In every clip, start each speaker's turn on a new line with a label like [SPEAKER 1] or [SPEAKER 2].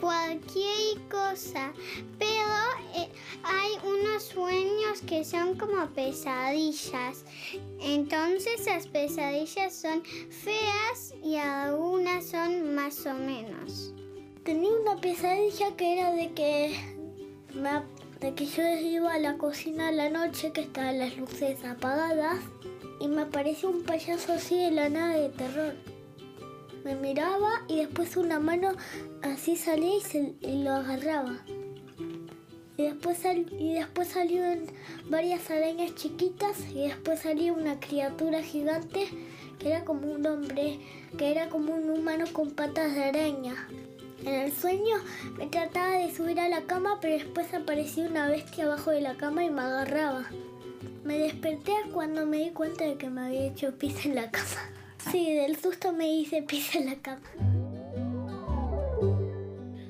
[SPEAKER 1] cualquier cosa, pero eh, hay unos sueños que son como pesadillas, entonces las pesadillas son feas y algunas son más o menos.
[SPEAKER 2] Tenía una pesadilla que era de que de que yo iba a la cocina a la noche que estaban las luces apagadas y me apareció un payaso así de la nada de terror. Me miraba y después una mano así salía y, lo agarraba. Y después, y después salieron varias arañas chiquitas y después salió una criatura gigante que era como un hombre, que era como un humano con patas de araña. En el sueño me trataba de subir a la cama, pero después apareció una bestia abajo de la cama y me agarraba. Me desperté cuando me di cuenta de que me había hecho pis en la cama. Sí, del susto me hice pis en la cama.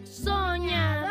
[SPEAKER 3] ¡Soñadores!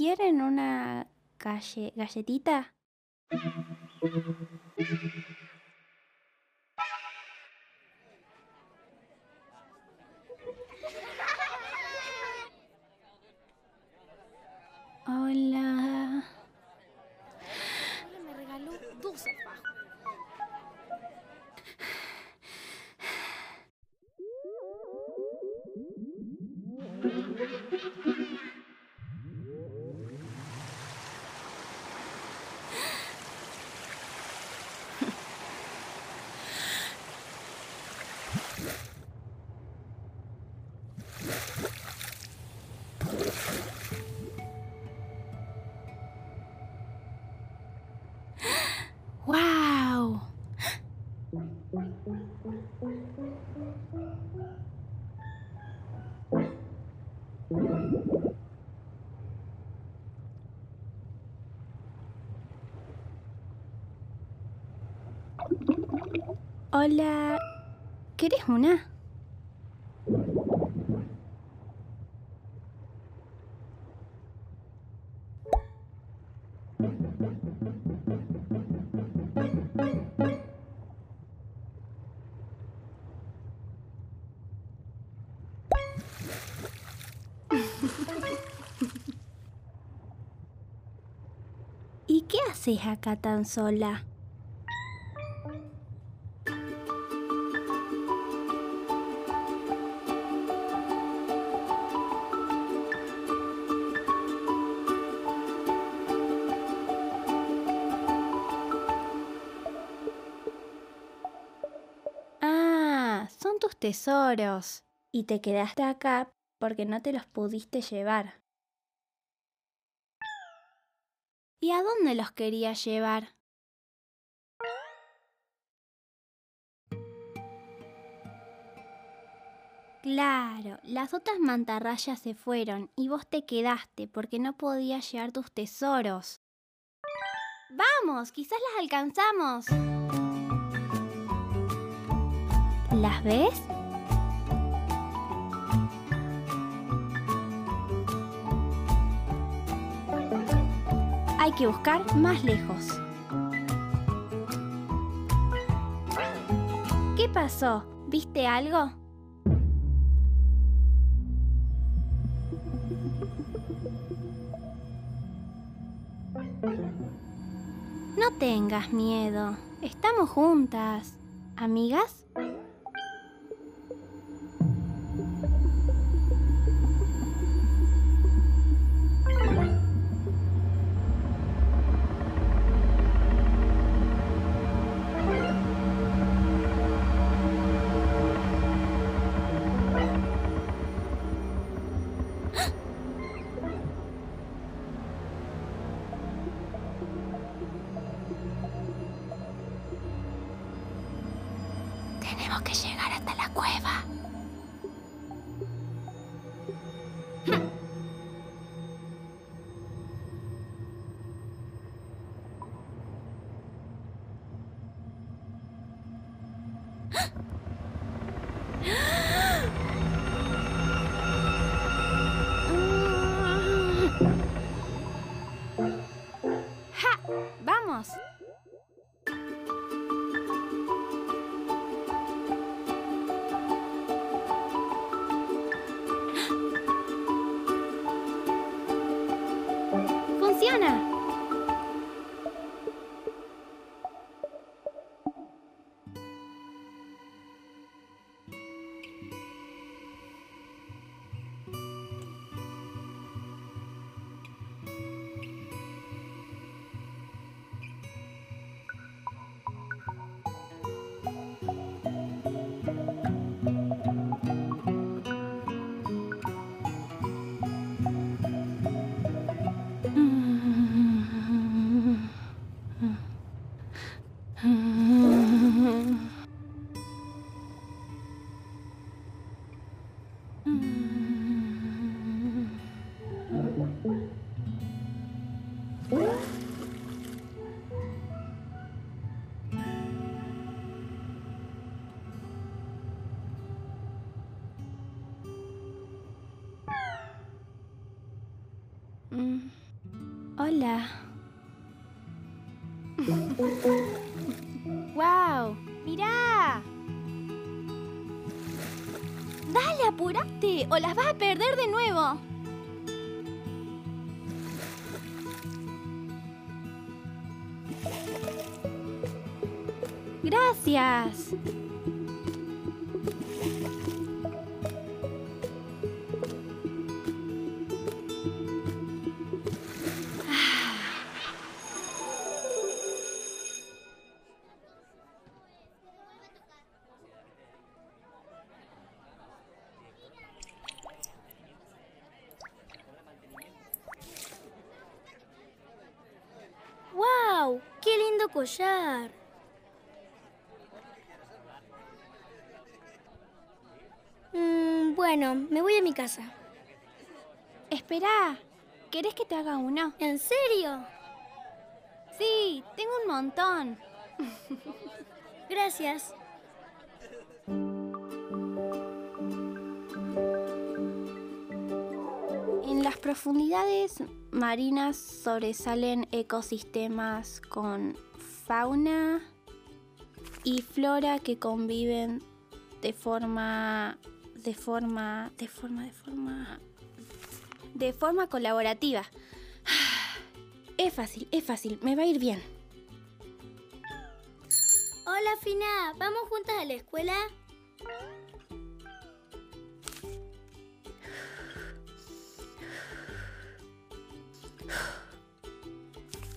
[SPEAKER 4] ¿Quieren una galletita? Hola, ¿quieres una? ¿Y qué haces acá tan sola? Tesoros y te quedaste acá porque no te los pudiste llevar. ¿Y a dónde los querías llevar? Claro, las otras mantarrayas se fueron y vos te quedaste porque no podías llevar tus tesoros. Vamos, quizás las alcanzamos. ¿Las ves? Que buscar más lejos. ¿Qué pasó? ¿Viste algo? No tengas miedo. Estamos juntas. ¿Amigas? ¡Funciona! De nuevo! ¡Gracias! Espera, ¿querés que te haga uno?
[SPEAKER 5] ¿En serio?
[SPEAKER 4] Sí, tengo un montón.
[SPEAKER 5] Gracias.
[SPEAKER 4] En las profundidades marinas sobresalen ecosistemas con fauna y flora que conviven de forma de forma de forma de forma de forma colaborativa. Es fácil, es fácil, me va a ir bien.
[SPEAKER 5] Hola, Fina. ¿Vamos juntas a la escuela?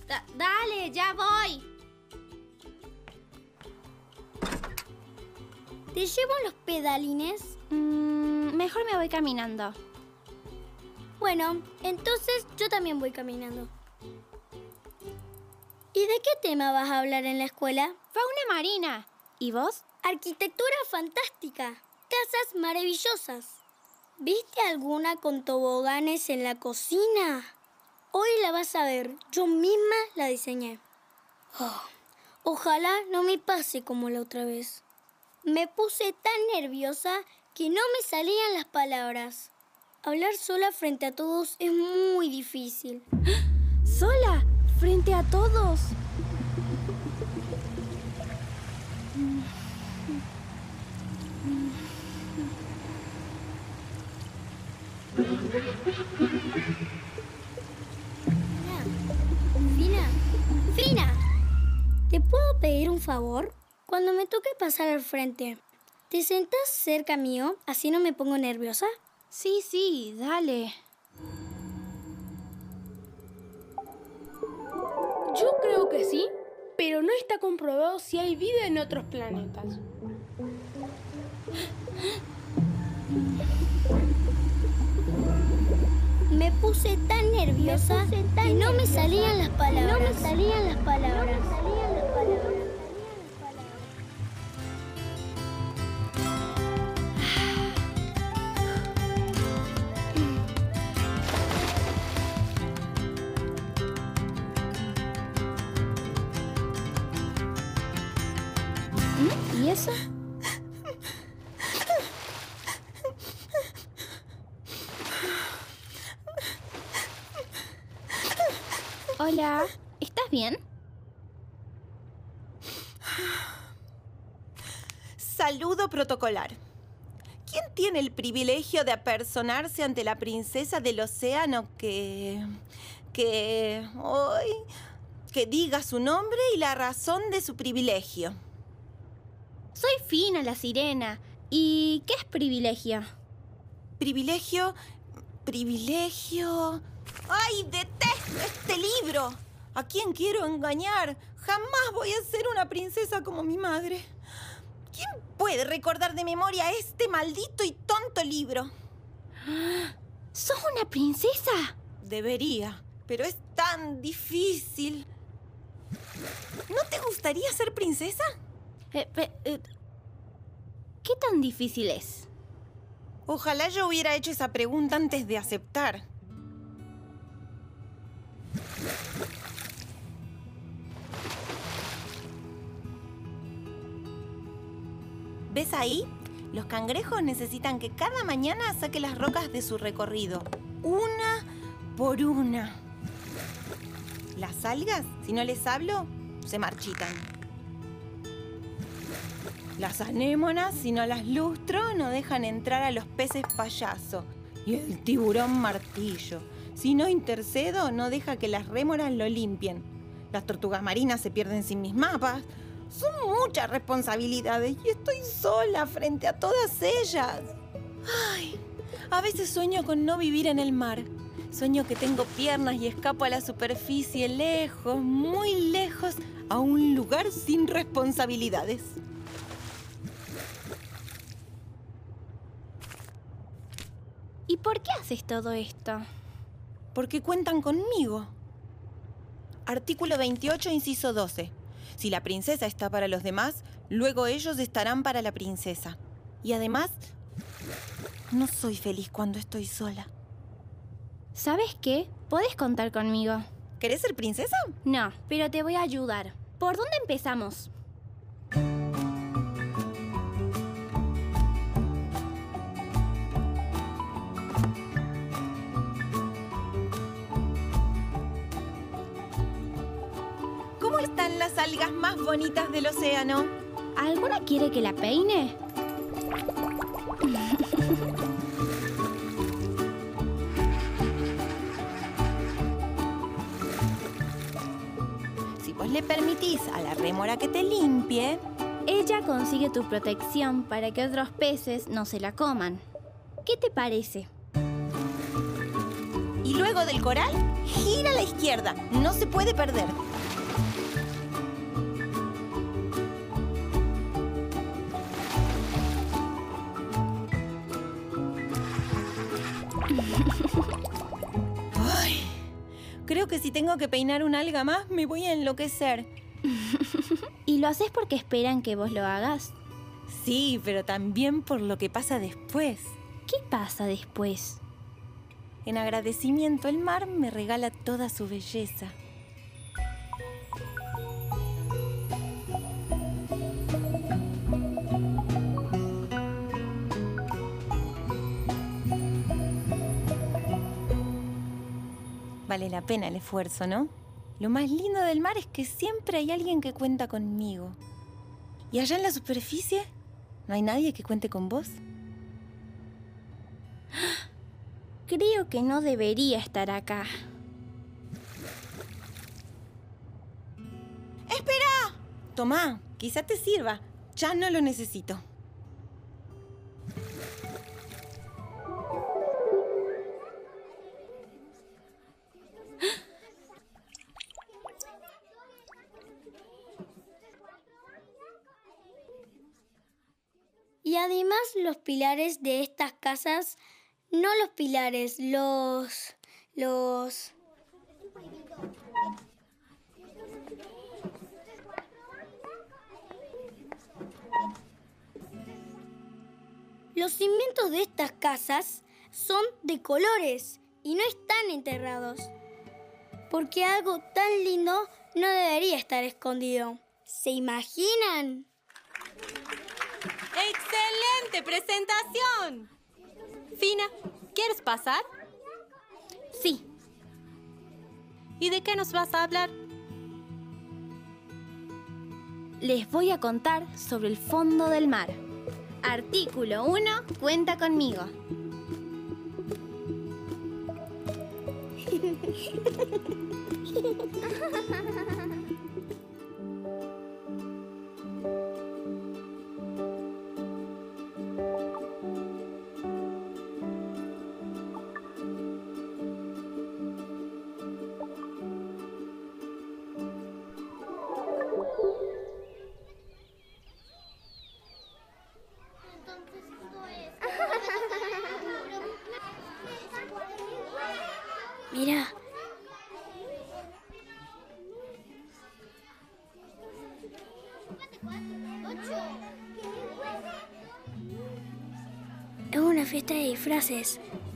[SPEAKER 4] Da- dale, ya voy.
[SPEAKER 5] ¿Te llevo los pedalines?
[SPEAKER 4] Mm, mejor me voy caminando.
[SPEAKER 5] Bueno, entonces yo también voy caminando. ¿Y de qué tema vas a hablar en la escuela?
[SPEAKER 4] Fauna marina. ¿Y vos?
[SPEAKER 5] Arquitectura fantástica. casas maravillosas. ¿Viste alguna con toboganes en la cocina? Hoy la vas a ver. Yo misma la diseñé. Oh, ojalá no me pase como la otra vez. Me puse tan nerviosa que no me salían las palabras. Hablar sola frente a todos es muy difícil.
[SPEAKER 4] ¿Sola? ¿Frente a todos?
[SPEAKER 5] Fina, Fina, ¿te puedo pedir un favor? Cuando me toque pasar al frente, ¿te sentás cerca mío? Así no me pongo nerviosa.
[SPEAKER 4] Sí, sí, dale.
[SPEAKER 6] Yo creo que sí, pero no está comprobado si hay vida en otros planetas.
[SPEAKER 5] Me puse tan nerviosa que no me salían las palabras.
[SPEAKER 7] No me salían las palabras.
[SPEAKER 4] ¿Y eso? Hola, ¿estás bien?
[SPEAKER 8] Saludo protocolar. ¿Quién tiene el privilegio de apersonarse ante la princesa del océano que... que... hoy... que diga su nombre y la razón de su privilegio?
[SPEAKER 4] Soy Fina, la sirena. ¿Y qué es privilegio?
[SPEAKER 8] Privilegio... privilegio... ¡Ay, detesto este libro! ¿A quién quiero engañar? Jamás voy a ser una princesa como mi madre. ¿Quién puede recordar de memoria este maldito y tonto libro?
[SPEAKER 4] ¿Sos una princesa?
[SPEAKER 8] Debería, pero es tan difícil. ¿No te gustaría ser princesa?
[SPEAKER 4] Eh, ¿Qué tan difícil es?
[SPEAKER 8] Ojalá yo hubiera hecho esa pregunta antes de aceptar. ¿Ves ahí? Los cangrejos necesitan que cada mañana saque las rocas de su recorrido. Una por una. Las algas, si no les hablo, se marchitan. Las anémonas, si no las lustro, no dejan entrar a los peces payaso. Y el tiburón martillo. Si no intercedo, no deja que las rémoras lo limpien. Las tortugas marinas se pierden sin mis mapas. Son muchas responsabilidades y estoy sola frente a todas ellas. Ay, a veces sueño con no vivir en el mar. Sueño que tengo piernas y escapo a la superficie lejos, muy lejos, a un lugar sin responsabilidades.
[SPEAKER 4] ¿Y por qué haces todo esto?
[SPEAKER 8] Porque cuentan conmigo. Artículo 28, inciso 12. Si la princesa está para los demás, luego ellos estarán para la princesa. Y además, no soy feliz cuando estoy sola.
[SPEAKER 4] ¿Sabes qué? Podés contar conmigo.
[SPEAKER 8] ¿Querés ser princesa?
[SPEAKER 4] No, pero te voy a ayudar. ¿Por dónde empezamos?
[SPEAKER 8] ¿Cómo están las algas más bonitas del océano?
[SPEAKER 4] ¿Alguna quiere que la peine?
[SPEAKER 8] Si vos le permitís a la rémora que te limpie,
[SPEAKER 4] Ella consigue tu protección para que otros peces no se la coman. ¿Qué te parece?
[SPEAKER 8] y luego del coral, gira a la izquierda. No se puede perder. Que si tengo que peinar un alga más, me voy a enloquecer.
[SPEAKER 4] ¿Y lo haces porque esperan que vos lo hagas?
[SPEAKER 8] Sí, pero también por lo que pasa después.
[SPEAKER 4] ¿Qué pasa después?
[SPEAKER 8] En agradecimiento el mar me regala toda su belleza. Vale la pena el esfuerzo, ¿no? Lo más lindo del mar es que siempre hay alguien que cuenta conmigo. ¿Y allá en la superficie? ¿No hay nadie que cuente con vos?
[SPEAKER 4] Creo que no debería estar acá.
[SPEAKER 8] ¡Espera! Tomá, quizá te sirva. Ya no lo necesito.
[SPEAKER 5] Y además los pilares de estas casas, no los pilares, los... los... Los cimientos de estas casas son de colores y no están enterrados. Porque algo tan lindo no debería estar escondido. ¿Se imaginan?
[SPEAKER 9] ¡Excelente presentación! Fina, ¿quieres pasar?
[SPEAKER 4] Sí,
[SPEAKER 9] ¿Y de qué nos vas a hablar?
[SPEAKER 4] les voy a contar sobre el fondo del mar. Artículo 1, cuenta conmigo.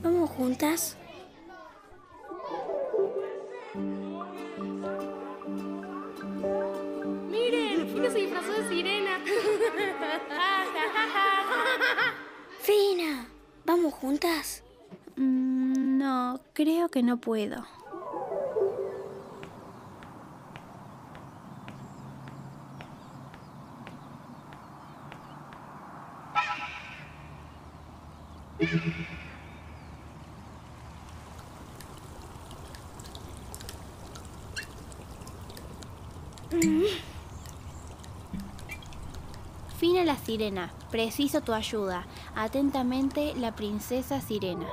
[SPEAKER 5] ¿Vamos juntas?
[SPEAKER 6] Miren, Fina se disfrazó de sirena.
[SPEAKER 5] Fina, ¿vamos juntas?
[SPEAKER 4] Mm, no, creo que no puedo. Fina la sirena, preciso tu ayuda. Atentamente, la princesa sirena.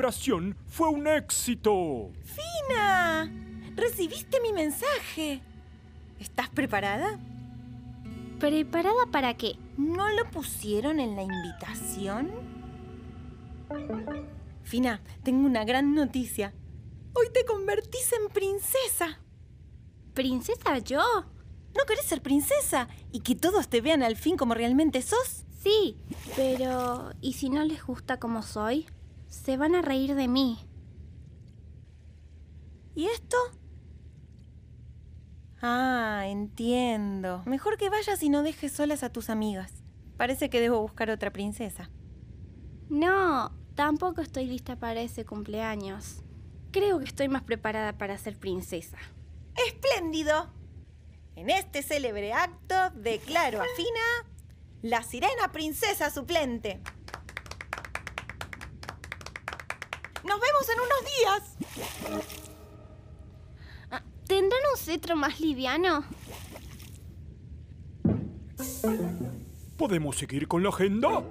[SPEAKER 10] Celebración fue un éxito.
[SPEAKER 8] ¡Fina! ¡Recibiste mi mensaje! ¿Estás preparada?
[SPEAKER 4] ¿Preparada para qué?
[SPEAKER 8] ¿No lo pusieron en la invitación? Fina, tengo una gran noticia. Hoy te convertís en princesa.
[SPEAKER 4] ¿Princesa yo?
[SPEAKER 8] ¿No querés ser princesa? ¿Y que todos te vean al fin como realmente sos?
[SPEAKER 4] Sí, pero ¿y si no les gusta como soy? Se van a reír de mí.
[SPEAKER 8] ¿Y esto? Ah, entiendo. Mejor que vayas y no dejes solas a tus amigas. Parece que debo buscar otra princesa.
[SPEAKER 4] No, tampoco estoy lista para ese cumpleaños. Creo que estoy más preparada para ser princesa.
[SPEAKER 8] ¡Espléndido! En este célebre acto declaro a Fina la sirena princesa suplente. ¡Nos vemos en unos días!
[SPEAKER 4] Ah, ¿Tendrán un cetro más liviano?
[SPEAKER 10] ¿Podemos seguir con la agenda?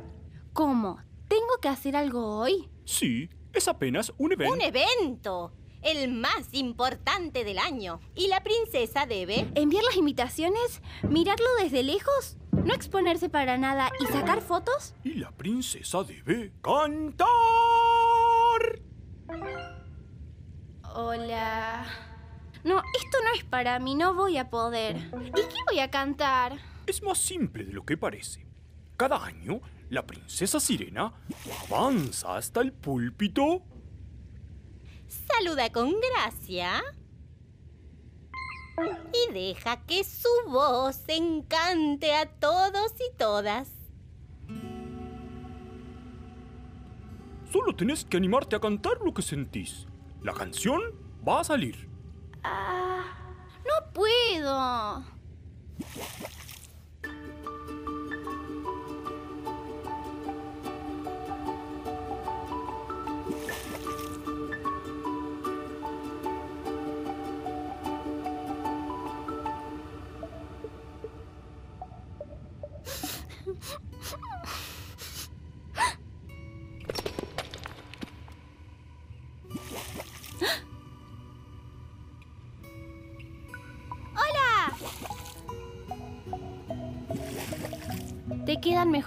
[SPEAKER 4] ¿Cómo? ¿Tengo que hacer algo hoy?
[SPEAKER 10] Sí, es apenas un evento.
[SPEAKER 9] Un evento. El más importante del año. Y la princesa debe...
[SPEAKER 4] ¿Enviar las invitaciones? ¿Mirarlo desde lejos? ¿No exponerse para nada y sacar fotos?
[SPEAKER 10] Y la princesa debe cantar.
[SPEAKER 4] Hola. No, esto no es para mí, no voy a poder. ¿Y qué voy a cantar?
[SPEAKER 10] Es más simple de lo que parece. Cada año, la princesa Sirena avanza hasta el púlpito
[SPEAKER 9] Saluda con gracia. Y deja que su voz encante a todos y todas.
[SPEAKER 10] Solo tenés que animarte a cantar lo que sentís. La canción va a salir.
[SPEAKER 4] Ah, no puedo.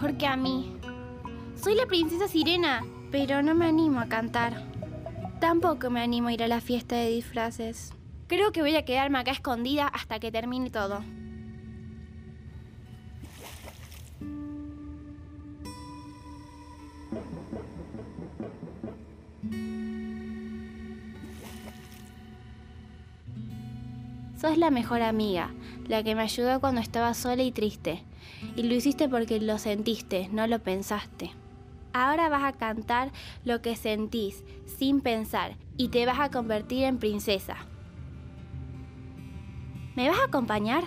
[SPEAKER 4] Mejor que a mí. Soy la princesa Sirena, pero no me animo a cantar. Tampoco me animo a ir a la fiesta de disfraces. Creo que voy a quedarme acá escondida hasta que termine todo. Sos la mejor amiga, la que me ayudó cuando estaba sola y triste. Y lo hiciste porque lo sentiste, no lo pensaste. Ahora vas a cantar lo que sentís, sin pensar, y te vas a convertir en princesa. ¿Me vas a acompañar?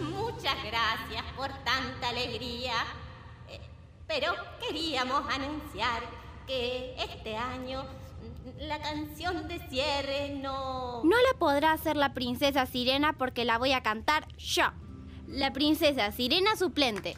[SPEAKER 9] Muchas gracias por tanta alegría. Eh, Pero queríamos anunciar que este año la canción de cierre no...
[SPEAKER 4] No la podrá hacer la princesa Sirena porque la voy a cantar yo. La princesa Sirena suplente.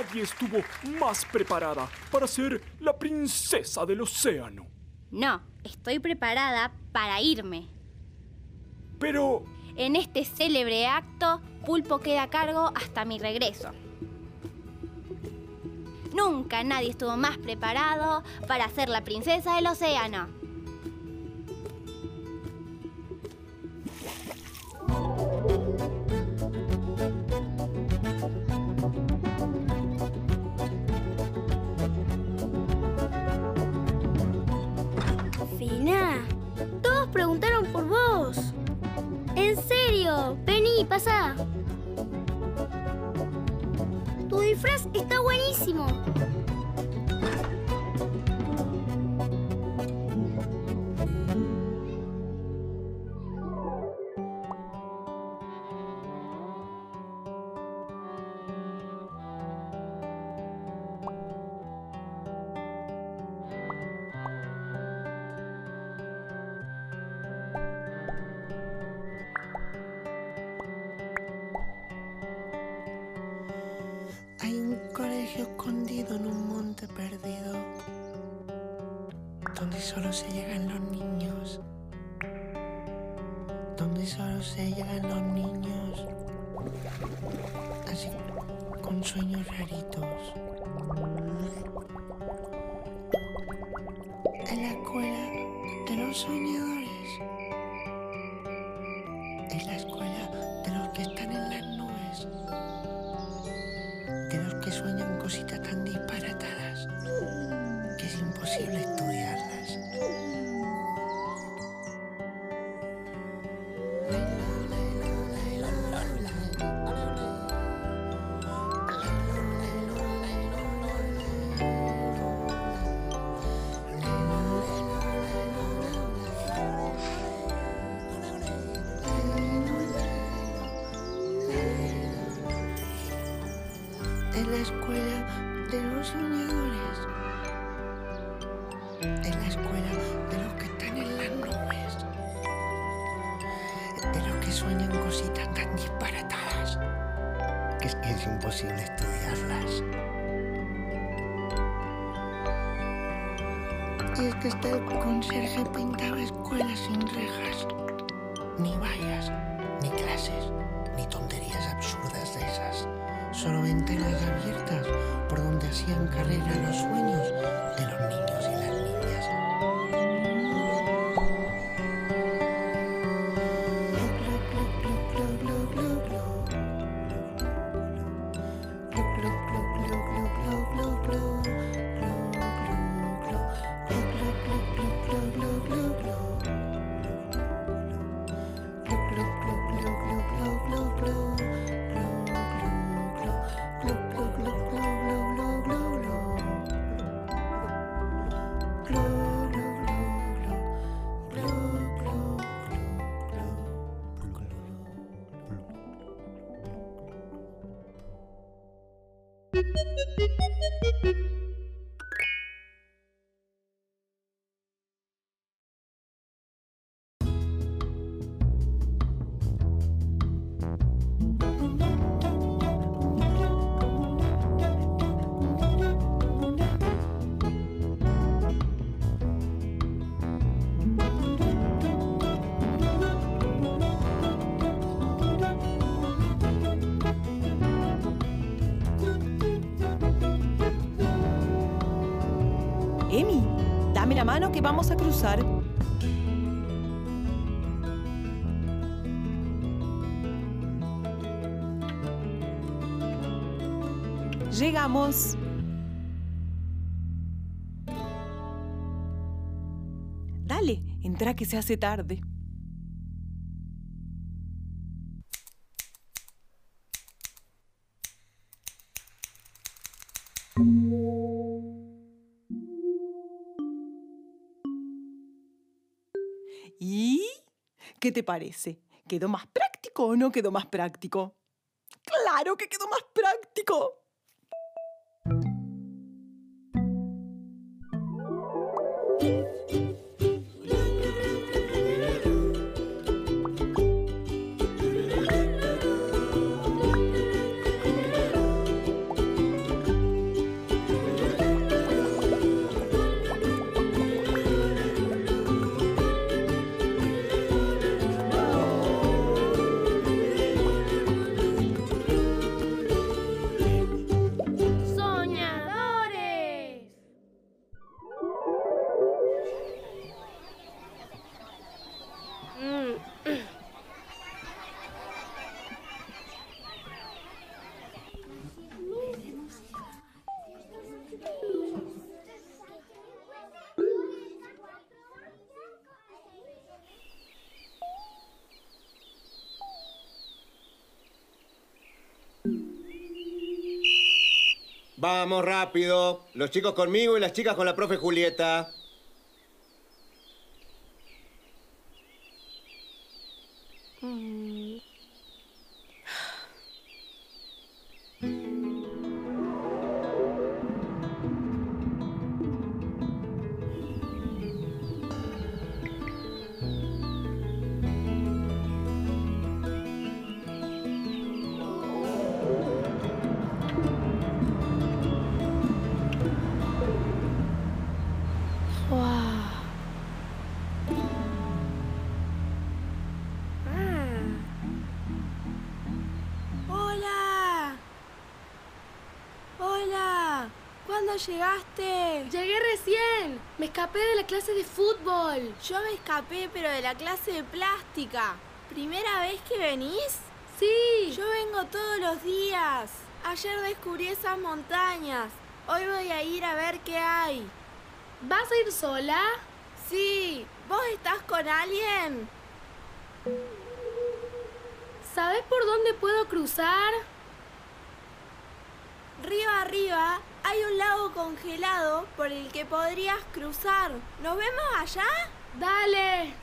[SPEAKER 10] Nadie estuvo más preparada para ser la princesa del océano.
[SPEAKER 4] No, estoy preparada para irme.
[SPEAKER 10] Pero
[SPEAKER 4] En este célebre acto, Pulpo queda a cargo hasta mi regreso. Nunca nadie estuvo más preparado para ser la princesa del océano.
[SPEAKER 5] Preguntaron por vos. En serio, vení, pasa. Tu disfraz está buenísimo.
[SPEAKER 11] que
[SPEAKER 12] vamos a cruzar llegamos. Dale, entra que se hace tarde. ¿Qué te parece? ¿Quedó más práctico o no quedó más práctico? Claro que quedó más práctico.
[SPEAKER 13] Vamos, rápido. Los chicos conmigo y las chicas con la profe Julieta.
[SPEAKER 14] Llegaste?
[SPEAKER 6] Llegué recién. Me escapé de la clase de fútbol.
[SPEAKER 14] Yo me escapé, pero de la clase de plástica. ¿Primera vez que venís?
[SPEAKER 6] Sí.
[SPEAKER 14] Yo vengo todos los días. Ayer descubrí esas montañas. Hoy voy a ir a ver qué hay.
[SPEAKER 6] ¿Vas a ir sola?
[SPEAKER 14] Sí. ¿Vos estás con alguien?
[SPEAKER 6] ¿Sabes por dónde puedo cruzar?
[SPEAKER 14] Río arriba hay un lago congelado por el que podrías cruzar. ¿Nos vemos allá?
[SPEAKER 6] Dale.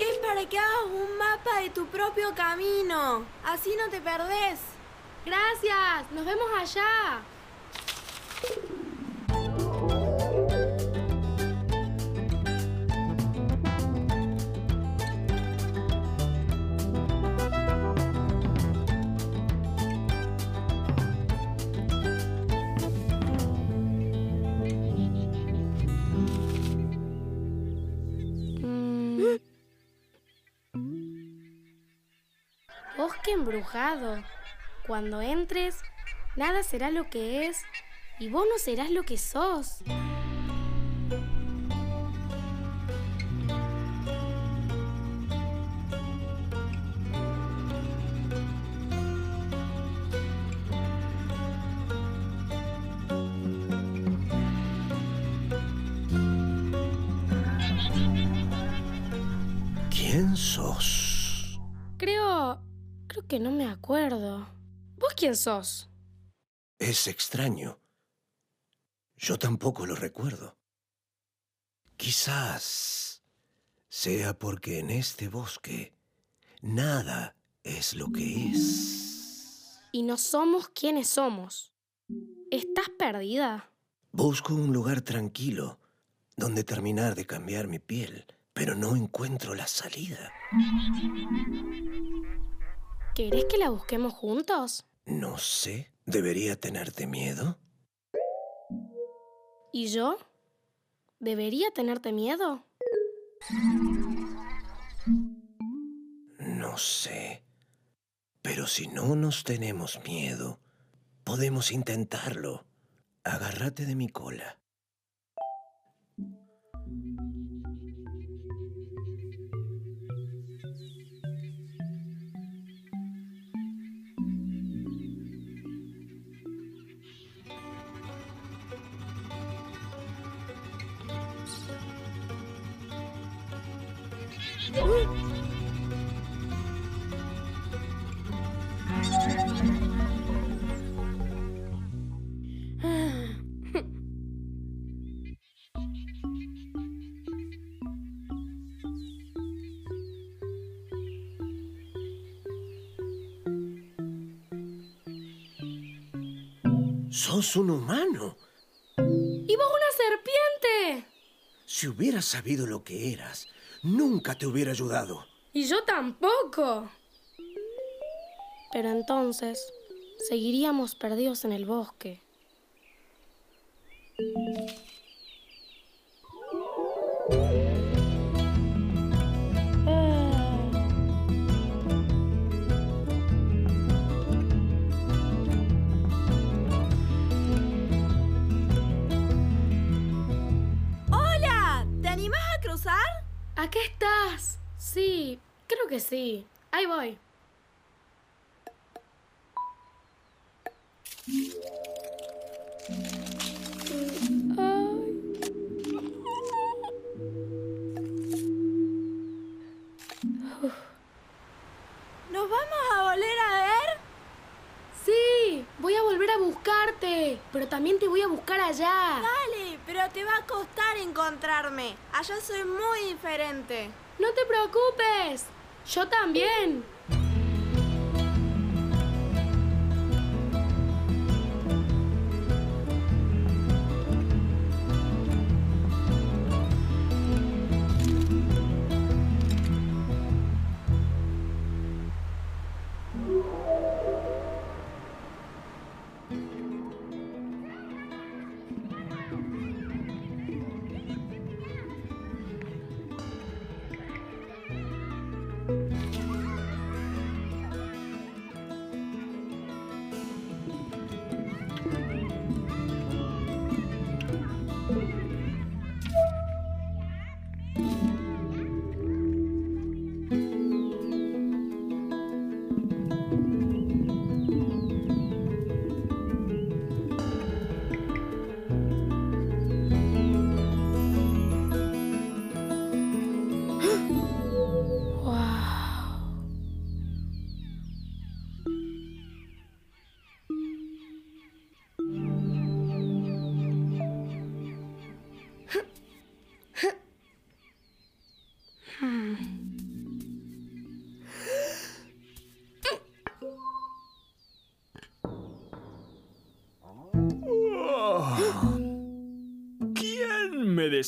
[SPEAKER 14] Es para que hagas un mapa de tu propio camino. Así no te perdés.
[SPEAKER 6] Gracias. Nos vemos allá. Cuando entres, nada será lo que es y vos no serás lo que sos.
[SPEAKER 15] Quién sos? Es extraño. Yo tampoco lo recuerdo. Quizás sea porque en este bosque nada es lo que es.
[SPEAKER 6] Y no somos quienes somos. ¿Estás perdida?
[SPEAKER 15] Busco un lugar tranquilo donde terminar de cambiar mi piel, pero no encuentro la salida.
[SPEAKER 6] ¿Querés que la busquemos juntos?
[SPEAKER 15] No sé, ¿debería tenerte miedo?
[SPEAKER 6] ¿Y yo? ¿Debería tenerte miedo?
[SPEAKER 15] No sé. Pero si no nos tenemos miedo, podemos intentarlo. Agárrate de mi cola. Sos un humano.
[SPEAKER 6] ¡Y vos una serpiente!
[SPEAKER 15] Si hubieras sabido lo que eras, nunca te hubiera ayudado.
[SPEAKER 6] Y yo tampoco. Pero entonces, seguiríamos perdidos en el bosque. ¿Aquí estás? Sí, creo que sí. Ahí voy.
[SPEAKER 14] ¿Nos vamos a volver a ver?
[SPEAKER 6] Sí, voy a volver a buscarte, pero también te voy a buscar allá.
[SPEAKER 14] Dale, pero te va a costar encontrarme. Allá soy muy diferente.
[SPEAKER 6] No te preocupes, yo también.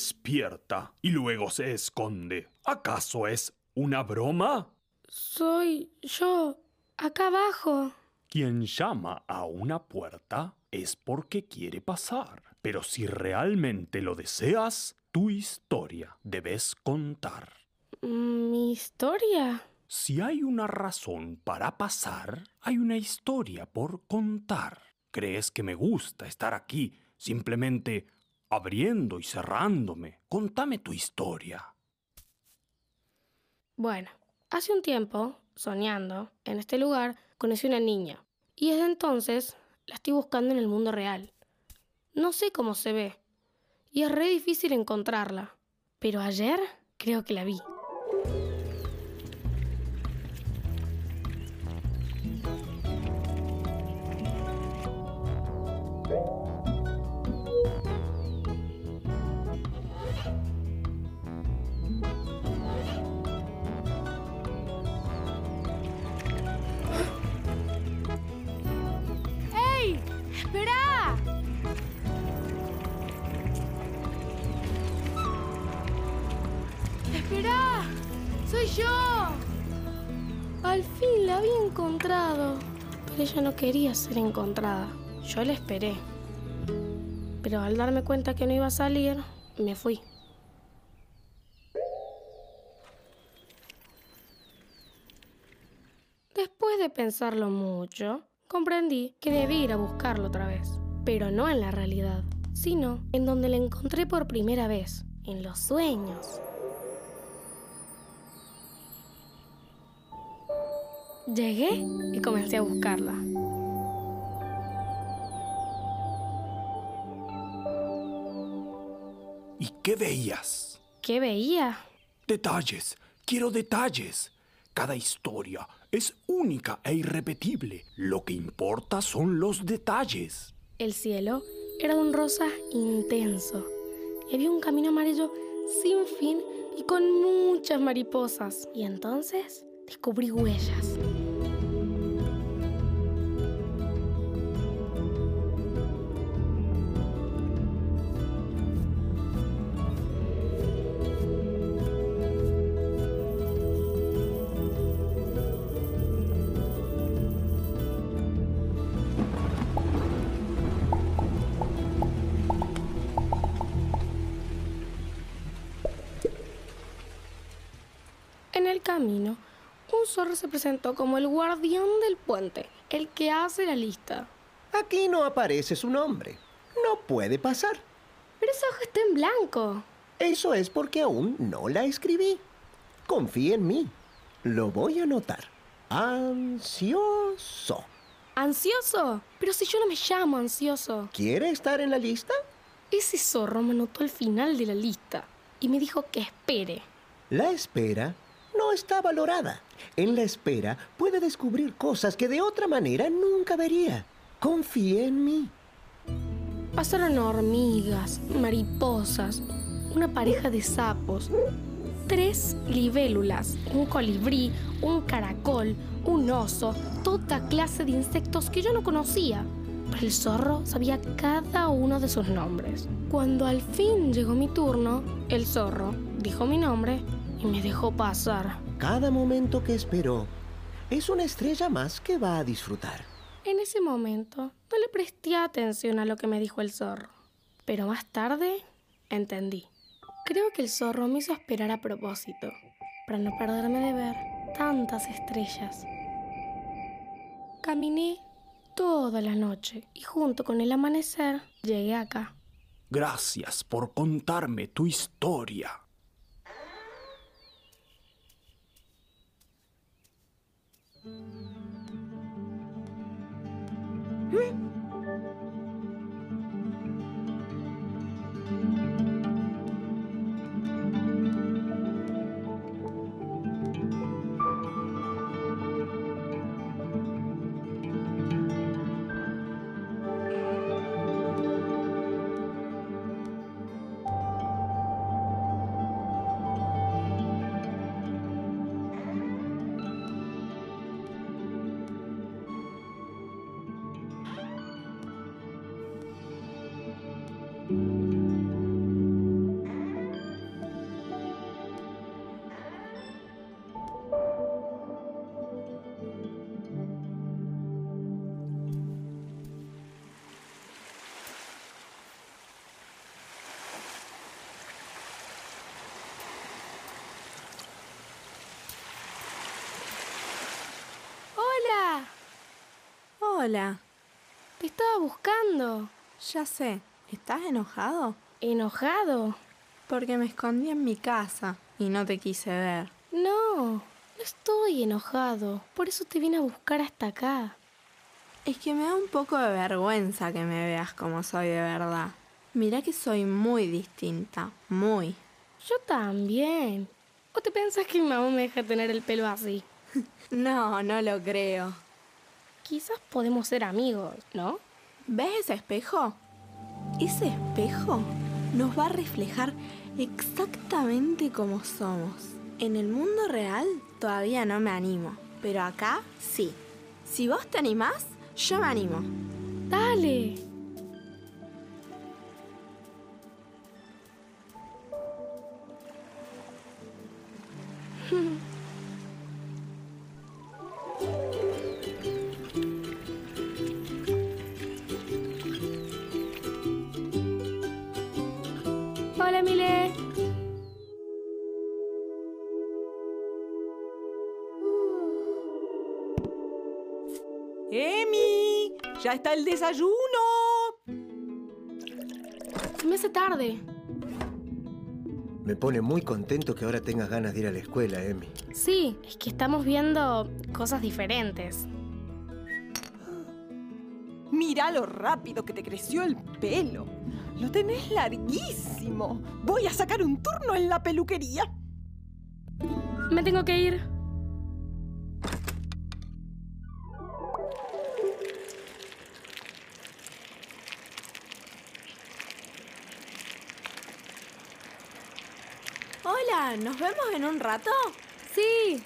[SPEAKER 10] Despierta y luego se esconde. ¿Acaso es una broma?
[SPEAKER 6] Soy yo, acá abajo.
[SPEAKER 10] Quien llama a una puerta es porque quiere pasar. Pero si realmente lo deseas, tu historia debes contar.
[SPEAKER 6] ¿Mi historia?
[SPEAKER 10] Si hay una razón para pasar, hay una historia por contar. ¿Crees que me gusta estar aquí simplemente abriendo y cerrándome? Contame tu historia.
[SPEAKER 6] Bueno, hace un tiempo, soñando, en este lugar, conocí una niña. Y desde entonces la estoy buscando en el mundo real. No sé cómo se ve. Y es re difícil encontrarla. Pero ayer creo que la vi. Había encontrado. Pero ella no quería ser encontrada. Yo la esperé. Pero al darme cuenta que no iba a salir, me fui. Después de pensarlo mucho, comprendí que debía ir a buscarlo otra vez. Pero no en la realidad, sino en donde la encontré por primera vez, en los sueños. Llegué y comencé a buscarla.
[SPEAKER 10] ¿Y qué veías?
[SPEAKER 6] ¿Qué veía?
[SPEAKER 10] Detalles. Quiero detalles. Cada historia es única e irrepetible. Lo que importa son los detalles.
[SPEAKER 6] El cielo era de un rosa intenso había un camino amarillo sin fin y con muchas mariposas. Y entonces descubrí huellas. Zorro se presentó como el guardián del puente, el que hace la lista.
[SPEAKER 15] Aquí no aparece su nombre. No puede pasar.
[SPEAKER 6] Pero esa hoja está en blanco.
[SPEAKER 15] Eso es porque aún no la escribí. Confía en mí. Lo voy a anotar. Ansioso.
[SPEAKER 6] ¿Ansioso? Pero si yo no me llamo ansioso.
[SPEAKER 15] ¿Quiere estar en la lista?
[SPEAKER 6] Ese zorro me anotó al final de la lista y me dijo que espere.
[SPEAKER 15] La espera no está valorada. En la espera puede descubrir cosas que de otra manera nunca vería. Confíe en mí.
[SPEAKER 6] Pasaron hormigas, mariposas, una pareja de sapos, tres libélulas, un colibrí, un caracol, un oso, toda clase de insectos que yo no conocía. Pero el zorro sabía cada uno de sus nombres. Cuando al fin llegó mi turno, el zorro dijo mi nombre y me dejó pasar.
[SPEAKER 15] Cada momento que esperó es una estrella más que va a disfrutar.
[SPEAKER 6] En ese momento no le presté atención a lo que me dijo el zorro. Pero más tarde entendí. Creo que el zorro me hizo esperar a propósito, para no perderme de ver tantas estrellas. Caminé toda la noche y junto con el amanecer llegué acá.
[SPEAKER 10] Gracias por contarme tu historia. Hmm?
[SPEAKER 14] Hola.
[SPEAKER 6] Te estaba buscando.
[SPEAKER 14] Ya sé. ¿Estás enojado?
[SPEAKER 6] ¿Enojado?
[SPEAKER 14] Porque me escondí en mi casa y no te quise ver.
[SPEAKER 6] No, no estoy enojado. Por eso te vine a buscar hasta acá.
[SPEAKER 14] Es que me da un poco de vergüenza que me veas como soy de verdad. Mira que soy muy distinta, muy.
[SPEAKER 6] Yo también. ¿O te pensás que mi mamá me deja tener el pelo así?
[SPEAKER 14] No, no lo creo.
[SPEAKER 6] Quizás podemos ser amigos, ¿no?
[SPEAKER 14] ¿Ves ese espejo? Ese espejo nos va a reflejar exactamente como somos. En el mundo real todavía no me animo, pero acá sí. Si vos te animás, yo me animo.
[SPEAKER 6] Dale. Hola, Mile.
[SPEAKER 12] ¡Emi! ¡Ya está el desayuno!
[SPEAKER 6] Se me hace tarde.
[SPEAKER 15] Me pone muy contento que ahora tengas ganas de ir a la escuela, Emi.
[SPEAKER 6] Sí, es que estamos viendo cosas diferentes.
[SPEAKER 12] Mira lo rápido que te creció el pelo. Lo tenés larguísimo. Voy a sacar un turno en la peluquería.
[SPEAKER 6] Me tengo que ir.
[SPEAKER 14] Hola, ¿nos vemos en un rato?
[SPEAKER 6] Sí.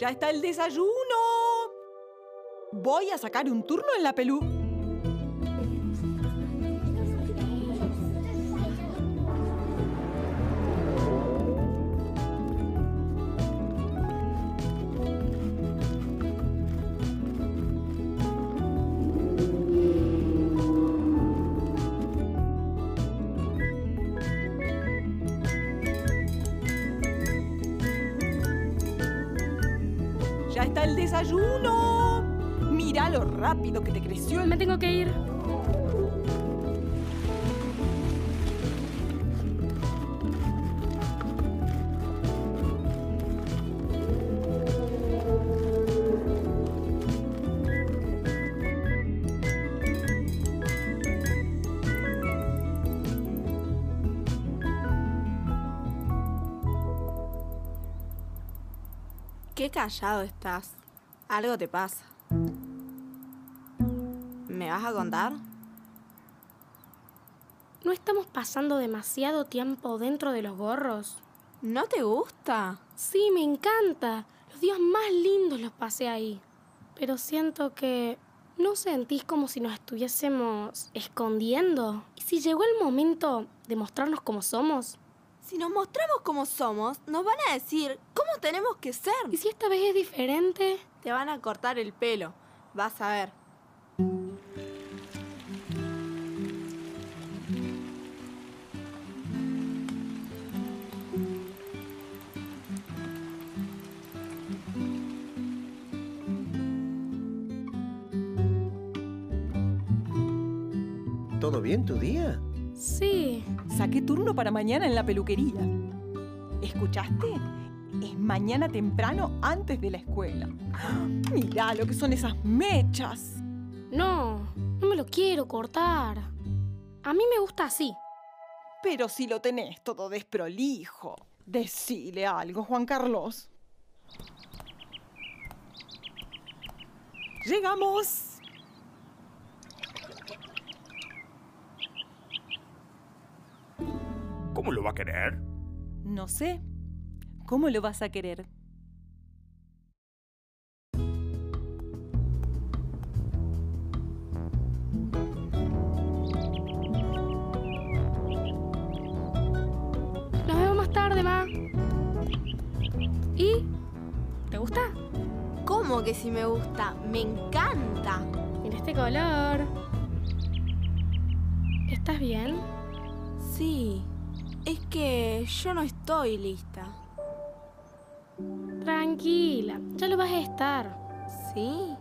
[SPEAKER 12] ¡Ya está el desayuno! Voy a sacar un turno en la pelu.
[SPEAKER 14] Callado estás. Algo te pasa. ¿Me vas a contar?
[SPEAKER 16] ¿No estamos pasando demasiado tiempo dentro de los gorros?
[SPEAKER 14] ¿No te gusta?
[SPEAKER 16] Sí, me encanta. Los días más lindos los pasé ahí. Pero siento que ¿no sentís como si nos estuviésemos escondiendo? ¿Y si llegó el momento de mostrarnos como somos?
[SPEAKER 14] Si nos mostramos como somos, nos van a decir cómo tenemos que ser.
[SPEAKER 16] ¿Y si esta vez es diferente?
[SPEAKER 14] Te van a cortar el pelo. Vas a ver.
[SPEAKER 15] ¿Todo bien tu día?
[SPEAKER 16] Sí.
[SPEAKER 12] Saqué turno para mañana en la peluquería. ¿Escuchaste? Es mañana temprano antes de la escuela. Mirá lo que son esas mechas.
[SPEAKER 16] No, no me lo quiero cortar. A mí me gusta así.
[SPEAKER 12] Pero si lo tenés todo desprolijo. Decile algo, Juan Carlos. Llegamos.
[SPEAKER 10] ¿Cómo lo va a querer?
[SPEAKER 12] No sé. ¿Cómo lo vas a querer?
[SPEAKER 16] Nos vemos más tarde, ma. ¿Y? ¿Te gusta?
[SPEAKER 14] ¿Cómo que si me gusta? Me encanta.
[SPEAKER 16] Mira este color. ¿Estás bien?
[SPEAKER 14] Sí, es que yo no estoy lista.
[SPEAKER 16] Tranquila, ya lo vas a estar.
[SPEAKER 14] ¿Sí?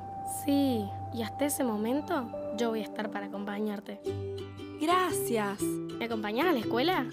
[SPEAKER 16] Sí, y hasta ese momento yo voy a estar para acompañarte.
[SPEAKER 14] Gracias.
[SPEAKER 16] ¿Me acompañas a la escuela?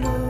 [SPEAKER 4] close.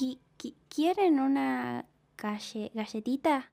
[SPEAKER 4] Qui- qui- ¿Quieren una galle- galletita?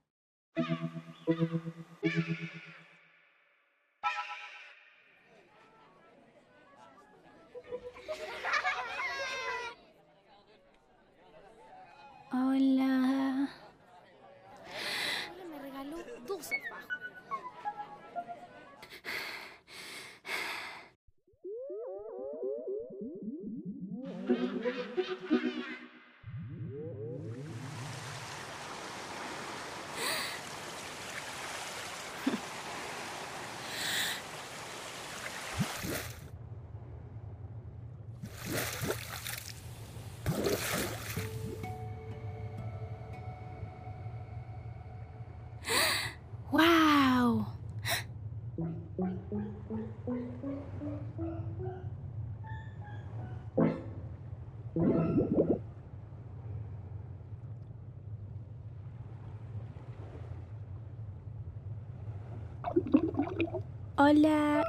[SPEAKER 4] Hola.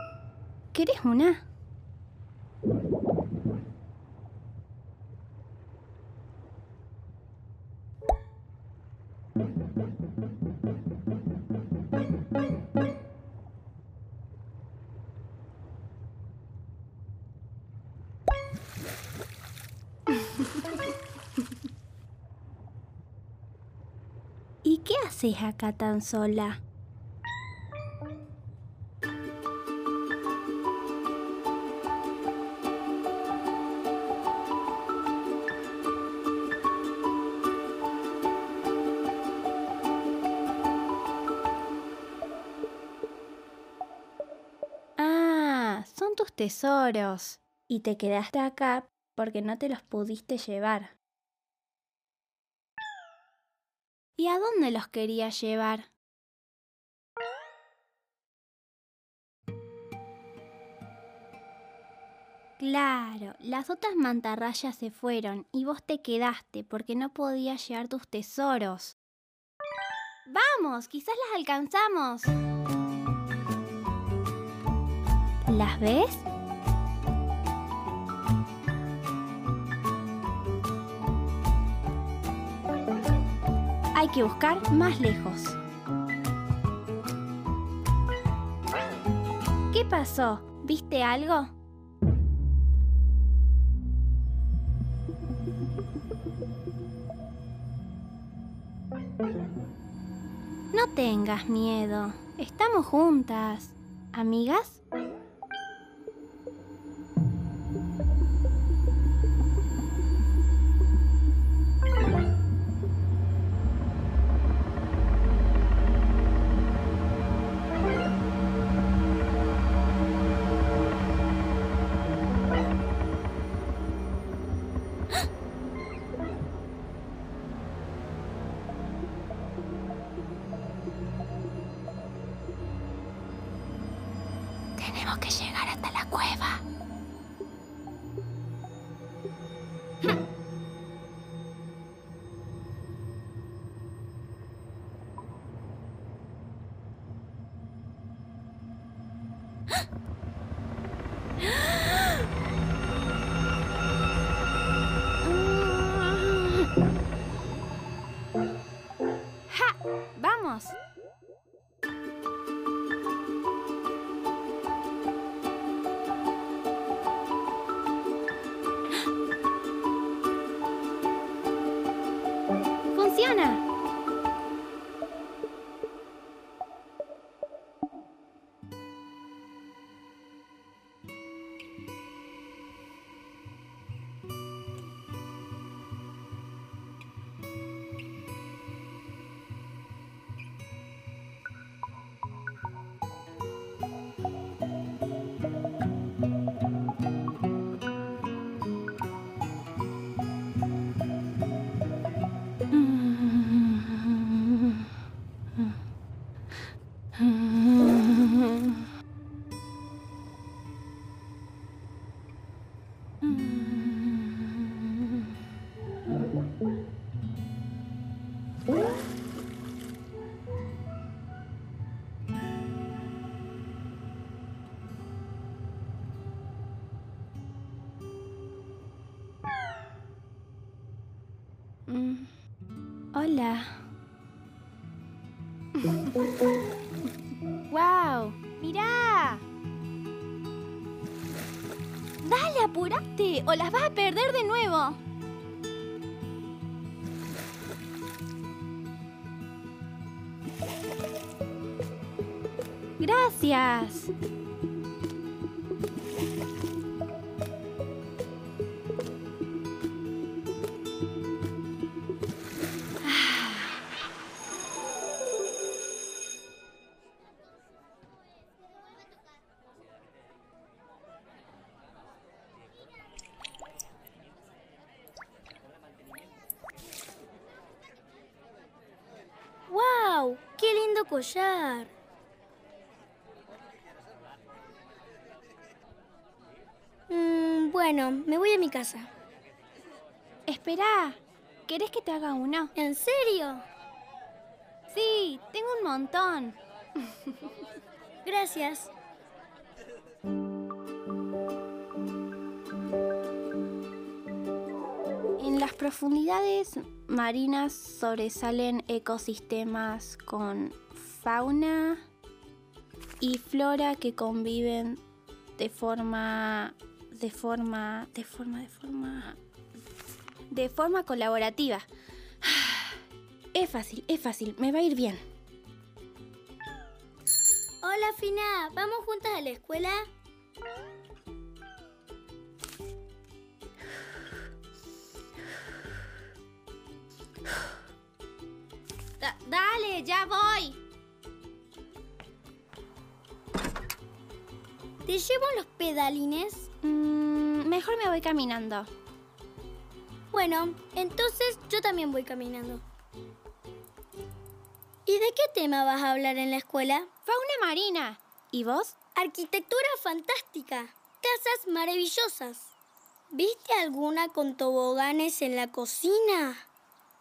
[SPEAKER 4] ¿Querés una? ¿Y qué haces acá tan sola? Tesoros. Y te quedaste acá porque no te los pudiste llevar. ¿Y a dónde los querías llevar? Claro, las otras mantarrayas se fueron y vos te quedaste porque no podías llevar tus tesoros. ¡Vamos! Quizás las alcanzamos. ¿Las ves? Hay que buscar más lejos. ¿Qué pasó? ¿Viste algo? No tengas miedo. Estamos juntas. ¿Amigas? ¡O las vas a perder de nuevo! ¡Gracias!
[SPEAKER 5] Collar! Mm, bueno, me voy a mi casa.
[SPEAKER 4] Espera, ¿querés que te haga uno?
[SPEAKER 5] ¿En serio?
[SPEAKER 4] Sí, tengo un montón.
[SPEAKER 5] Gracias.
[SPEAKER 4] En las profundidades marinas sobresalen ecosistemas con fauna y flora que conviven de forma de forma de forma de forma de forma colaborativa. Es fácil, es fácil, me va a ir bien.
[SPEAKER 5] Hola, Fina. ¿Vamos juntas a la escuela?
[SPEAKER 4] Da- dale, ya voy.
[SPEAKER 5] ¿Te llevo los pedalines?
[SPEAKER 4] Mm, mejor me voy caminando.
[SPEAKER 5] Bueno, entonces yo también voy caminando. ¿Y de qué tema vas a hablar en la escuela?
[SPEAKER 4] Fauna marina. ¿Y vos?
[SPEAKER 5] Arquitectura fantástica. Casas maravillosas. ¿Viste alguna con toboganes en la cocina?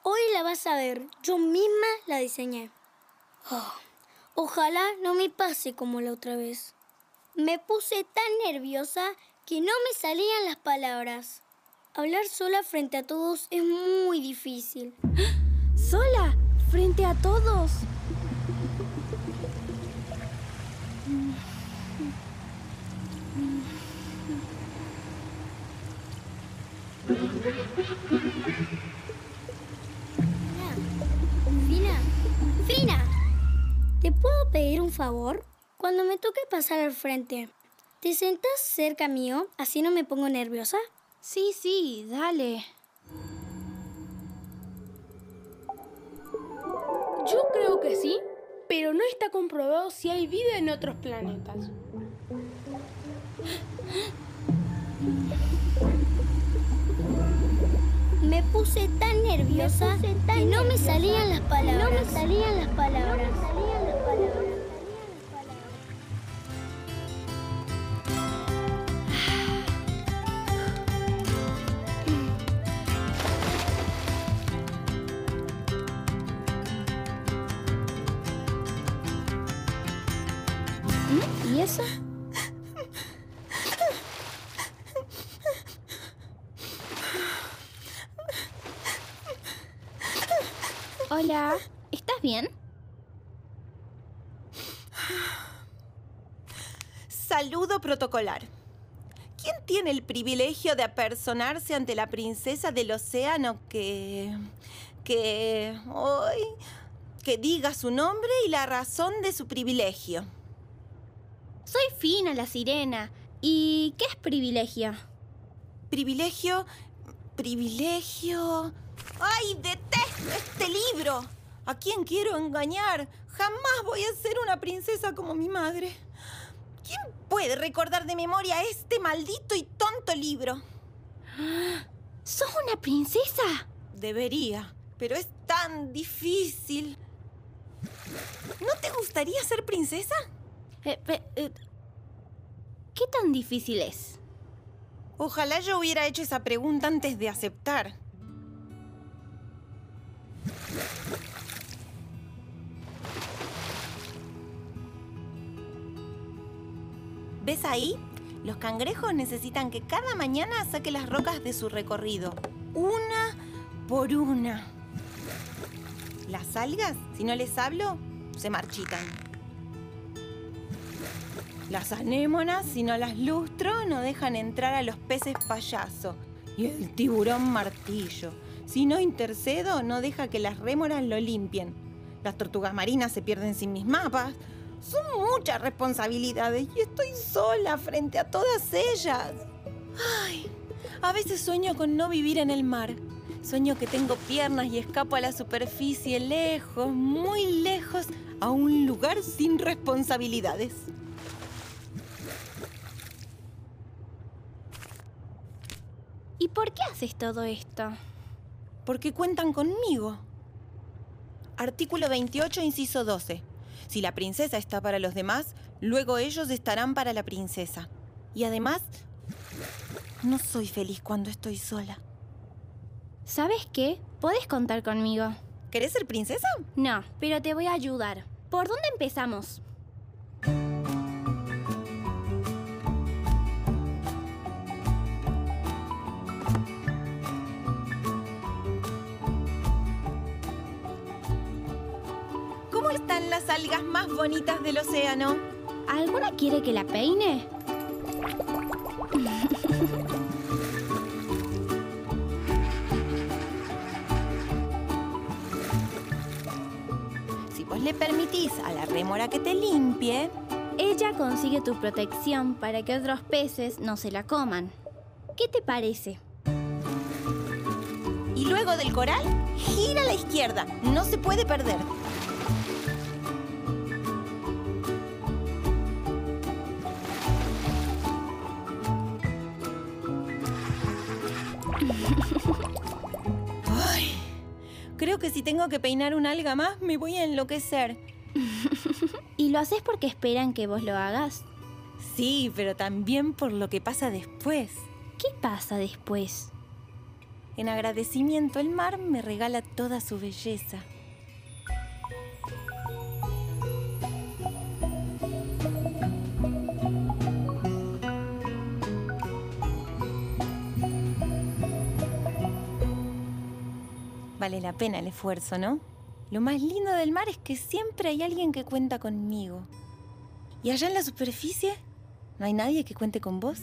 [SPEAKER 5] Hoy la vas a ver. Yo misma la diseñé. Oh, ojalá no me pase como la otra vez. Me puse tan nerviosa que no me salían las palabras. Hablar sola frente a todos es muy difícil.
[SPEAKER 4] ¿Sola? ¿Frente a todos?
[SPEAKER 5] Fina, Fina, ¿te puedo pedir un favor? Cuando me toque pasar al frente, ¿te sentás cerca mío? Así no me pongo nerviosa.
[SPEAKER 4] Sí, sí, dale.
[SPEAKER 6] Yo creo que sí, pero no está comprobado si hay vida en otros planetas.
[SPEAKER 5] Me puse tan nerviosa que no me salían las palabras. No me salían las palabras.
[SPEAKER 4] ¿Mm? ¿Y eso? Hola, ¿estás bien?
[SPEAKER 8] Saludo protocolar. ¿Quién tiene el privilegio de apersonarse ante la princesa del océano que... que... hoy... que diga su nombre y la razón de su privilegio?
[SPEAKER 4] Soy Fina, la sirena. ¿Y qué es privilegio?
[SPEAKER 8] Privilegio... privilegio... ¡Ay, detesto este libro! ¿A quién quiero engañar? Jamás voy a ser una princesa como mi madre. ¿Quién puede recordar de memoria este maldito y tonto libro?
[SPEAKER 4] ¿Sos una princesa?
[SPEAKER 8] Debería, pero es tan difícil. ¿No te gustaría ser princesa?
[SPEAKER 4] Eh, ¿Qué tan difícil es?
[SPEAKER 8] Ojalá yo hubiera hecho esa pregunta antes de aceptar. ¿Ves ahí? Los cangrejos necesitan que cada mañana saque las rocas de su recorrido, una por una. Las algas, si no les hablo, se marchitan. Las anémonas, si no las lustro, no dejan entrar a los peces payaso. Y el tiburón martillo. Si no intercedo, no deja que las rémoras lo limpien. Las tortugas marinas se pierden sin mis mapas. Son muchas responsabilidades y estoy sola frente a todas ellas. Ay, a veces sueño con no vivir en el mar. Sueño que tengo piernas y escapo a la superficie lejos, muy lejos, a un lugar sin responsabilidades.
[SPEAKER 4] ¿Y por qué haces todo esto?
[SPEAKER 8] Porque cuentan conmigo. Artículo 28, inciso 12. Si la princesa está para los demás, luego ellos estarán para la princesa. Y además, no soy feliz cuando estoy sola.
[SPEAKER 4] ¿Sabes qué? Podés contar conmigo.
[SPEAKER 8] ¿Querés ser princesa?
[SPEAKER 4] No, pero te voy a ayudar. ¿Por dónde empezamos?
[SPEAKER 8] ¿Cómo están las algas más bonitas del océano?
[SPEAKER 4] ¿Alguna quiere que la peine?
[SPEAKER 8] si vos le permitís a la rémora que te limpie...
[SPEAKER 4] Ella consigue tu protección para que otros peces no se la coman. ¿Qué te parece?
[SPEAKER 8] Y luego del coral, gira a la izquierda. No se puede perder. Ay, creo que si tengo que peinar un alga más, me voy a enloquecer.
[SPEAKER 4] ¿Y lo haces porque esperan que vos lo hagas?
[SPEAKER 8] Sí, pero también por lo que pasa después.
[SPEAKER 4] ¿Qué pasa después?
[SPEAKER 8] En agradecimiento el mar me regala toda su belleza. Vale la pena el esfuerzo, ¿no? Lo más lindo del mar es que siempre hay alguien que cuenta conmigo. ¿Y allá en la superficie? ¿No hay nadie que cuente con vos?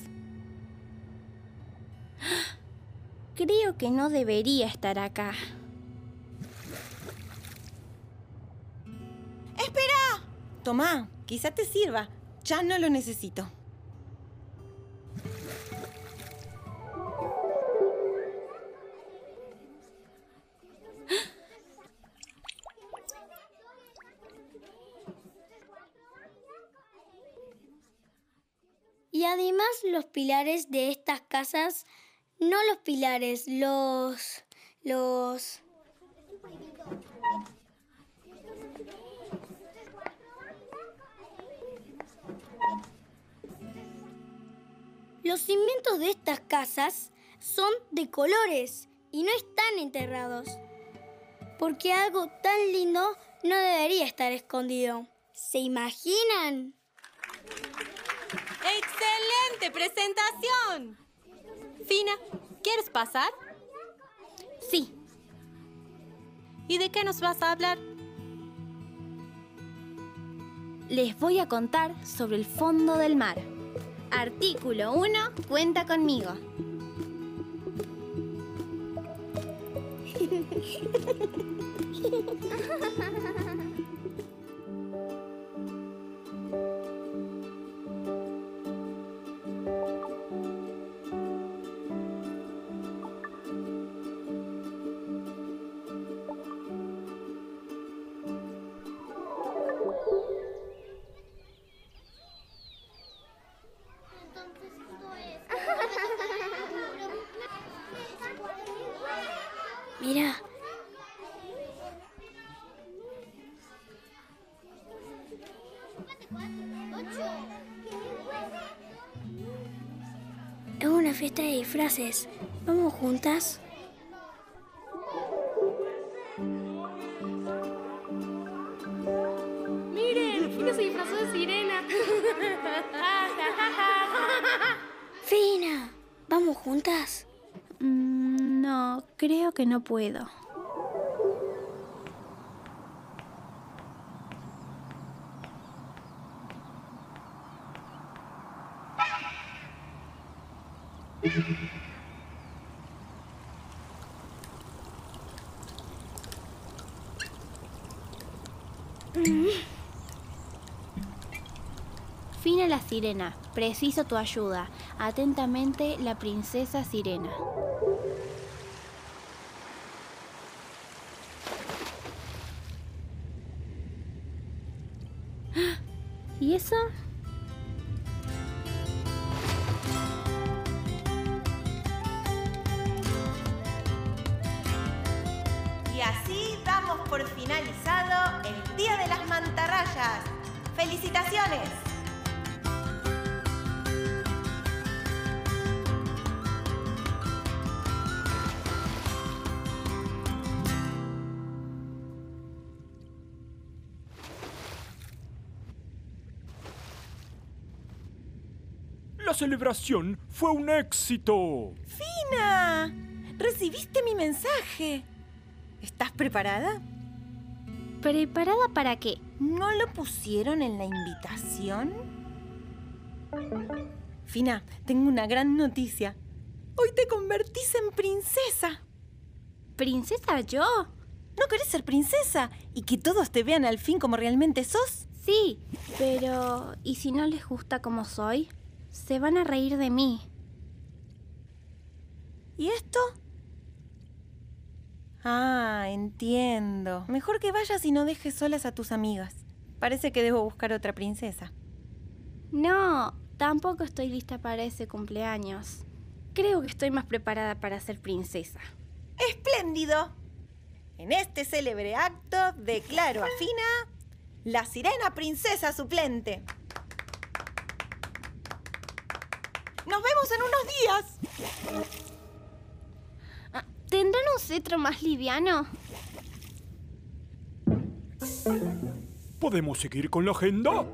[SPEAKER 4] Creo que no debería estar acá.
[SPEAKER 8] ¡Espera! Tomá, quizá te sirva. Ya no lo necesito.
[SPEAKER 5] Además, los pilares de estas casas, no los pilares, los... los... Los cimientos de estas casas son de colores y no están enterrados, porque algo tan lindo no debería estar escondido. ¿Se imaginan?
[SPEAKER 9] ¡Excelente presentación! Fina, ¿quieres pasar?
[SPEAKER 4] Sí.
[SPEAKER 9] ¿Y de qué nos vas a hablar?
[SPEAKER 4] Les voy a contar sobre el fondo del mar. Artículo 1, cuenta conmigo. puedo. Fina la sirena, preciso tu ayuda. Atentamente la princesa sirena.
[SPEAKER 10] La celebración fue un éxito.
[SPEAKER 8] ¡Fina! Recibiste mi mensaje. ¿Estás preparada?
[SPEAKER 4] ¿Preparada para qué?
[SPEAKER 8] ¿No lo pusieron en la invitación? Fina, tengo una gran noticia. Hoy te convertís en princesa.
[SPEAKER 4] ¿Princesa yo?
[SPEAKER 8] ¿No querés ser princesa? ¿Y que todos te vean al fin como realmente sos?
[SPEAKER 4] Sí, pero ¿y si no les gusta como soy? Se van a reír de mí.
[SPEAKER 8] ¿Y esto? Ah, entiendo. Mejor que vayas y no dejes solas a tus amigas. Parece que debo buscar otra princesa.
[SPEAKER 4] No, tampoco estoy lista para ese cumpleaños. Creo que estoy más preparada para ser princesa.
[SPEAKER 8] ¡Espléndido! En este célebre acto declaro a Fina la sirena princesa suplente. ¡Nos vemos en unos días!
[SPEAKER 4] Ah, ¿Tendrán un cetro más liviano?
[SPEAKER 10] ¿Podemos seguir con la agenda?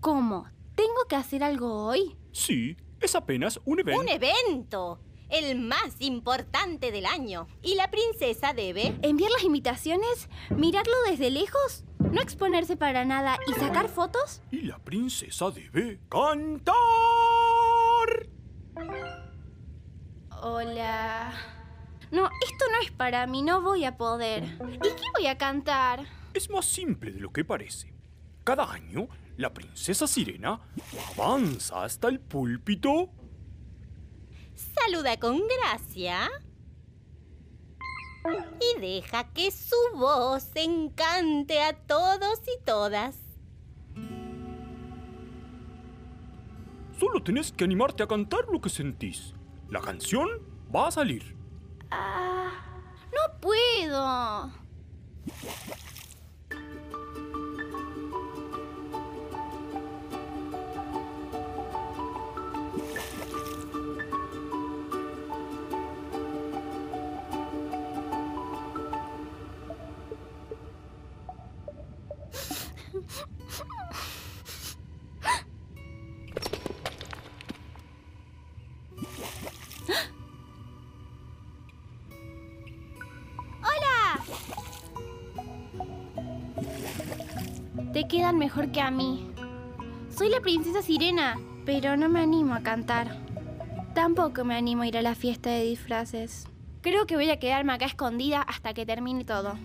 [SPEAKER 4] ¿Cómo? ¿Tengo que hacer algo hoy?
[SPEAKER 10] Sí, es apenas un evento.
[SPEAKER 9] ¡Un evento! El más importante del año. Y la princesa debe...
[SPEAKER 4] ¿Enviar las invitaciones? ¿Mirarlo desde lejos? ¿No exponerse para nada y sacar fotos?
[SPEAKER 10] Y la princesa debe cantar.
[SPEAKER 4] Hola. No, esto no es para mí, no voy a poder. ¿Y qué voy a cantar?
[SPEAKER 10] Es más simple de lo que parece. Cada año, la princesa sirena avanza hasta el púlpito
[SPEAKER 9] Saluda con gracia. Y deja que su voz encante a todos y todas.
[SPEAKER 10] Solo tenés que animarte a cantar lo que sentís. La canción va a salir.
[SPEAKER 4] Ah, no puedo. Mí. Soy la princesa Sirena, pero no me animo a cantar. Tampoco me animo a ir a la fiesta de disfraces. Creo que voy a quedarme acá escondida hasta que termine todo.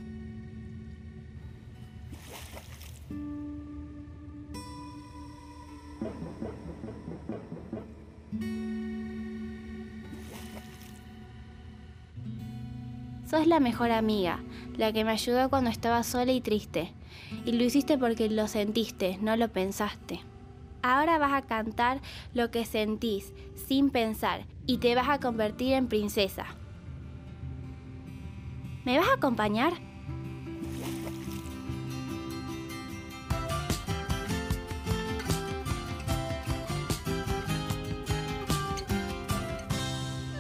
[SPEAKER 4] Sos la mejor amiga, la que me ayudó cuando estaba sola y triste. Y lo hiciste porque lo sentiste, no lo pensaste. Ahora vas a cantar lo que sentís, sin pensar, y te vas a convertir en princesa. ¿Me vas a acompañar?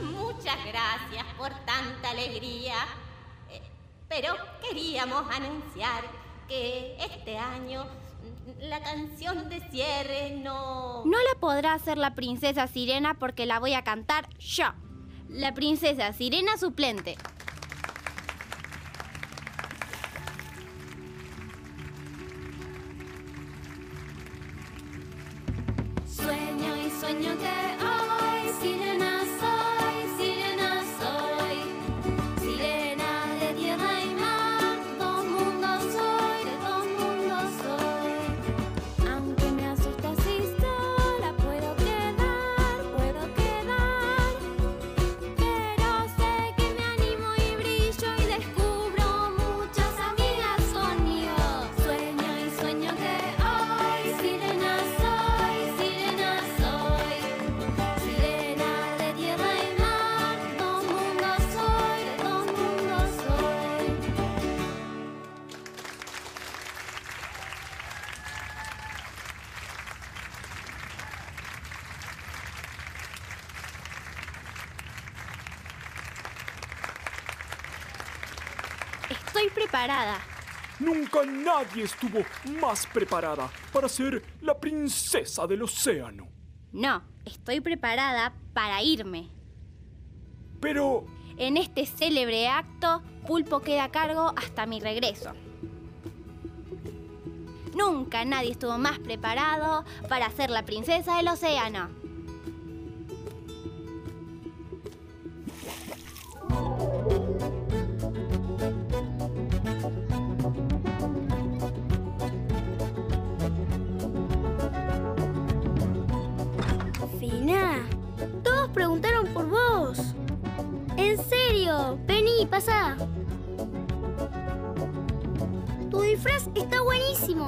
[SPEAKER 9] Muchas gracias por tanta alegría. Eh, Pero queríamos anunciar que este año la canción de cierre no...
[SPEAKER 4] No la podrá hacer la princesa Sirena porque la voy a cantar yo. La princesa Sirena suplente.
[SPEAKER 2] Sueño y sueño que
[SPEAKER 10] Nunca nadie estuvo más preparada para ser la princesa del océano.
[SPEAKER 4] No, estoy preparada para irme.
[SPEAKER 10] Pero...
[SPEAKER 4] En este célebre acto, Pulpo queda a cargo hasta mi regreso. Nunca nadie estuvo más preparado para ser la princesa del océano.
[SPEAKER 16] Pasa. Tu disfraz está buenísimo.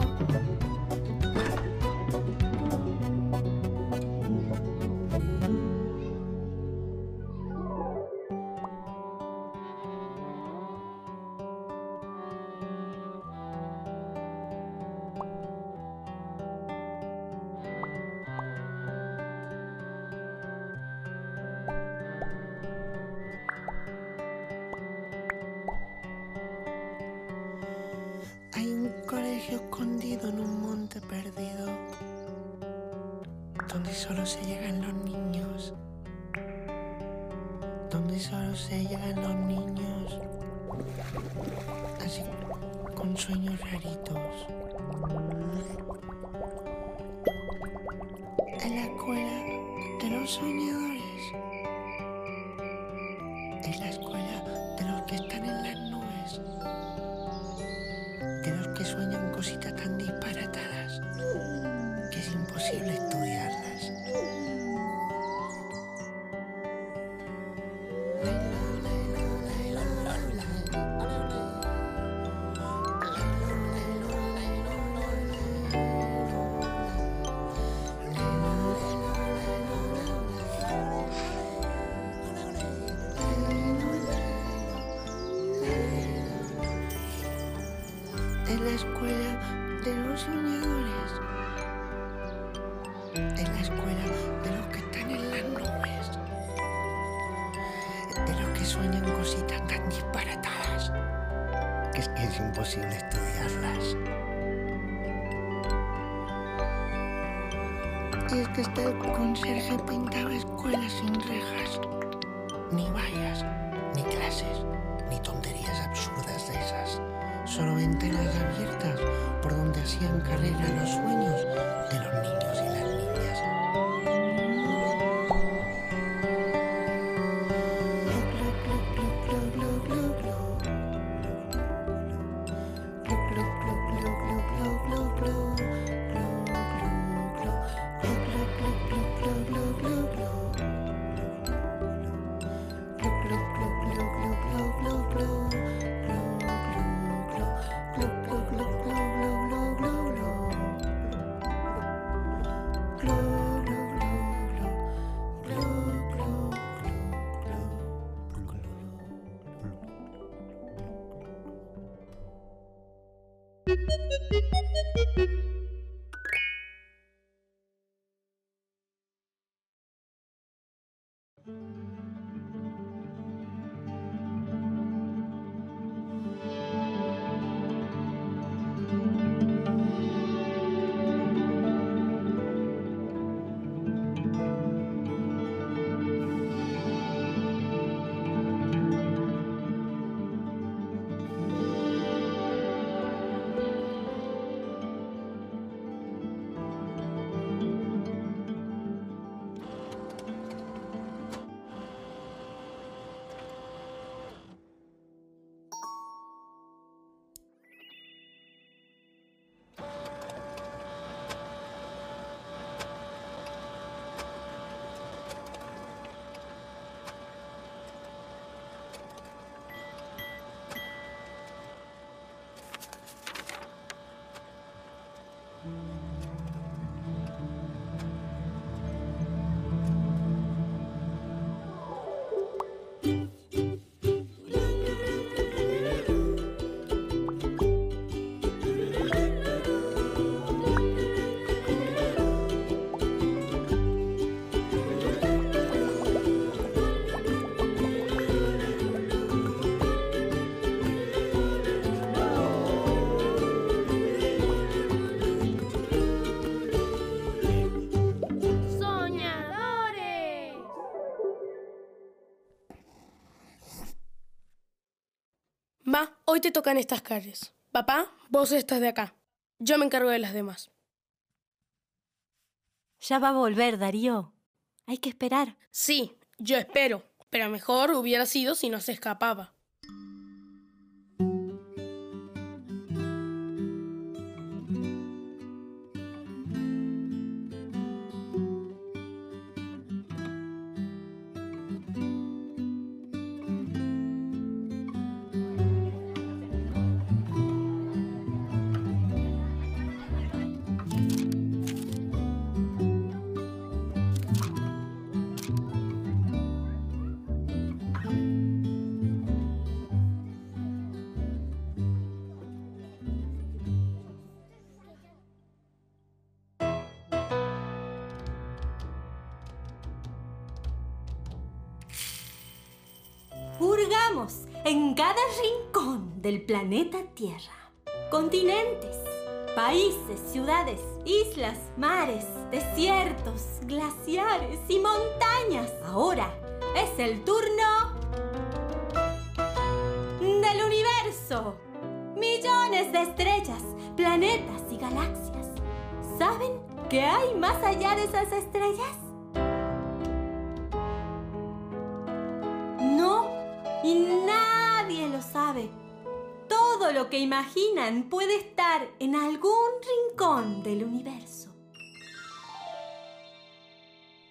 [SPEAKER 3] Hoy te tocan estas calles. Papá, vos estás de acá. Yo me encargo de las demás.
[SPEAKER 17] Ya va a volver, Darío. Hay que esperar.
[SPEAKER 3] Sí, yo espero. Pero mejor hubiera sido si no se escapaba.
[SPEAKER 18] Tierra. Continentes, países, ciudades, islas, mares, desiertos, glaciares y montañas. Ahora es el turno del universo. Millones de estrellas, planetas y galaxias. ¿Saben qué hay más allá de esas estrellas? No, y nadie lo sabe. Todo lo que imaginan puede estar en algún rincón del universo.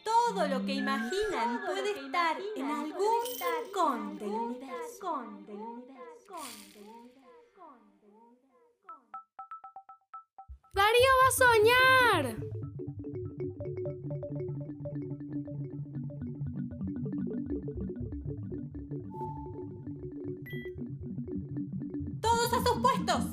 [SPEAKER 18] Todo lo que imaginan puede estar en algún rincón del universo.
[SPEAKER 3] ¡Darío va a soñar!
[SPEAKER 18] Puestos!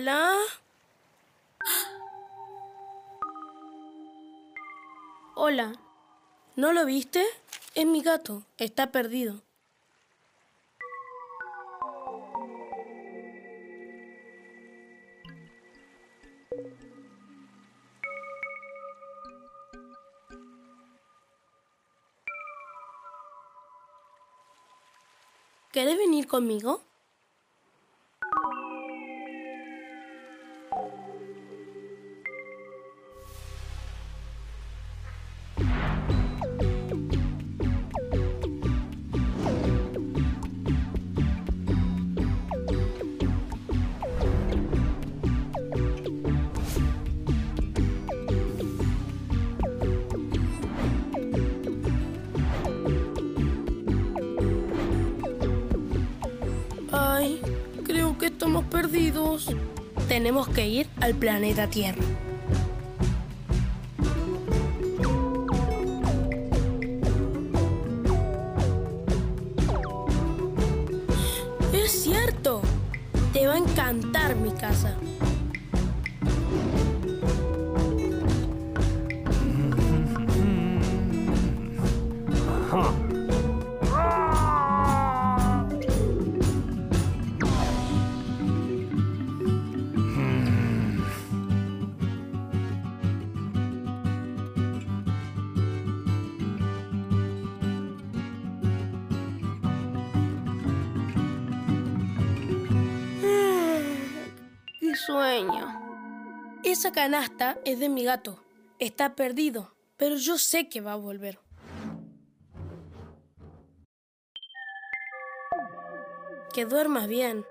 [SPEAKER 3] Hola. Hola. ¿No lo viste? Es mi gato. Está perdido. ¿Quieres venir conmigo? Tenemos que ir al planeta Tierra. Canasta es de mi gato. Está perdido, pero yo sé que va a volver. Que duermas bien.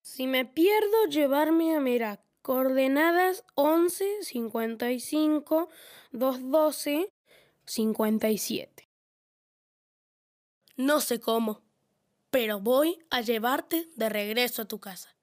[SPEAKER 3] Si me pierdo, llevarme a Merak. Coordenadas 11 55 212 57. No sé cómo, pero voy a llevarte de regreso a tu casa.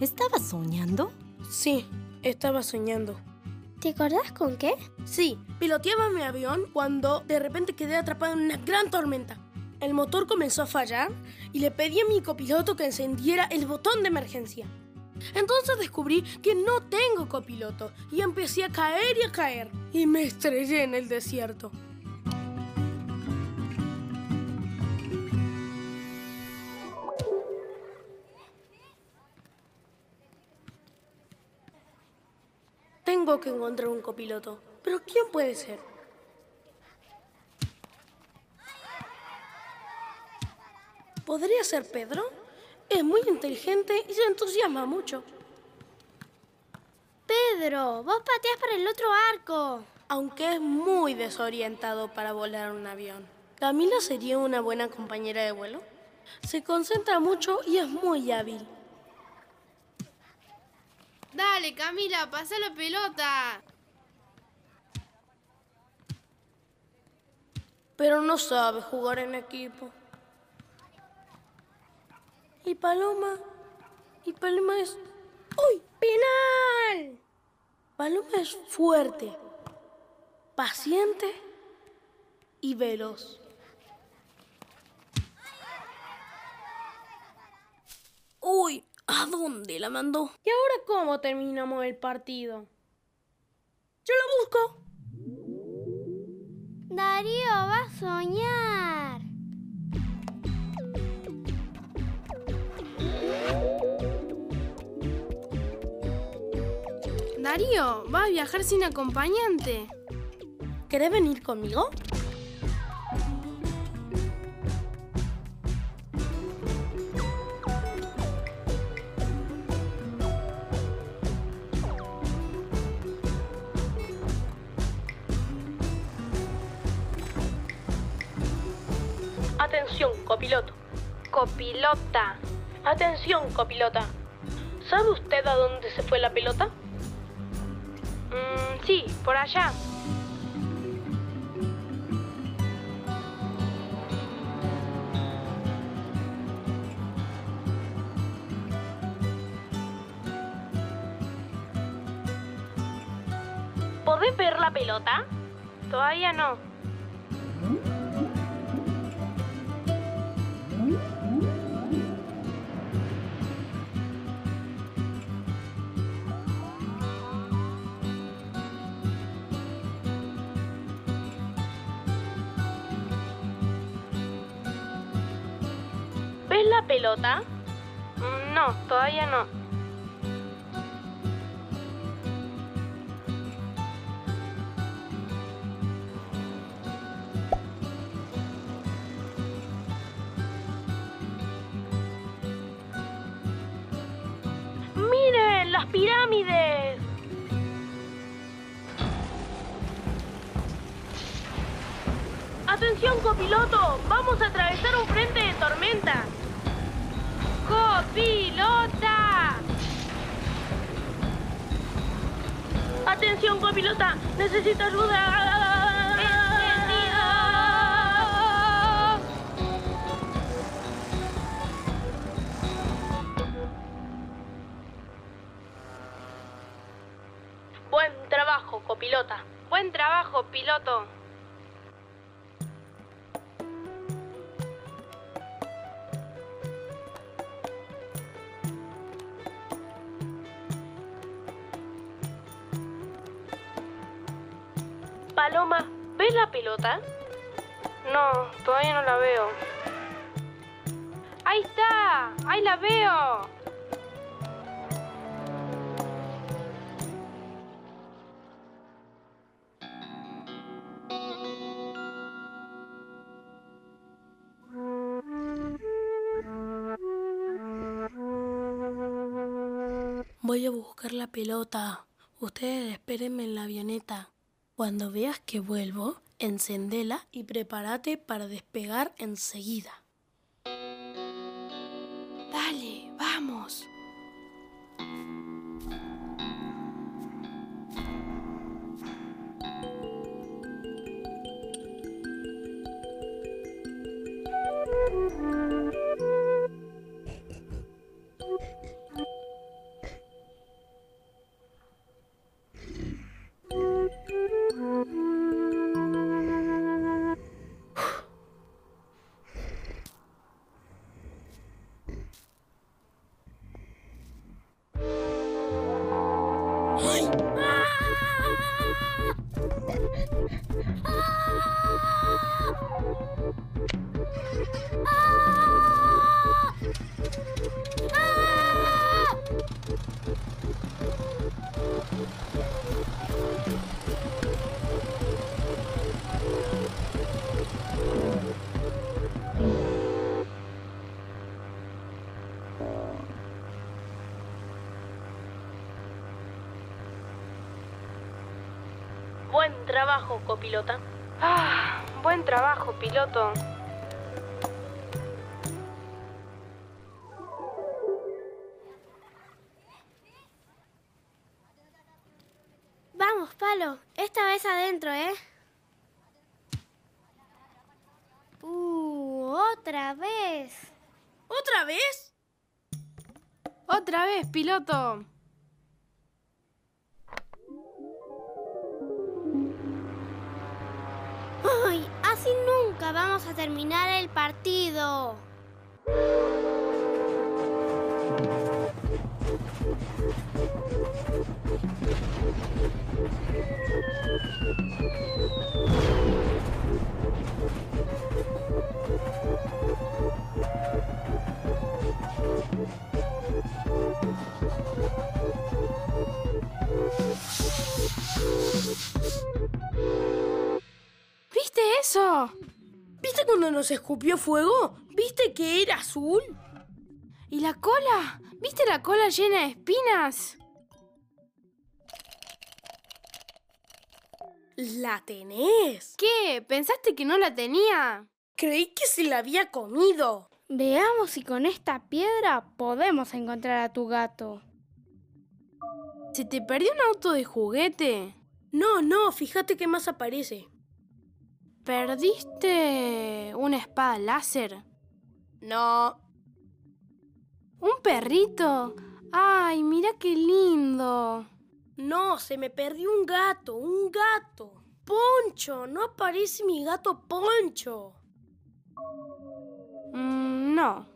[SPEAKER 18] ¿Estabas soñando?
[SPEAKER 3] Sí, estaba soñando.
[SPEAKER 5] ¿Te acordás con qué?
[SPEAKER 3] Sí, piloteaba mi avión cuando de repente quedé atrapado en una gran tormenta. El motor comenzó a fallar y le pedí a mi copiloto que encendiera el botón de emergencia. Entonces descubrí que no tengo copiloto y empecé a caer y a caer y me estrellé en el desierto. Tengo que encontrar un copiloto. ¿Pero quién puede ser? ¿Podría ser Pedro? Es muy inteligente y se entusiasma mucho.
[SPEAKER 5] Pedro, vos pateás para el otro arco.
[SPEAKER 3] Aunque es muy desorientado para volar un avión. Camila sería una buena compañera de vuelo. Se concentra mucho y es muy hábil.
[SPEAKER 14] Dale, Camila, pasa la pelota.
[SPEAKER 3] Pero no sabe jugar en equipo. Y Paloma. Y Paloma es. ¡Uy! ¡Penal! Paloma es fuerte, paciente y veloz. ¡Uy! ¿A dónde la mandó? ¿Y ahora cómo terminamos el partido? Yo lo busco.
[SPEAKER 7] Darío va a soñar.
[SPEAKER 14] Darío, va a viajar sin acompañante.
[SPEAKER 3] ¿Querés venir conmigo? Copiloto. Copilota. Atención, copilota. ¿Sabe usted a dónde se fue la pelota? Mm, sí, por allá. ¿Podés ver la pelota? Todavía no. Mm, No, todavía no. A buscar la pelota. Ustedes espérenme en la avioneta. Cuando veas que vuelvo, encendela y prepárate para despegar enseguida. Ah, buen trabajo, piloto. Nos escupió fuego? ¿Viste que era azul?
[SPEAKER 19] ¿Y la cola? ¿Viste la cola llena de espinas?
[SPEAKER 3] ¿La tenés?
[SPEAKER 19] ¿Qué? ¿Pensaste que no la tenía?
[SPEAKER 3] Creí que se la había comido.
[SPEAKER 7] Veamos si con esta piedra podemos encontrar a tu gato.
[SPEAKER 19] ¿Se te perdió un auto de juguete?
[SPEAKER 3] No, no, fíjate qué más aparece.
[SPEAKER 19] ¿Perdiste una espada láser? No. ¿Un perrito? ¡Ay, mira qué lindo!
[SPEAKER 3] No, se me perdió un gato, un gato. Poncho, no aparece mi gato Poncho.
[SPEAKER 19] Mm, no.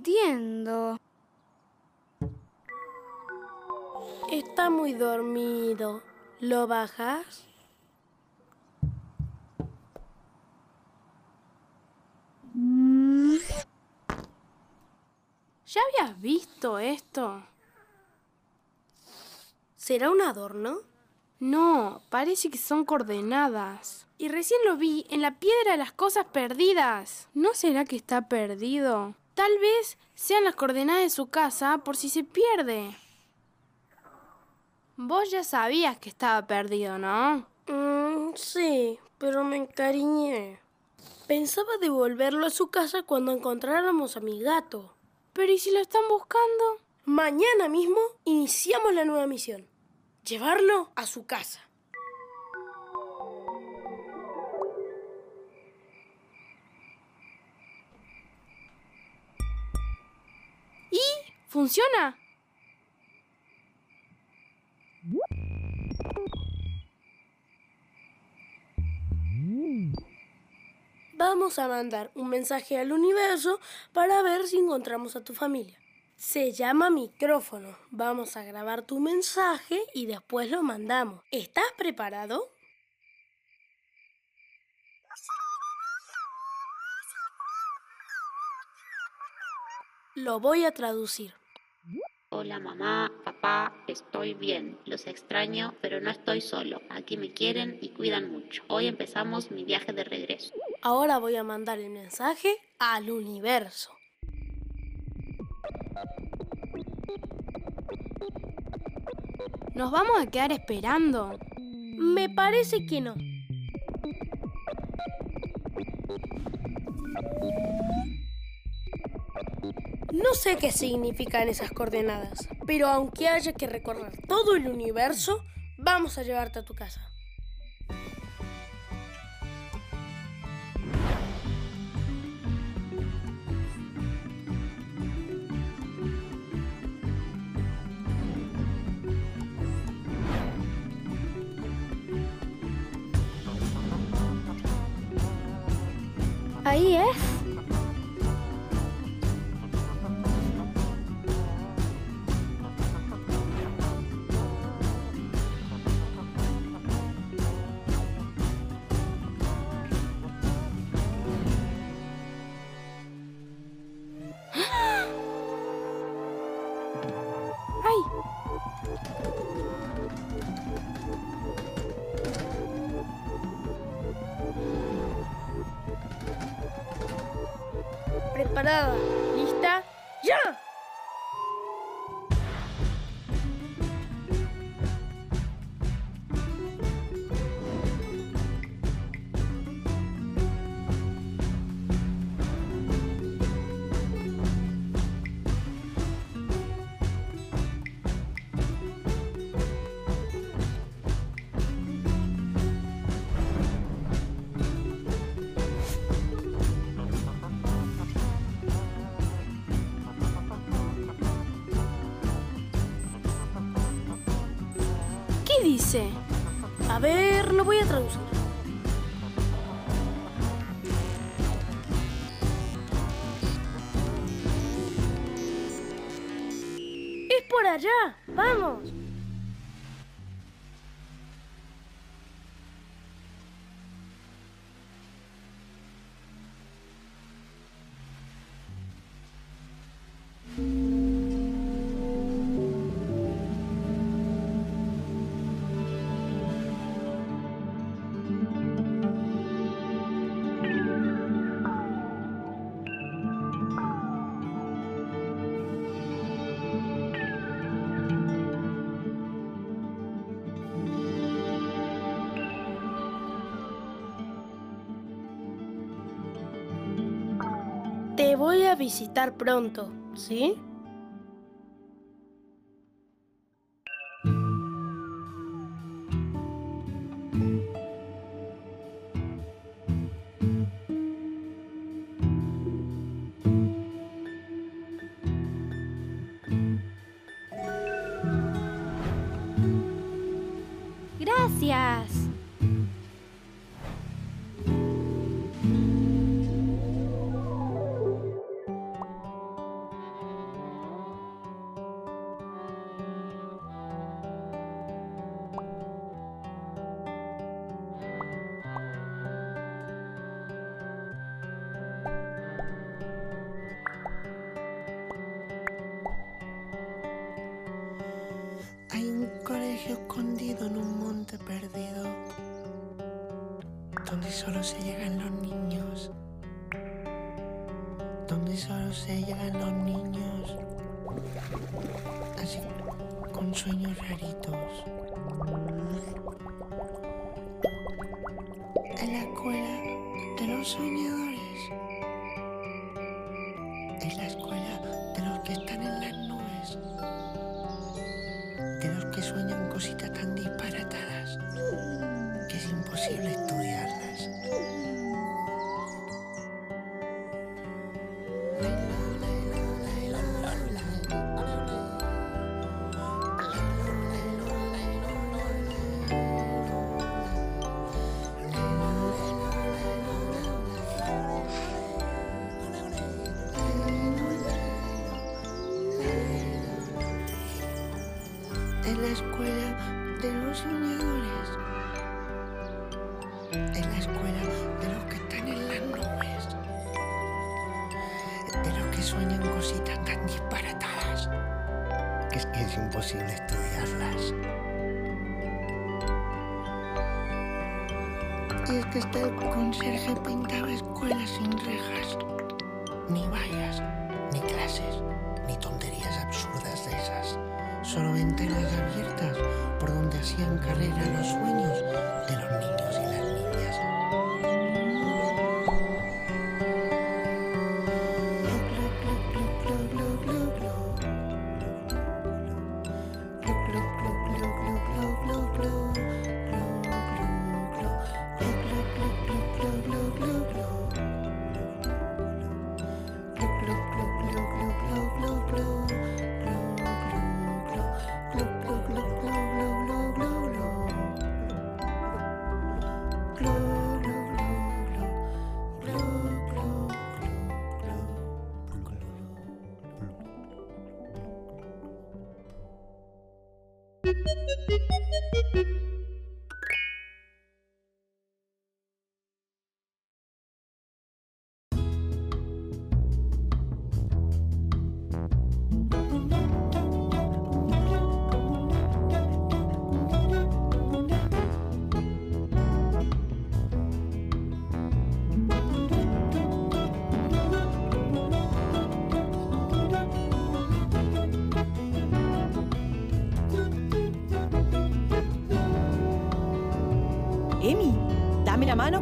[SPEAKER 7] Entiendo.
[SPEAKER 3] Está muy dormido. ¿Lo bajas? ¿Ya habías visto esto? ¿Será un adorno? No, parece que son coordenadas. Y recién lo vi en la piedra de las cosas perdidas. ¿No será que está perdido? Tal vez sean las coordenadas de su casa por si se pierde. Vos ya sabías que estaba perdido, ¿no? Mm, sí, pero me encariñé. Pensaba devolverlo a su casa cuando encontráramos a mi gato. Pero ¿y si lo están buscando? Mañana mismo iniciamos la nueva misión. Llevarlo a su casa. ¿Funciona? Vamos a mandar un mensaje al universo para ver si encontramos a tu familia. Se llama micrófono. Vamos a grabar tu mensaje y después lo mandamos. ¿Estás preparado? Lo voy a traducir.
[SPEAKER 20] Hola mamá, papá, estoy bien. Los extraño, pero no estoy solo. Aquí me quieren y cuidan mucho. Hoy empezamos mi viaje de regreso.
[SPEAKER 3] Ahora voy a mandar el mensaje al universo. ¿Nos vamos a quedar esperando? Me parece que no. No sé qué significan esas coordenadas, pero aunque haya que recorrer todo el universo, vamos a llevarte a tu casa. Visitar pronto, ¿sí?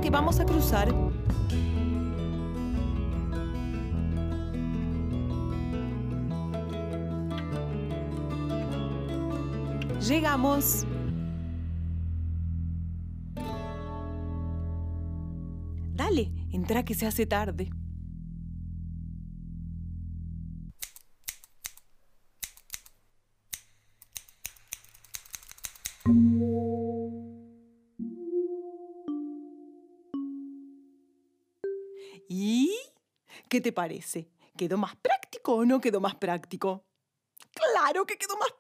[SPEAKER 21] que
[SPEAKER 12] vamos a cruzar Llegamos. Dale, entra que se hace tarde. parece? ¿Quedó más práctico o no quedó más práctico? Claro que quedó más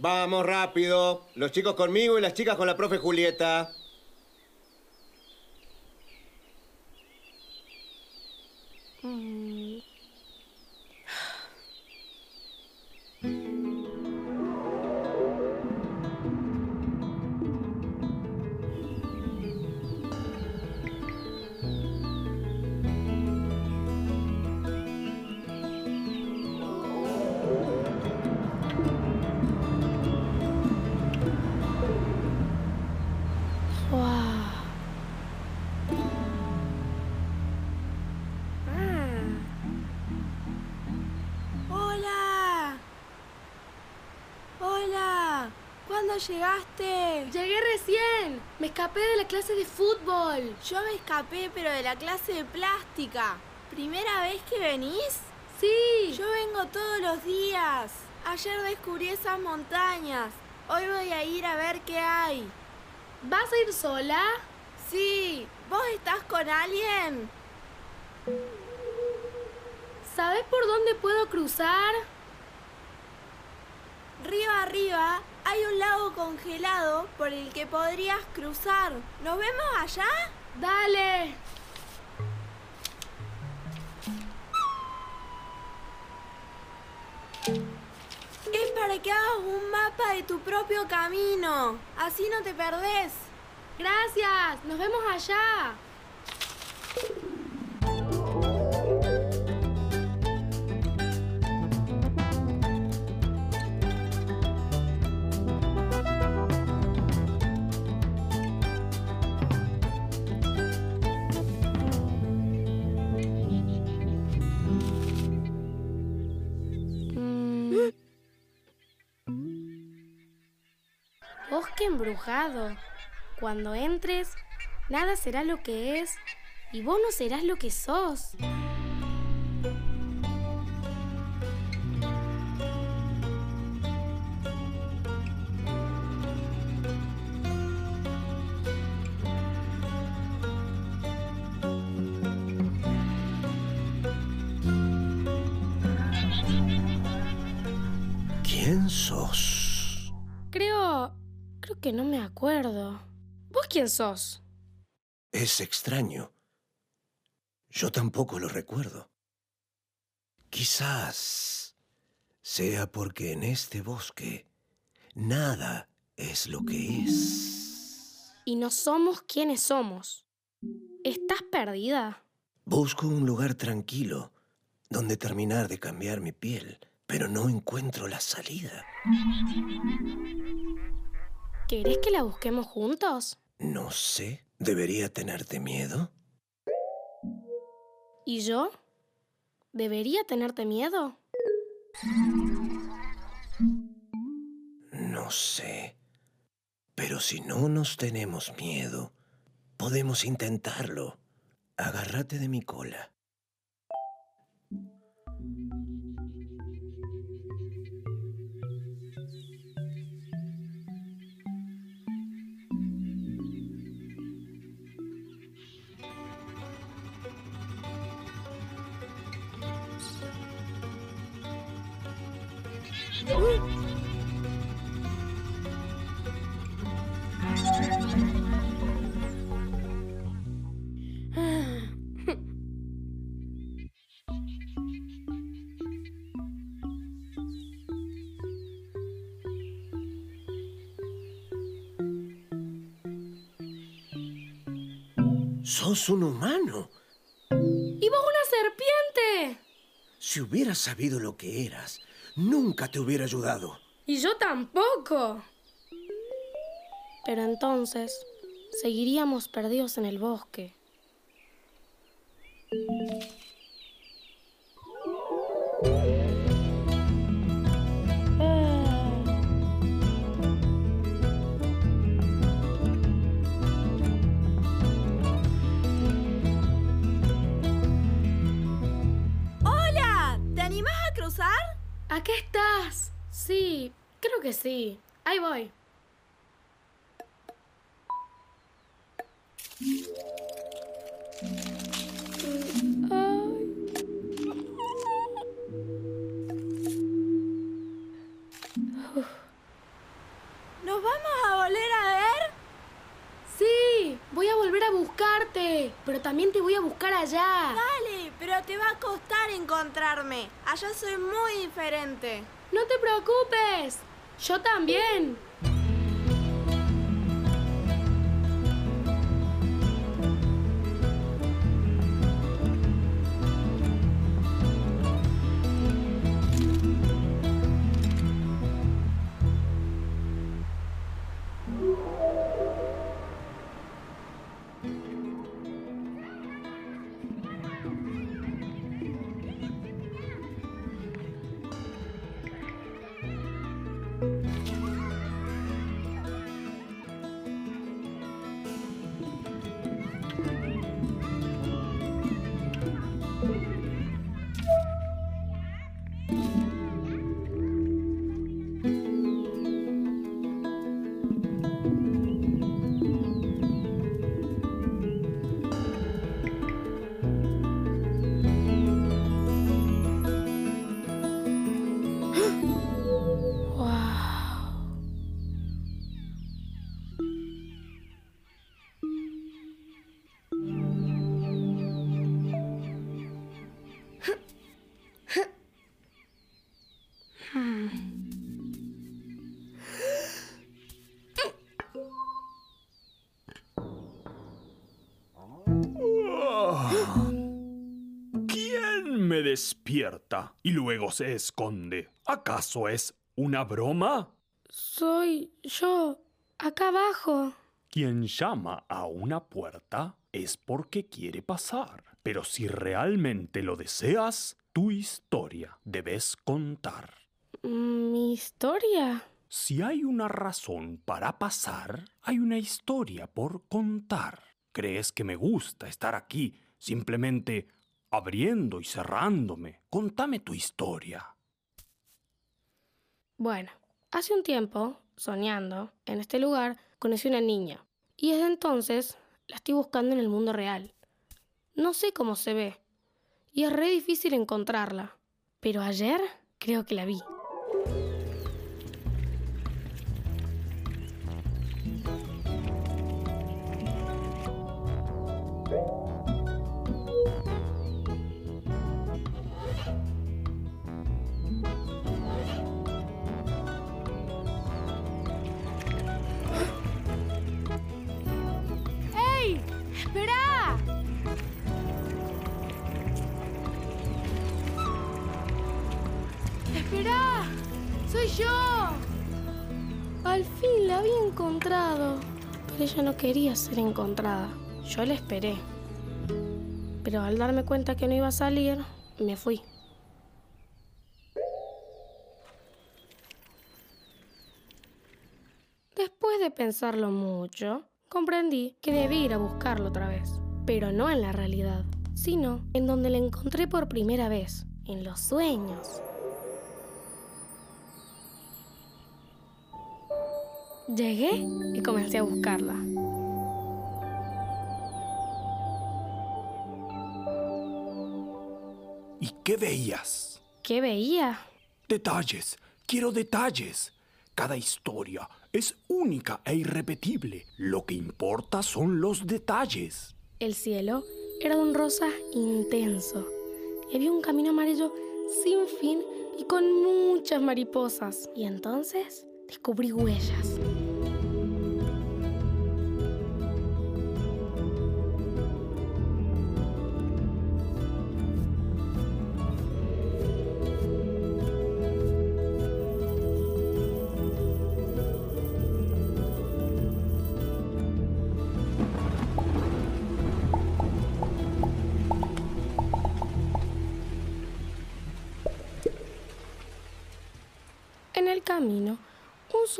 [SPEAKER 13] Vamos, rápido. Los chicos conmigo y las chicas con la profe Julieta.
[SPEAKER 6] Escapé de la clase de fútbol.
[SPEAKER 14] Yo me escapé, pero de la clase de plástica. ¿Primera vez que venís?
[SPEAKER 6] Sí.
[SPEAKER 14] Yo vengo todos los días. Ayer descubrí esas montañas. Hoy voy a ir a ver qué hay.
[SPEAKER 6] ¿Vas a ir sola?
[SPEAKER 14] Sí. ¿Vos estás con alguien?
[SPEAKER 6] ¿Sabes por dónde puedo cruzar?
[SPEAKER 14] Río arriba lago congelado por el que podrías cruzar. ¿Nos vemos allá?
[SPEAKER 6] Dale.
[SPEAKER 14] Es para que hagas un mapa de tu propio camino. Así no te perdés.
[SPEAKER 6] Gracias. Nos vemos allá. Cuando entres, nada será lo que es y vos no serás lo que sos. Que no me acuerdo. ¿Vos quién sos?
[SPEAKER 15] Es extraño. Yo tampoco lo recuerdo. Quizás sea porque en este bosque nada es lo que es.
[SPEAKER 6] Y no somos quienes somos. ¿Estás perdida?
[SPEAKER 15] Busco un lugar tranquilo donde terminar de cambiar mi piel, pero no encuentro la salida.
[SPEAKER 6] ¿Querés que la busquemos juntos?
[SPEAKER 15] No sé. ¿Debería tenerte miedo?
[SPEAKER 6] ¿Y yo? ¿Debería tenerte miedo?
[SPEAKER 15] No sé. Pero si no nos tenemos miedo, podemos intentarlo. Agárrate de mi cola. Un humano.
[SPEAKER 6] ¡Y vos una serpiente!
[SPEAKER 15] Si hubieras sabido lo que eras, nunca te hubiera ayudado.
[SPEAKER 6] Y yo tampoco. Pero entonces, seguiríamos perdidos en el bosque.
[SPEAKER 14] Cruzar?
[SPEAKER 6] ¿Aquí estás? Sí, creo que sí. Ahí voy.
[SPEAKER 14] ¿Nos vamos a volver a ver?
[SPEAKER 6] Sí, voy a volver a buscarte, pero también te voy a buscar allá.
[SPEAKER 14] Dale, pero te va a costar encontrarme. Allá soy muy diferente.
[SPEAKER 6] No te preocupes, yo también.
[SPEAKER 10] Me despierta y luego se esconde. ¿Acaso es una broma?
[SPEAKER 6] Soy yo, acá abajo.
[SPEAKER 10] Quien llama a una puerta es porque quiere pasar. Pero si realmente lo deseas, tu historia debes contar.
[SPEAKER 6] ¿Mi historia?
[SPEAKER 10] Si hay una razón para pasar, hay una historia por contar. ¿Crees que me gusta estar aquí simplemente abriendo y cerrándome? Contame tu historia.
[SPEAKER 6] Bueno, hace un tiempo, soñando, en este lugar, conocí una niña. Y desde entonces la estoy buscando en el mundo real. No sé cómo se ve. Y es re difícil encontrarla. Pero ayer creo que la vi.
[SPEAKER 3] ¡Soy yo!
[SPEAKER 6] Al fin la había encontrado. Pero ella no quería ser encontrada. Yo la esperé. Pero al darme cuenta que no iba a salir, me fui. Después de pensarlo mucho, comprendí que debía ir a buscarlo otra vez. Pero no en la realidad, sino en donde la encontré por primera vez, en los sueños. Llegué y comencé a buscarla.
[SPEAKER 10] ¿Y qué veías?
[SPEAKER 6] ¿Qué veía?
[SPEAKER 10] Detalles. Quiero detalles. Cada historia es única e irrepetible. Lo que importa son los detalles.
[SPEAKER 6] El cielo era de un rosa intenso había un camino amarillo sin fin y con muchas mariposas. Y entonces descubrí huellas.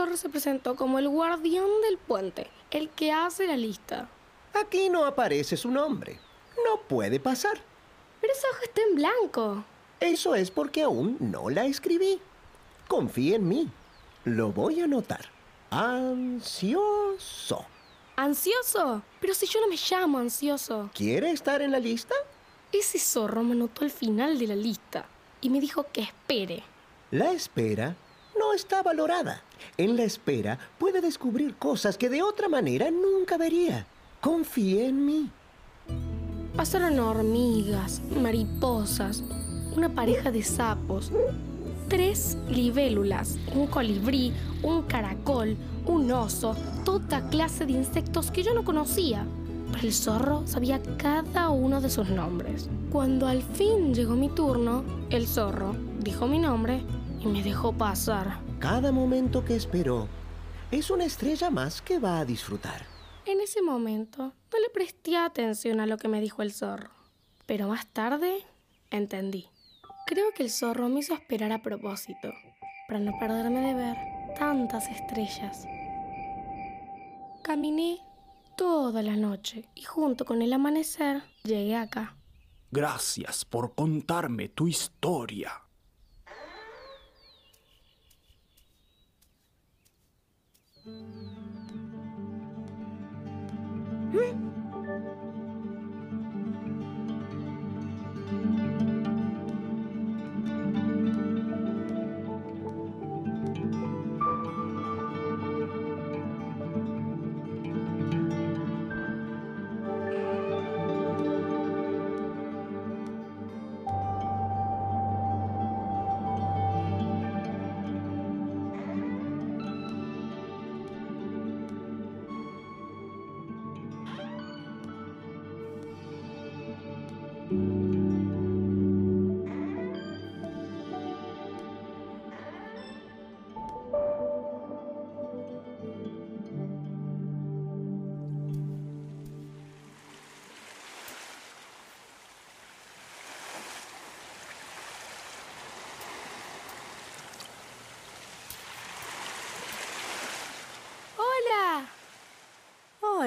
[SPEAKER 6] Zorro se presentó como el guardián del puente, el que hace la lista.
[SPEAKER 15] Aquí no aparece su nombre. No puede pasar.
[SPEAKER 6] Pero esa hoja está en blanco.
[SPEAKER 15] Eso es porque aún no la escribí. Confía en mí. Lo voy a anotar. Ansioso.
[SPEAKER 6] ¿Ansioso? Pero si yo no me llamo ansioso.
[SPEAKER 15] ¿Quiere estar en la lista?
[SPEAKER 6] Ese zorro me anotó al final de la lista y me dijo que espere.
[SPEAKER 15] La espera no está valorada. En la espera puede descubrir cosas que de otra manera nunca vería. Confíe en mí.
[SPEAKER 6] Pasaron hormigas, mariposas, una pareja de sapos, tres libélulas, un colibrí, un caracol, un oso, toda clase de insectos que yo no conocía. Pero el zorro sabía cada uno de sus nombres. Cuando al fin llegó mi turno, el zorro dijo mi nombre y me dejó pasar.
[SPEAKER 15] Cada momento que esperó es una estrella más que va a disfrutar.
[SPEAKER 6] En ese momento no le presté atención a lo que me dijo el zorro. Pero más tarde entendí. Creo que el zorro me hizo esperar a propósito, para no perderme de ver tantas estrellas. Caminé toda la noche y junto con el amanecer llegué acá.
[SPEAKER 10] Gracias por contarme tu historia. Hmm?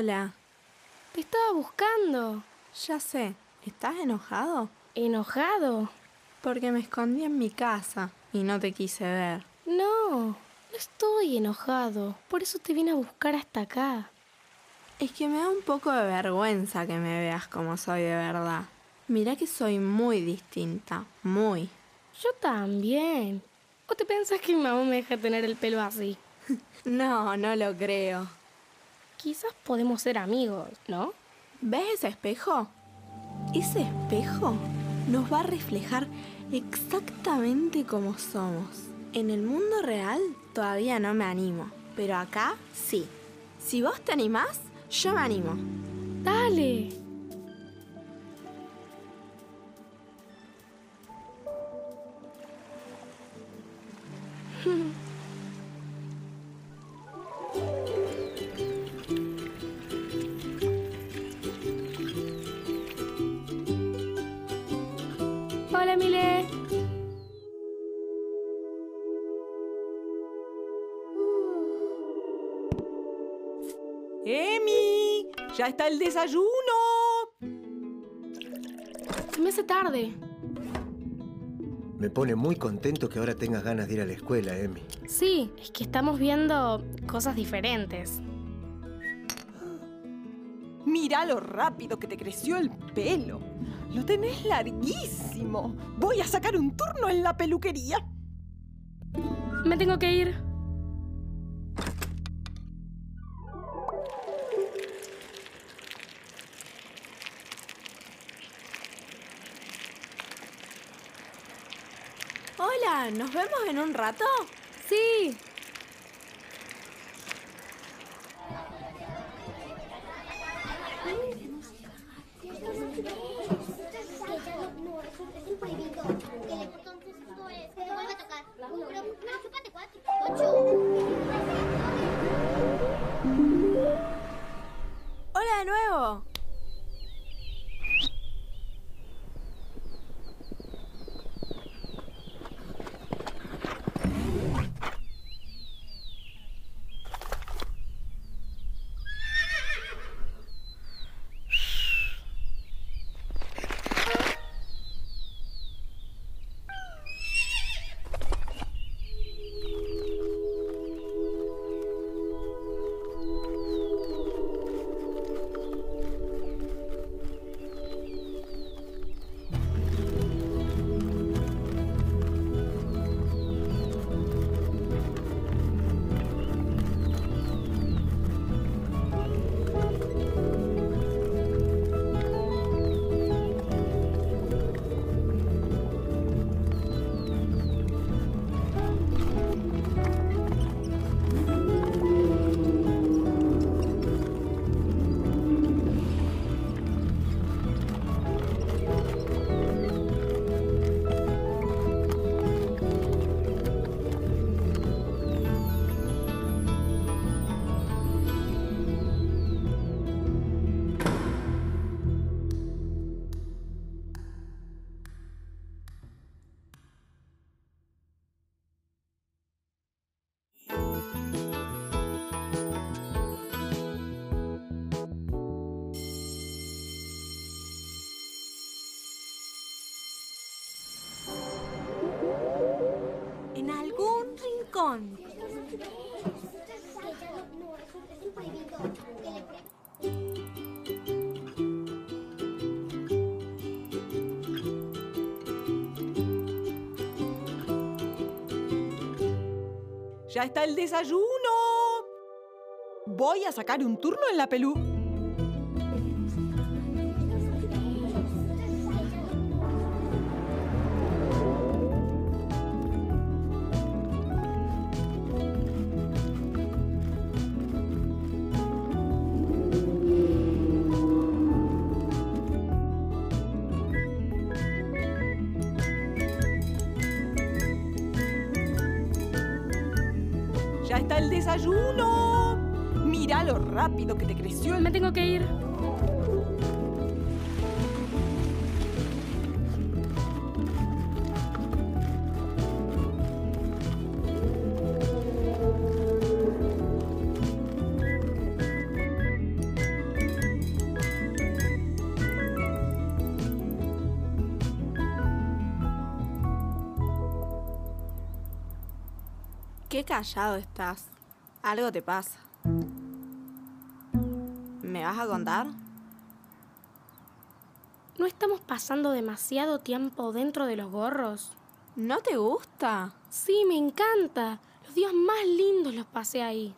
[SPEAKER 14] Hola.
[SPEAKER 6] Te estaba buscando.
[SPEAKER 14] Ya sé. ¿Estás enojado?
[SPEAKER 6] ¿Enojado?
[SPEAKER 14] Porque me escondí en mi casa y no te quise ver.
[SPEAKER 6] No, no estoy enojado. Por eso te vine a buscar hasta acá.
[SPEAKER 14] Es que me da un poco de vergüenza que me veas como soy de verdad. Mira que soy muy distinta, muy.
[SPEAKER 6] Yo también. ¿O te pensás que mi mamá me deja tener el pelo así?
[SPEAKER 14] No, no lo creo.
[SPEAKER 6] Quizás podemos ser amigos, ¿no?
[SPEAKER 14] ¿Ves ese espejo? Ese espejo nos va a reflejar exactamente como somos. En el mundo real todavía no me animo, pero acá sí. Si vos te animás, yo me animo.
[SPEAKER 6] Dale.
[SPEAKER 12] ¡Ya está el desayuno!
[SPEAKER 6] Se me hace tarde.
[SPEAKER 15] Me pone muy contento que ahora tengas ganas de ir a la escuela, Emi.
[SPEAKER 6] Sí, es que estamos viendo cosas diferentes.
[SPEAKER 12] Mira lo rápido que te creció el pelo. Lo tenés larguísimo. Voy a sacar un turno en la peluquería.
[SPEAKER 6] Me tengo que ir.
[SPEAKER 14] Hola, ¿nos vemos en un rato?
[SPEAKER 6] Sí.
[SPEAKER 14] Hola
[SPEAKER 12] ¡Ya está el desayuno! Voy a sacar un turno en la pelu... maldición,
[SPEAKER 6] me tengo que ir.
[SPEAKER 14] Qué callado estás. Algo te pasa. ¿Me vas a contar?
[SPEAKER 16] ¿No estamos pasando demasiado tiempo dentro de los gorros?
[SPEAKER 14] ¿No te gusta?
[SPEAKER 16] Sí, me encanta. Los días más lindos los pasé ahí.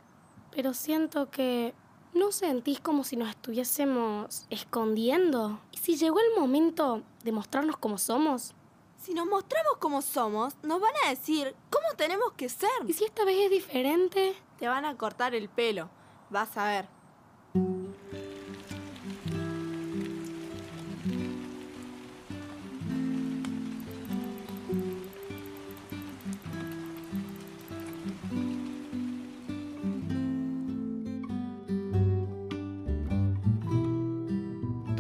[SPEAKER 16] Pero siento que ¿no sentís como si nos estuviésemos escondiendo? ¿Y si llegó el momento de mostrarnos como somos?
[SPEAKER 14] Si nos mostramos como somos, nos van a decir cómo tenemos que ser.
[SPEAKER 16] ¿Y si esta vez es diferente?
[SPEAKER 14] Te van a cortar el pelo. Vas a ver.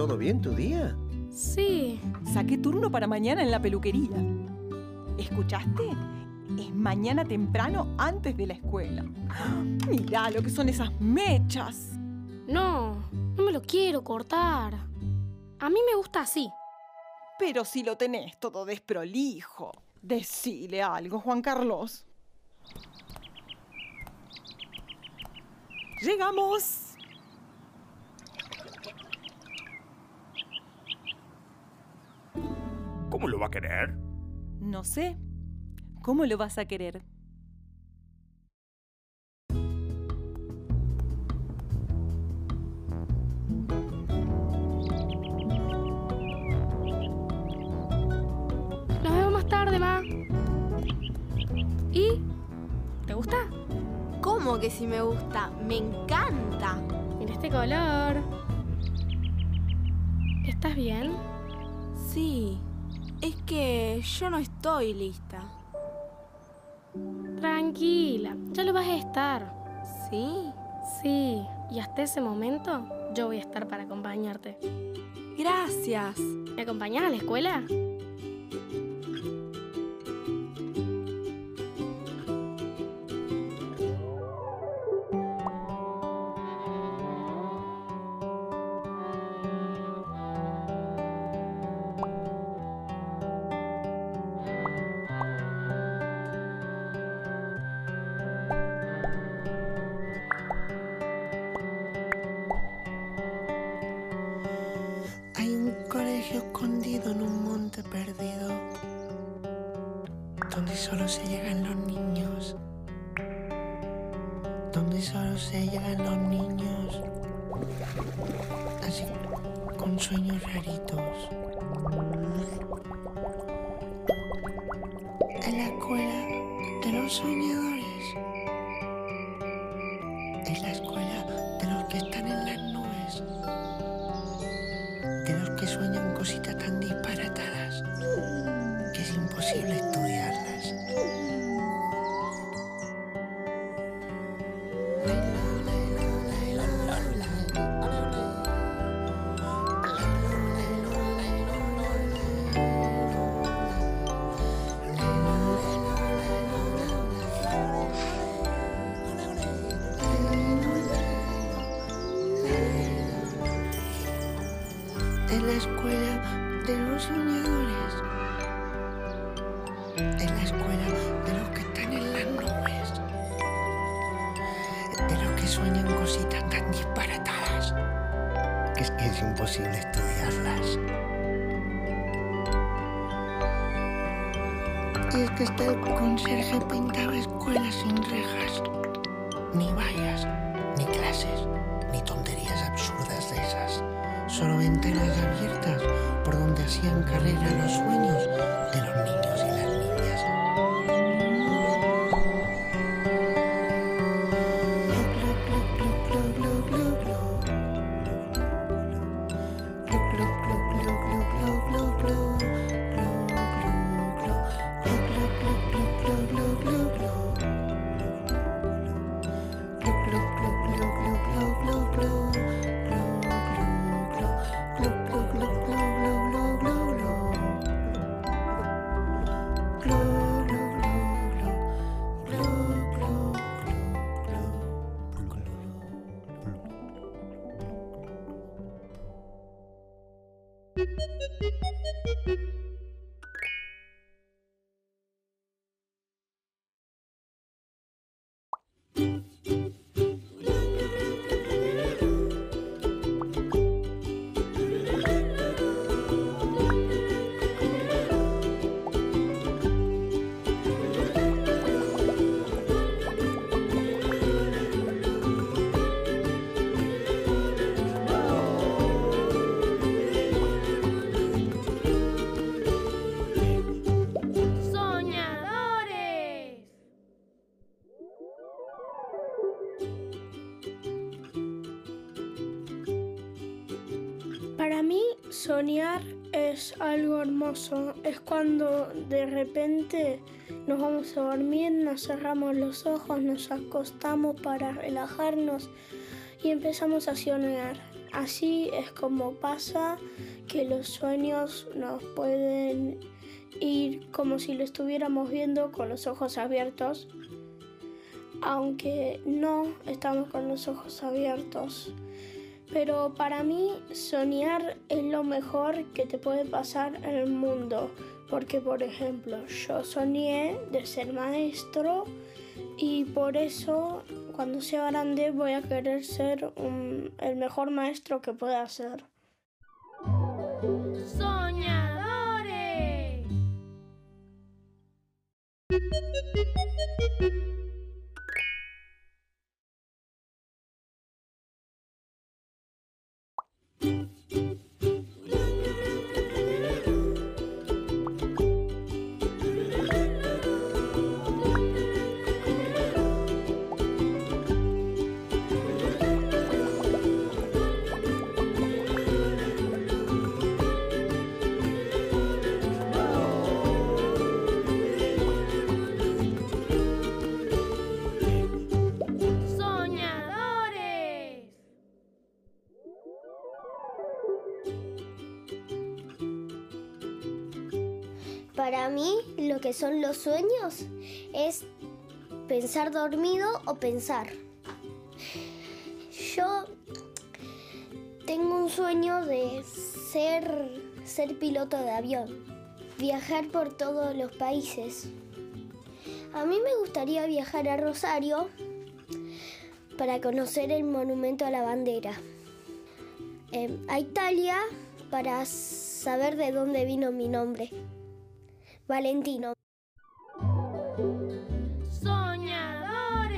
[SPEAKER 15] ¿Todo bien tu día?
[SPEAKER 16] Sí.
[SPEAKER 12] Saqué turno para mañana en la peluquería. ¿Escuchaste? Es mañana temprano antes de la escuela. Mirá lo que son esas mechas.
[SPEAKER 16] No, no me lo quiero cortar. A mí me gusta así.
[SPEAKER 12] Pero si lo tenés todo desprolijo. Decile algo, Juan Carlos. Llegamos.
[SPEAKER 10] ¿Cómo lo va a querer?
[SPEAKER 12] No sé. ¿Cómo lo vas a querer?
[SPEAKER 16] Nos vemos más tarde, ma. ¿Y? ¿Te gusta?
[SPEAKER 14] ¿Cómo que si me gusta? Me encanta.
[SPEAKER 16] Mira este color. ¿Estás bien?
[SPEAKER 14] Sí. Es que yo no estoy lista.
[SPEAKER 16] Tranquila, ya lo vas a estar.
[SPEAKER 14] ¿Sí?
[SPEAKER 16] Sí, y hasta ese momento yo voy a estar para acompañarte.
[SPEAKER 14] Gracias.
[SPEAKER 16] ¿Me acompañas a la escuela?
[SPEAKER 22] Soñar es algo hermoso. Es cuando de repente nos vamos a dormir, nos cerramos los ojos, nos acostamos para relajarnos y empezamos a soñar. Así es como pasa que los sueños nos pueden ir como si lo estuviéramos viendo con los ojos abiertos, aunque no estamos con los ojos abiertos. Pero para mí soñar es lo mejor que te puede pasar en el mundo. Porque, por ejemplo, yo soñé de ser maestro y por eso cuando sea grande voy a querer ser el mejor maestro que pueda ser.
[SPEAKER 6] Soñadores. Soñadores.
[SPEAKER 2] Para mí, lo que son los sueños es pensar dormido o pensar. Yo tengo un sueño de ser, ser piloto de avión, viajar por todos los países. A mí me gustaría viajar a Rosario para conocer el monumento a la bandera. Em, a Italia para saber de dónde vino mi nombre. Valentino.
[SPEAKER 6] Soñadores.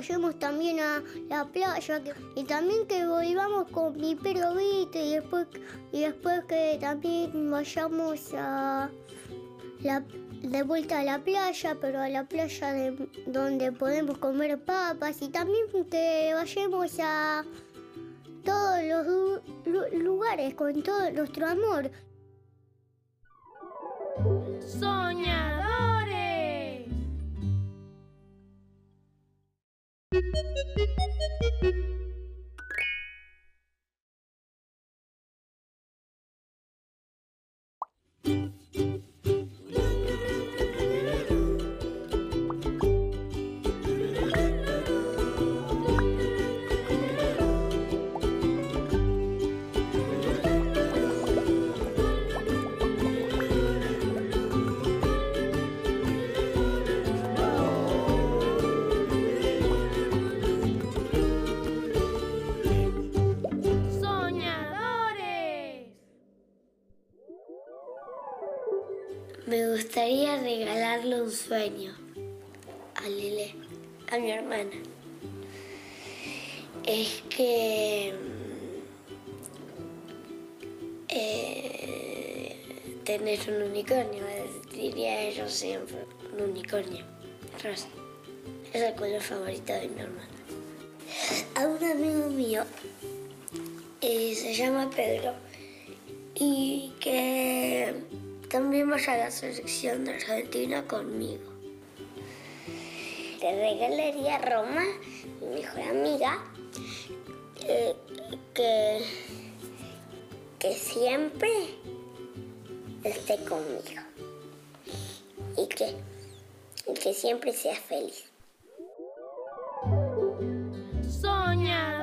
[SPEAKER 23] Vayamos también a la playa y también que volvamos con mi perro Vito y después, y después que también vayamos a la, de vuelta a la playa, pero a la playa de- donde podemos comer papas y también que vayamos a todos los lu- lu- lugares con todo nuestro amor.
[SPEAKER 6] Soñadores. Soñadores.
[SPEAKER 2] Regalarle un sueño a Lele, a mi hermana. Es que mm, eh, tener un unicornio, diría yo siempre, un unicornio. Es el color favorito de mi hermana. A un amigo mío eh, se llama Pedro y que también vas a la selección de Argentina conmigo. Te regalaría Roma, mi mejor amiga, eh, que, que siempre esté conmigo y que, y que siempre sea feliz.
[SPEAKER 3] ¡Soñadores!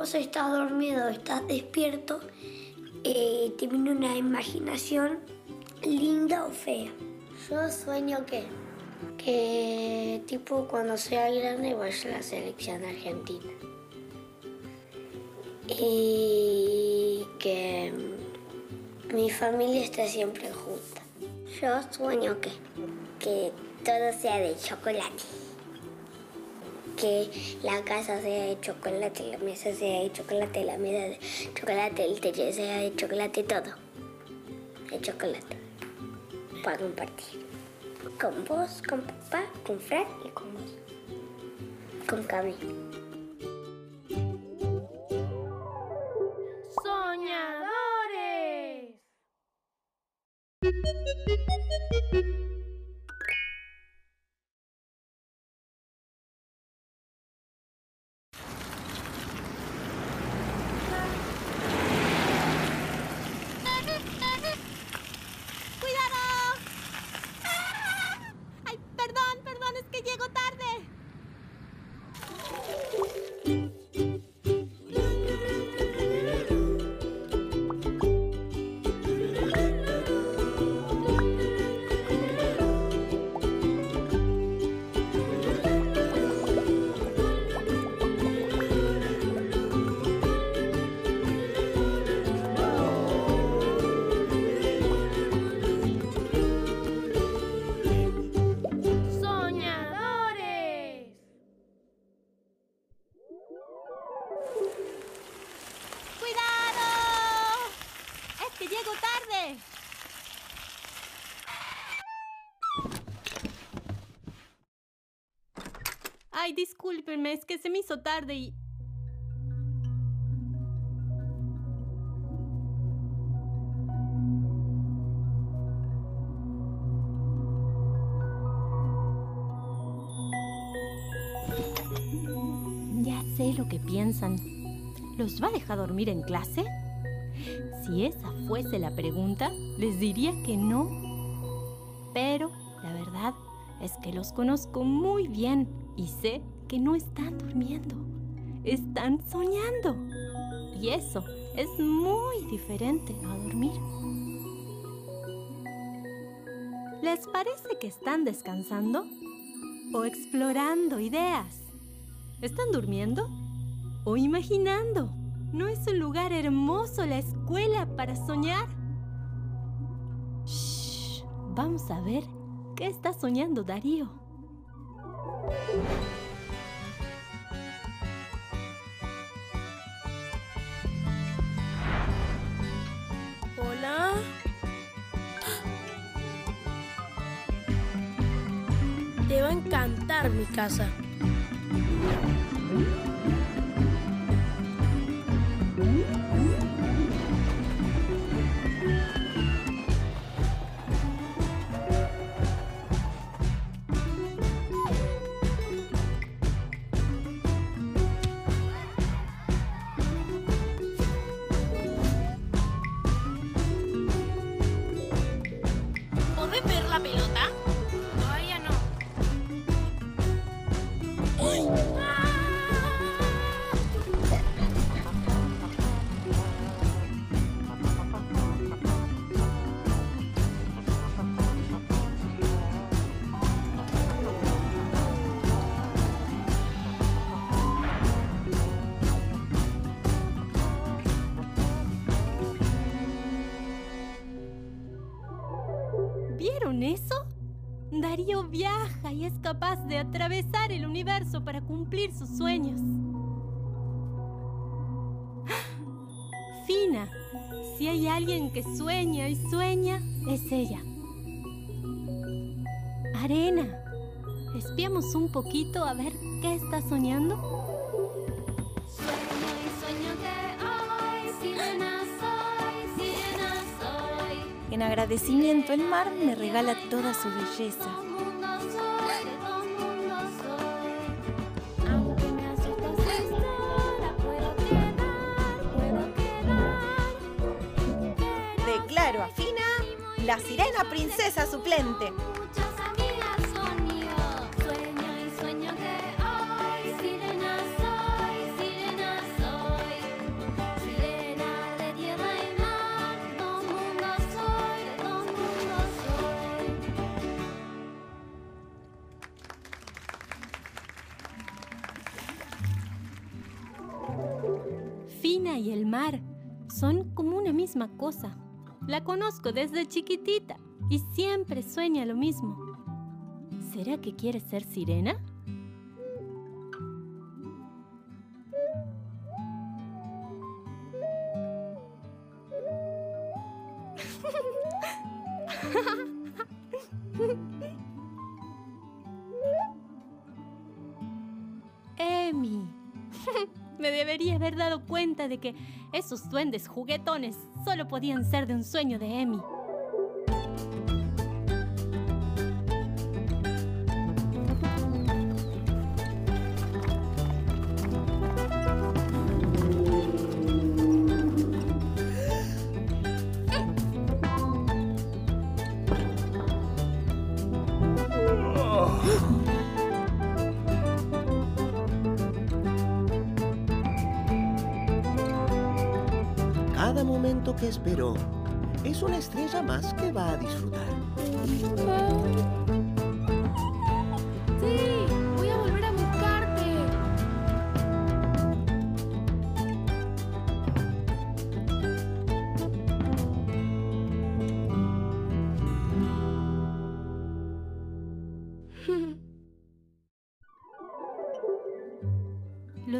[SPEAKER 2] Vos estás dormido, estás despierto, eh, te viene una imaginación linda o fea. Yo sueño que, que tipo cuando sea grande vaya a la selección argentina. Y que mi familia esté siempre junta. Yo sueño que, que todo sea de chocolate que la casa sea de chocolate, la mesa sea de chocolate, la mesa de chocolate, el techo sea de chocolate, todo. De chocolate. Para compartir. Con vos, con papá, con Fran y con vos. Con Cami.
[SPEAKER 24] Es que se me hizo tarde y...
[SPEAKER 18] Ya sé lo que piensan. ¿Los va a dejar dormir en clase? Si esa fuese la pregunta, les diría que no. Pero la verdad es que los conozco muy bien y sé que no están durmiendo. Están soñando. Y eso es muy diferente a dormir. ¿Les parece que están descansando? ¿O explorando ideas? ¿Están durmiendo? ¿O imaginando? ¿No es un lugar hermoso la escuela para soñar? Shh, vamos a ver qué está soñando Darío.
[SPEAKER 3] Mi casa.
[SPEAKER 18] Que sueña y sueña, es ella. Arena, espiamos un poquito a ver qué está soñando.
[SPEAKER 2] Sueño y sueño que hoy sirena soy, sirena soy.
[SPEAKER 8] En agradecimiento el mar me regala toda su belleza.
[SPEAKER 2] De todo mundo soy.
[SPEAKER 8] Fina
[SPEAKER 2] y
[SPEAKER 18] el mar son como una misma cosa. La conozco desde chiquitita y siempre sueña lo mismo. ¿Será que quiere ser sirena? Haber dado cuenta de que esos duendes juguetones solo podían ser de un sueño de Emi.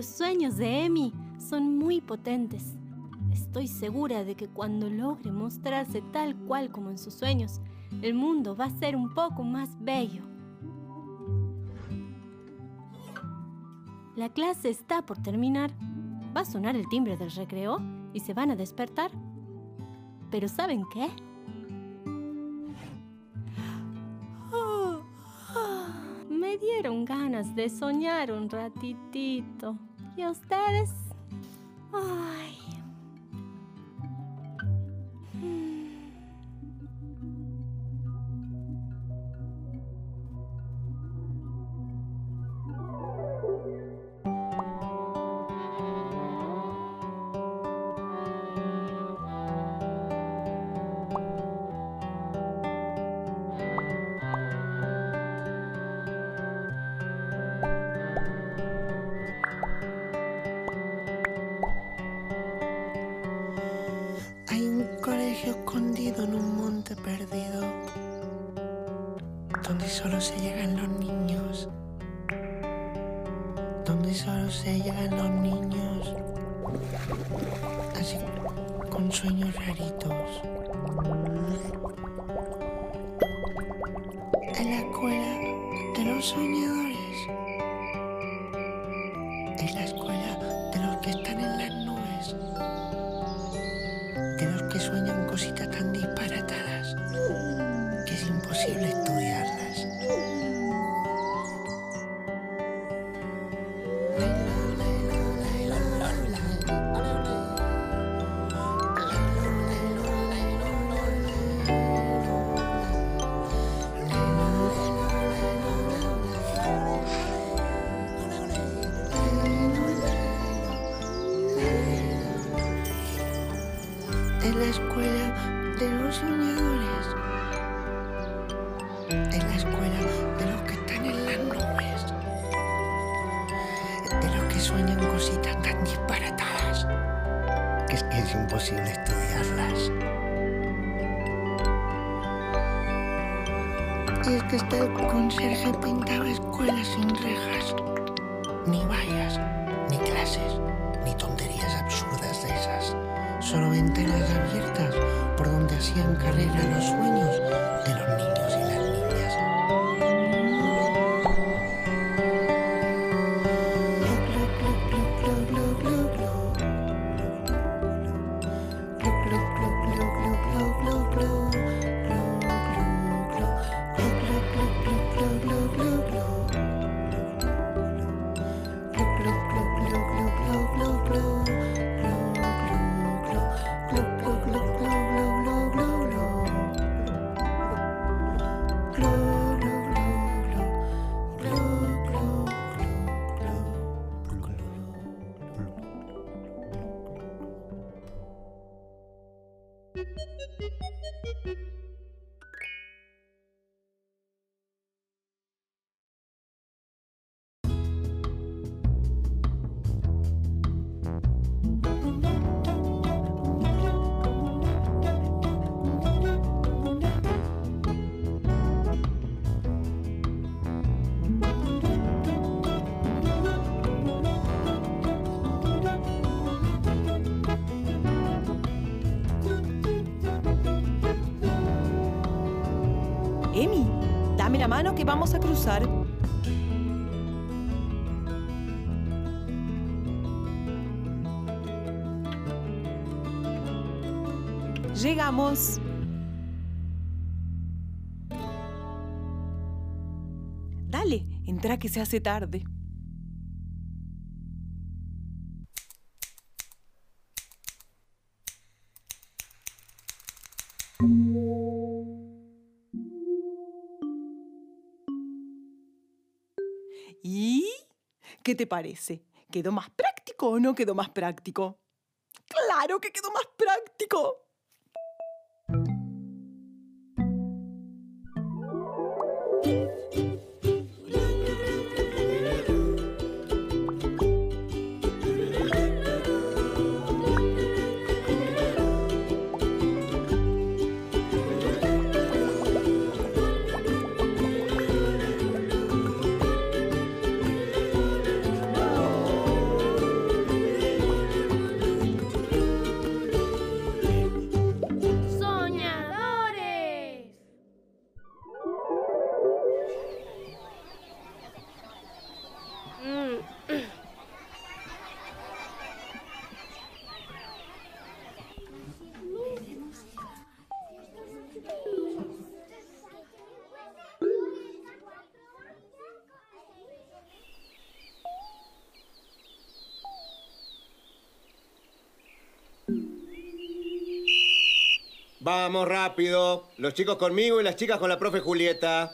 [SPEAKER 18] Los sueños de Emi son muy potentes. Estoy segura de que cuando logre mostrarse tal cual como en sus sueños, el mundo va a ser un poco más bello. La clase está por terminar. Va a sonar el timbre del recreo y se van a despertar. Pero ¿saben qué? Me dieron ganas de soñar un ratitito. ¿Y a ustedes? Ay.
[SPEAKER 16] Colegio escondido en un monte perdido, donde solo se llegan los niños, donde solo se llegan los niños, así con sueños raritos. En la escuela de los soñadores,
[SPEAKER 12] vamos a cruzar. Llegamos. Dale, entra que se hace tarde. Parece? ¿Quedó más práctico o no quedó más práctico? Claro que quedó más práctico.
[SPEAKER 13] Vamos rápido. Los chicos conmigo y las chicas con la profe Julieta.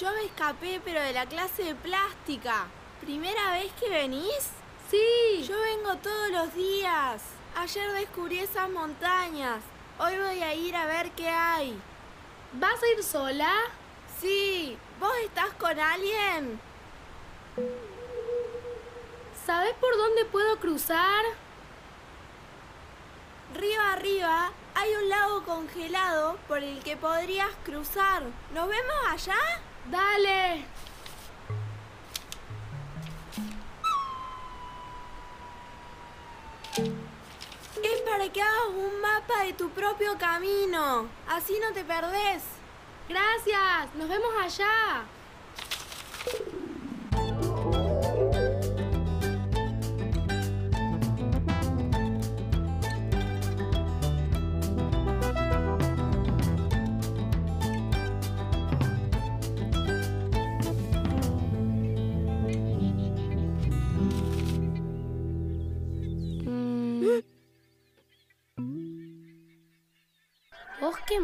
[SPEAKER 14] Yo me escapé, pero de la clase de plástica. ¿Primera vez que venís?
[SPEAKER 6] Sí.
[SPEAKER 14] Yo vengo todos los días. Ayer descubrí esas montañas. Hoy voy a ir a ver qué hay.
[SPEAKER 6] ¿Vas a ir sola?
[SPEAKER 14] Sí. ¿Vos estás con alguien?
[SPEAKER 6] ¿Sabes por dónde puedo cruzar?
[SPEAKER 14] Río arriba hay un lago congelado por el que podrías cruzar. ¿Nos vemos allá?
[SPEAKER 6] Dale.
[SPEAKER 14] Es para que hagas un mapa de tu propio camino. Así no te perdés.
[SPEAKER 6] Gracias. Nos vemos allá.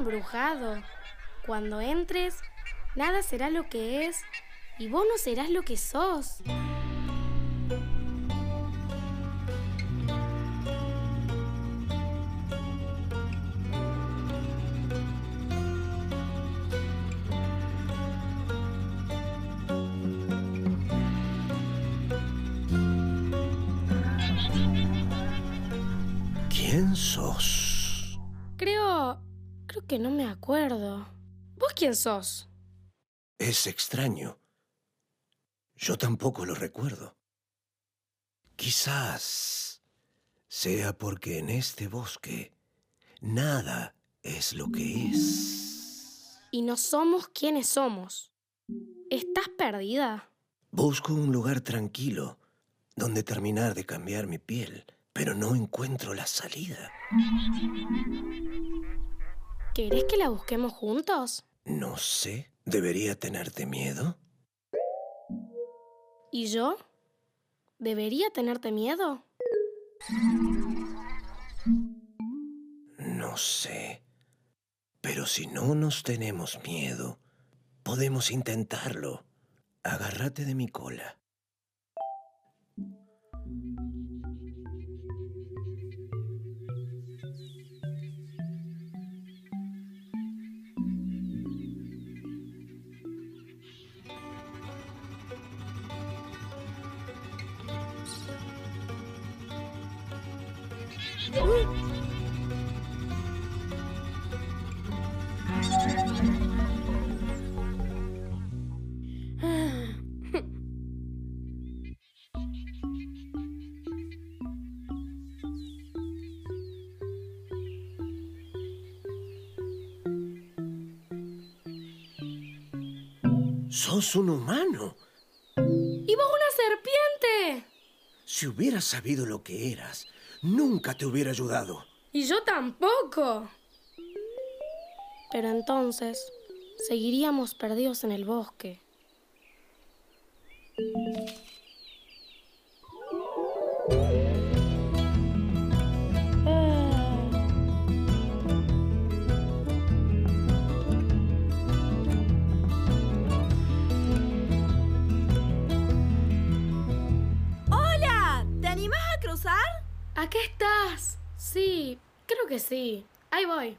[SPEAKER 6] Embrujado. Cuando entres, nada será lo que es y vos no serás lo que sos.
[SPEAKER 15] ¿Quién sos?
[SPEAKER 6] Creo... creo que no me acuerdo. ¿Vos quién sos?
[SPEAKER 15] Es extraño. Yo tampoco lo recuerdo. Quizás sea porque en este bosque nada es lo que es.
[SPEAKER 6] Y no somos quienes somos. ¿Estás perdida?
[SPEAKER 15] Busco un lugar tranquilo donde terminar de cambiar mi piel, pero no encuentro la salida.
[SPEAKER 6] ¿Querés que la busquemos juntos?
[SPEAKER 15] No sé. ¿Debería tenerte miedo?
[SPEAKER 6] ¿Y yo? ¿Debería tenerte miedo?
[SPEAKER 15] No sé. Pero si no nos tenemos miedo, podemos intentarlo. Agárrate de mi cola. Sos un humano.
[SPEAKER 6] ¡Y vos una serpiente!
[SPEAKER 15] Si hubieras sabido lo que eras, nunca te hubiera ayudado.
[SPEAKER 6] Y yo tampoco. Pero entonces, seguiríamos perdidos en el bosque.
[SPEAKER 14] Cruzar?
[SPEAKER 6] ¿Aquí estás? Sí, creo que sí. Ahí voy.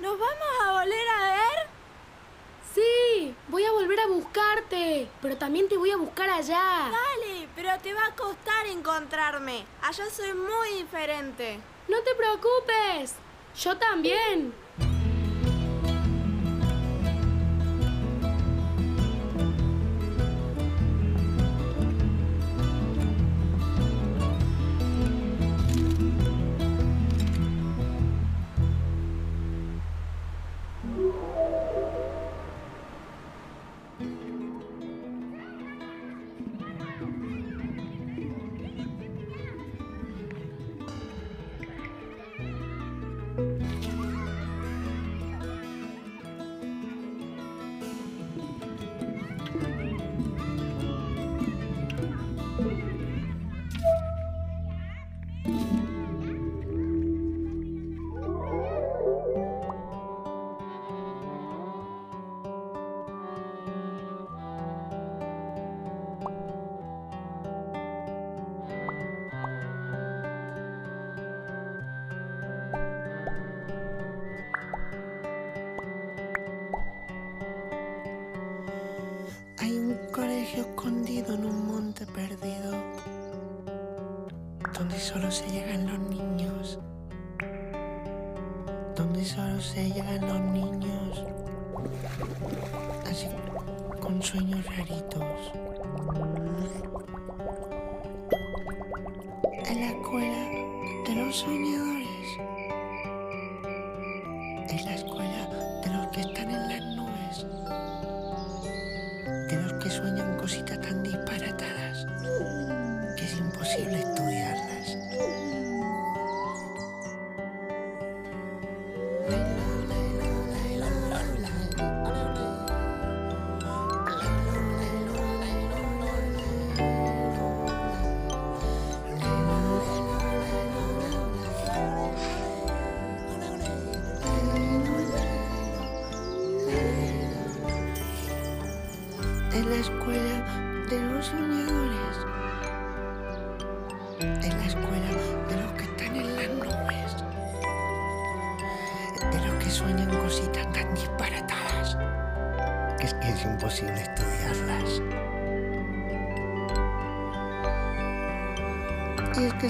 [SPEAKER 14] ¿Nos vamos a volver a ver?
[SPEAKER 6] Sí, voy a volver a buscarte, pero también te voy a buscar allá.
[SPEAKER 14] Dale, pero te va a costar encontrarme. Allá soy muy diferente.
[SPEAKER 6] No te preocupes, yo también.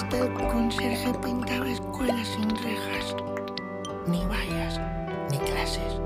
[SPEAKER 16] Que el conserje pintaba escuelas sin rejas, ni vallas, ni clases,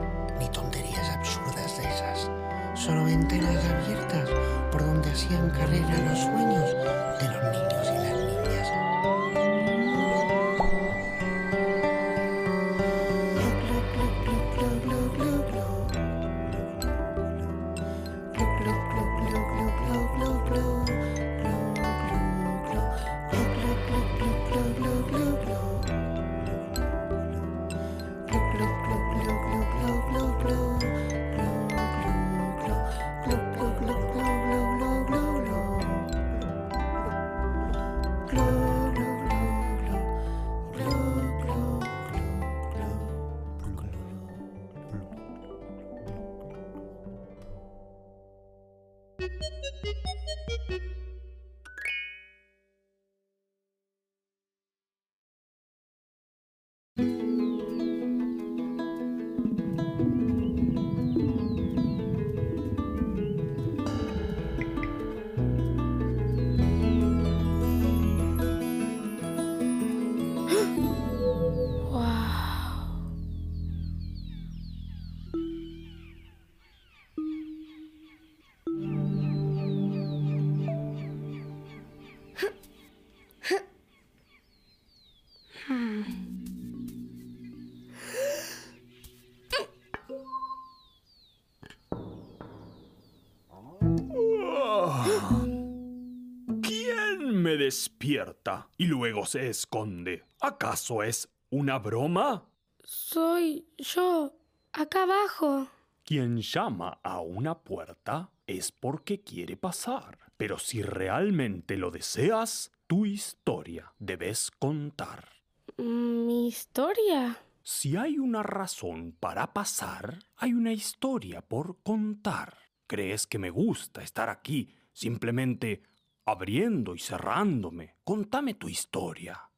[SPEAKER 10] despierta y luego se esconde? ¿Acaso es una broma?
[SPEAKER 6] Soy yo, acá abajo.
[SPEAKER 10] Quien llama a una puerta es porque quiere pasar. Pero si realmente lo deseas, tu historia debes contar.
[SPEAKER 6] ¿Mi historia?
[SPEAKER 10] Si hay una razón para pasar, hay una historia por contar. ¿Crees que me gusta estar aquí simplemente abriendo y cerrándome? Contame tu historia.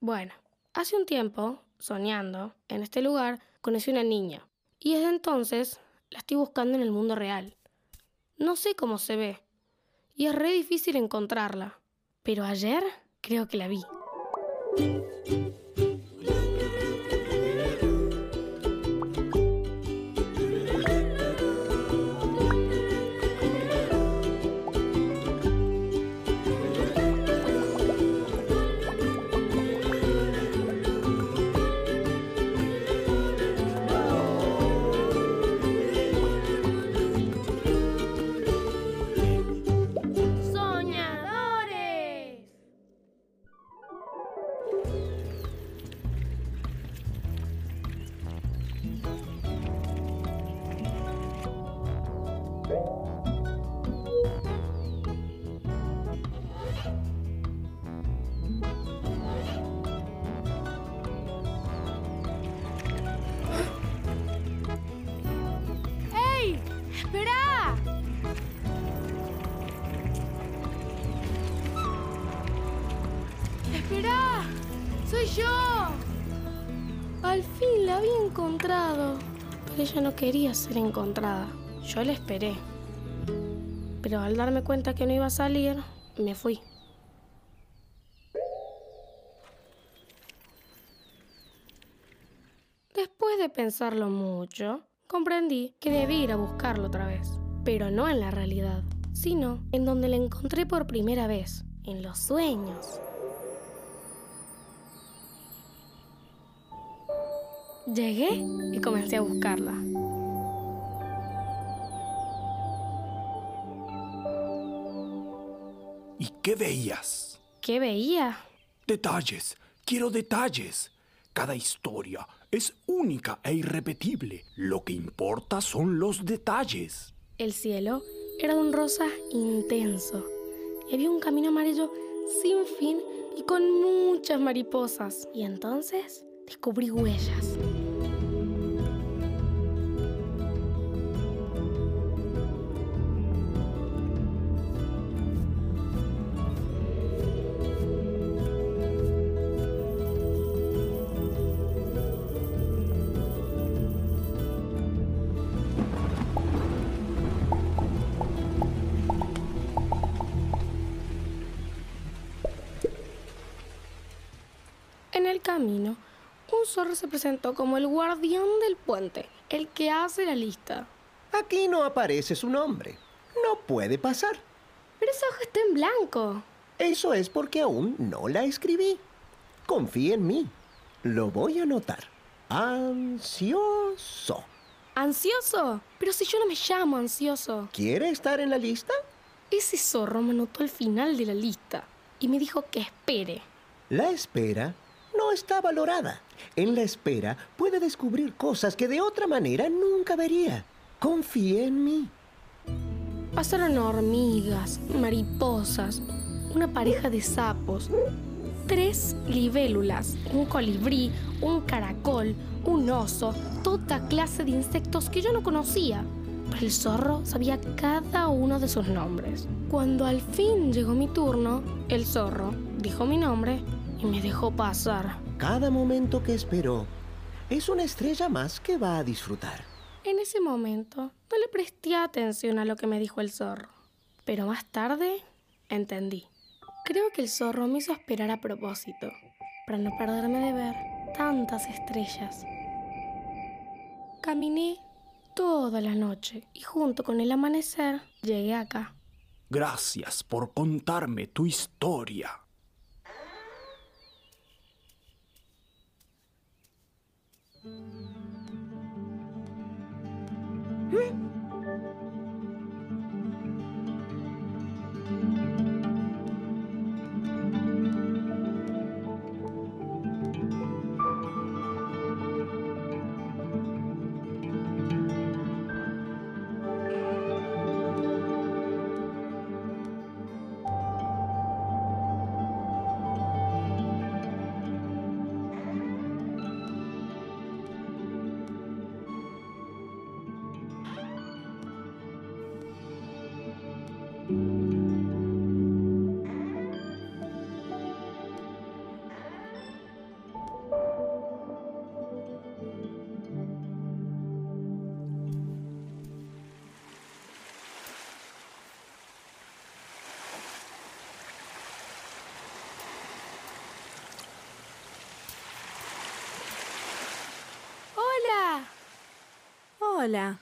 [SPEAKER 6] Bueno, hace un tiempo, soñando, en este lugar, conocí una niña. Y desde entonces la estoy buscando en el mundo real. No sé cómo se ve. Y es re difícil encontrarla. Pero ayer creo que la vi. No quería ser encontrada. Yo la esperé. Pero al darme cuenta que no iba a salir, me fui. Después de pensarlo mucho, comprendí que debí ir a buscarlo otra vez. Pero no en la realidad, sino en donde la encontré por primera vez, en los sueños. Llegué y comencé a buscarla.
[SPEAKER 10] ¿Y qué veías?
[SPEAKER 6] ¿Qué veía?
[SPEAKER 10] Detalles. Quiero detalles. Cada historia es única e irrepetible. Lo que importa son los detalles.
[SPEAKER 6] El cielo era de un rosa intenso y había un camino amarillo sin fin y con muchas mariposas. Y entonces descubrí huellas. Zorro se presentó como el guardián del puente, el que hace la lista.
[SPEAKER 15] Aquí no aparece su nombre. No puede pasar.
[SPEAKER 6] Pero esa hoja está en blanco.
[SPEAKER 15] Eso es porque aún no la escribí. Confíe en mí. Lo voy a anotar. Ansioso.
[SPEAKER 6] ¿Ansioso? Pero si yo no me llamo ansioso.
[SPEAKER 15] ¿Quiere estar en la lista?
[SPEAKER 6] Ese zorro me anotó al final de la lista y me dijo que espere.
[SPEAKER 15] La espera está valorada. En la espera puede descubrir cosas que de otra manera nunca vería. Confíe en mí.
[SPEAKER 6] Pasaron hormigas, mariposas, una pareja de sapos, tres libélulas, un colibrí, un caracol, un oso, toda clase de insectos que yo no conocía. Pero el zorro sabía cada uno de sus nombres. Cuando al fin llegó mi turno, el zorro dijo mi nombre y me dejó pasar.
[SPEAKER 15] Cada momento que esperó es una estrella más que va a disfrutar.
[SPEAKER 6] En ese momento no le presté atención a lo que me dijo el zorro. Pero más tarde entendí. Creo que el zorro me hizo esperar a propósito, para no perderme de ver tantas estrellas. Caminé toda la noche y junto con el amanecer llegué acá.
[SPEAKER 10] Gracias por contarme tu historia.
[SPEAKER 6] ¡Hola!
[SPEAKER 14] Hola,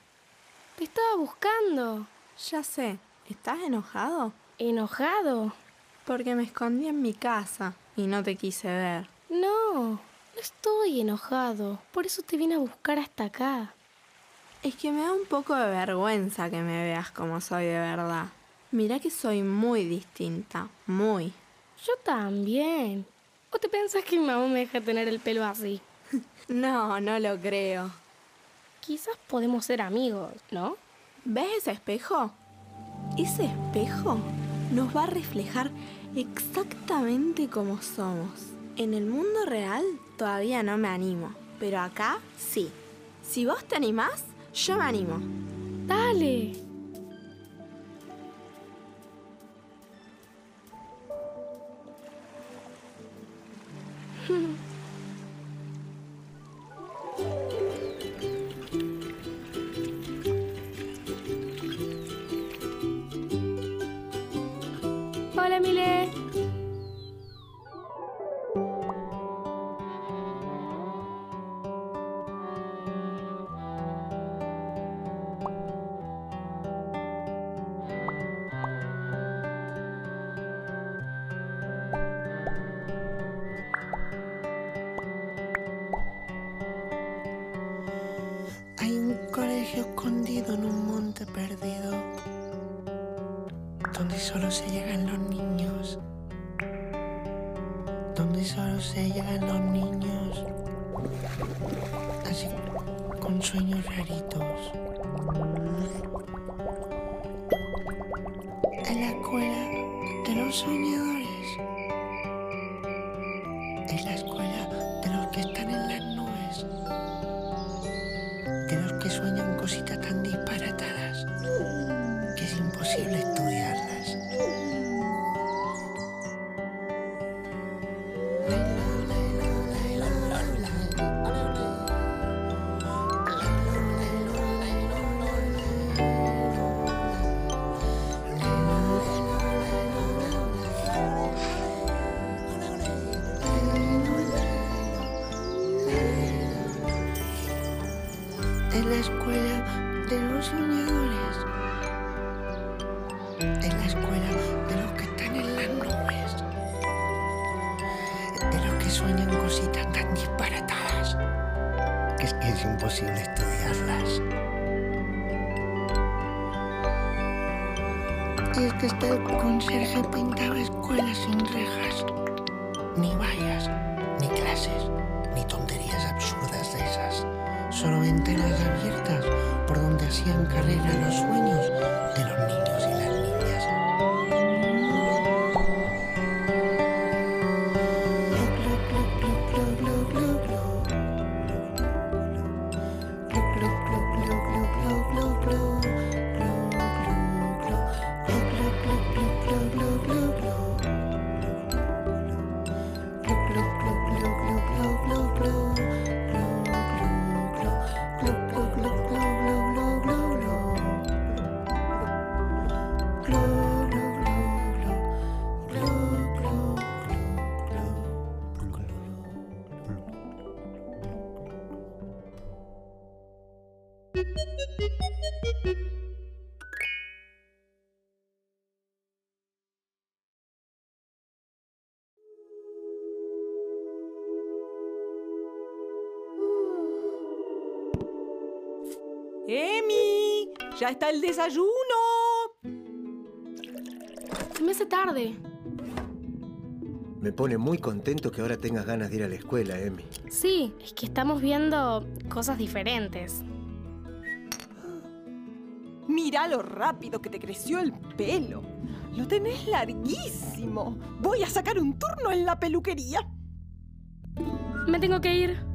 [SPEAKER 6] Te estaba buscando.
[SPEAKER 14] ya sé, ¿estás enojado?
[SPEAKER 6] ¿Enojado?
[SPEAKER 14] Porque me escondí en mi casa y no te quise ver.
[SPEAKER 6] No, no estoy enojado. Por eso te vine a buscar hasta acá.
[SPEAKER 14] Es que me da un poco de vergüenza que me veas como soy de verdad. Mira que soy muy distinta, muy.
[SPEAKER 6] Yo también. ¿O te pensás que mi mamá me deja tener el pelo así?
[SPEAKER 14] No, no lo creo.
[SPEAKER 6] Quizás podemos ser amigos, ¿no?
[SPEAKER 14] ¿Ves ese espejo? Ese espejo nos va a reflejar exactamente como somos. En el mundo real todavía no me animo, pero acá sí. Si vos te animás, yo me animo.
[SPEAKER 6] Dale. Hola, Mile.
[SPEAKER 16] En la escuela de los que están en las nubes. De los que sueñan cositas tan disparatadas que es que es imposible estudiarlas. Y es que está el conserje pintaba escuelas sin rejas, ni vallas, ni clases, ni tonterías absurdas de esas. Solo ventanas abiertas por donde hacían carrera los sueños de los niños
[SPEAKER 12] ¡Ya está el desayuno!
[SPEAKER 6] Se me hace tarde.
[SPEAKER 15] Me pone muy contento que ahora tengas ganas de ir a la escuela, Emi.
[SPEAKER 6] Sí, es que estamos viendo cosas diferentes.
[SPEAKER 12] Mira lo rápido que te creció el pelo. Lo tenés larguísimo. Voy a sacar un turno en la peluquería.
[SPEAKER 6] Me tengo que ir.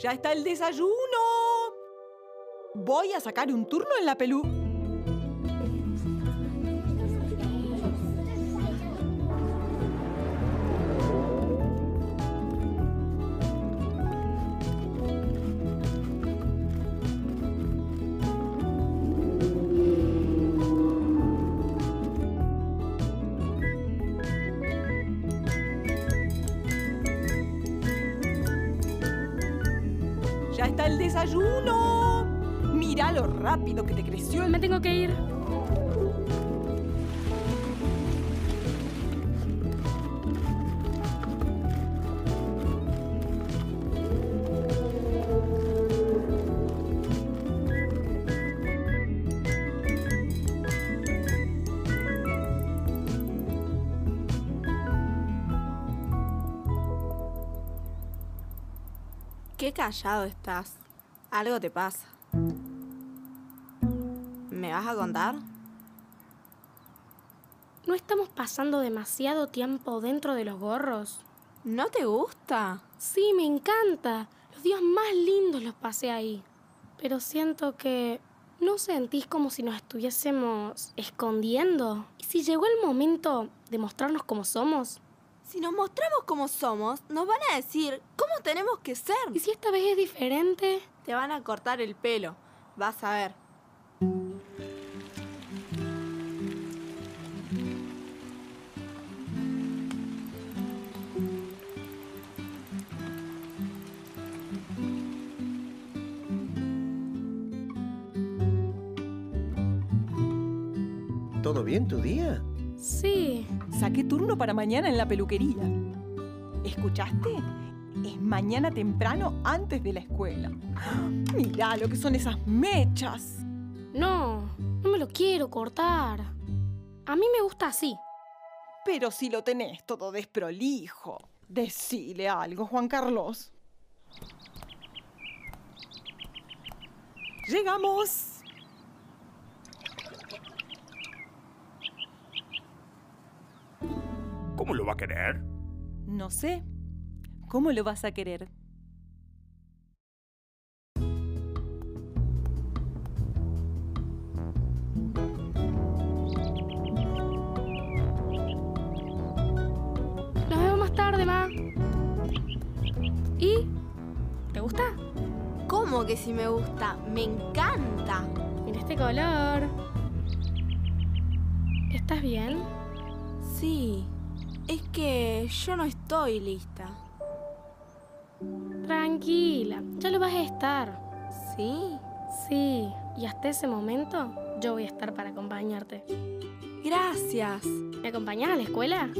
[SPEAKER 12] ¡Ya está el desayuno! Voy a sacar un turno en la pelú.
[SPEAKER 14] Callado estás. Algo te pasa. ¿Me vas a contar?
[SPEAKER 16] ¿No estamos pasando demasiado tiempo dentro de los gorros?
[SPEAKER 14] ¿No te gusta?
[SPEAKER 16] Sí, me encanta. Los días más lindos los pasé ahí. Pero siento que... ¿No sentís como si nos estuviésemos escondiendo? ¿Y si llegó el momento de mostrarnos como somos?
[SPEAKER 14] Si nos mostramos como somos, nos van a decir cómo tenemos que ser.
[SPEAKER 16] ¿Y si esta vez es diferente?
[SPEAKER 14] Te van a cortar el pelo. Vas a ver.
[SPEAKER 15] ¿Todo bien tu día?
[SPEAKER 16] Sí.
[SPEAKER 12] Saqué turno para mañana en la peluquería. ¿Escuchaste? Es mañana temprano antes de la escuela. Mirá lo que son esas mechas.
[SPEAKER 16] No, no me lo quiero cortar. A mí me gusta así.
[SPEAKER 12] Pero si lo tenés todo desprolijo. Decile algo, Juan Carlos. Llegamos.
[SPEAKER 10] ¿Cómo lo va a querer?
[SPEAKER 12] No sé. ¿Cómo lo vas a querer?
[SPEAKER 16] Nos vemos más tarde, ma. ¿Y? ¿Te gusta?
[SPEAKER 14] ¿Cómo que si me gusta? Me encanta.
[SPEAKER 16] Mira este color. ¿Estás bien?
[SPEAKER 14] Sí, es que yo no estoy lista.
[SPEAKER 16] Tranquila, ya lo vas a estar.
[SPEAKER 14] ¿Sí?
[SPEAKER 16] Sí, y hasta ese momento yo voy a estar para acompañarte.
[SPEAKER 14] Gracias.
[SPEAKER 16] ¿Me acompañas a la escuela?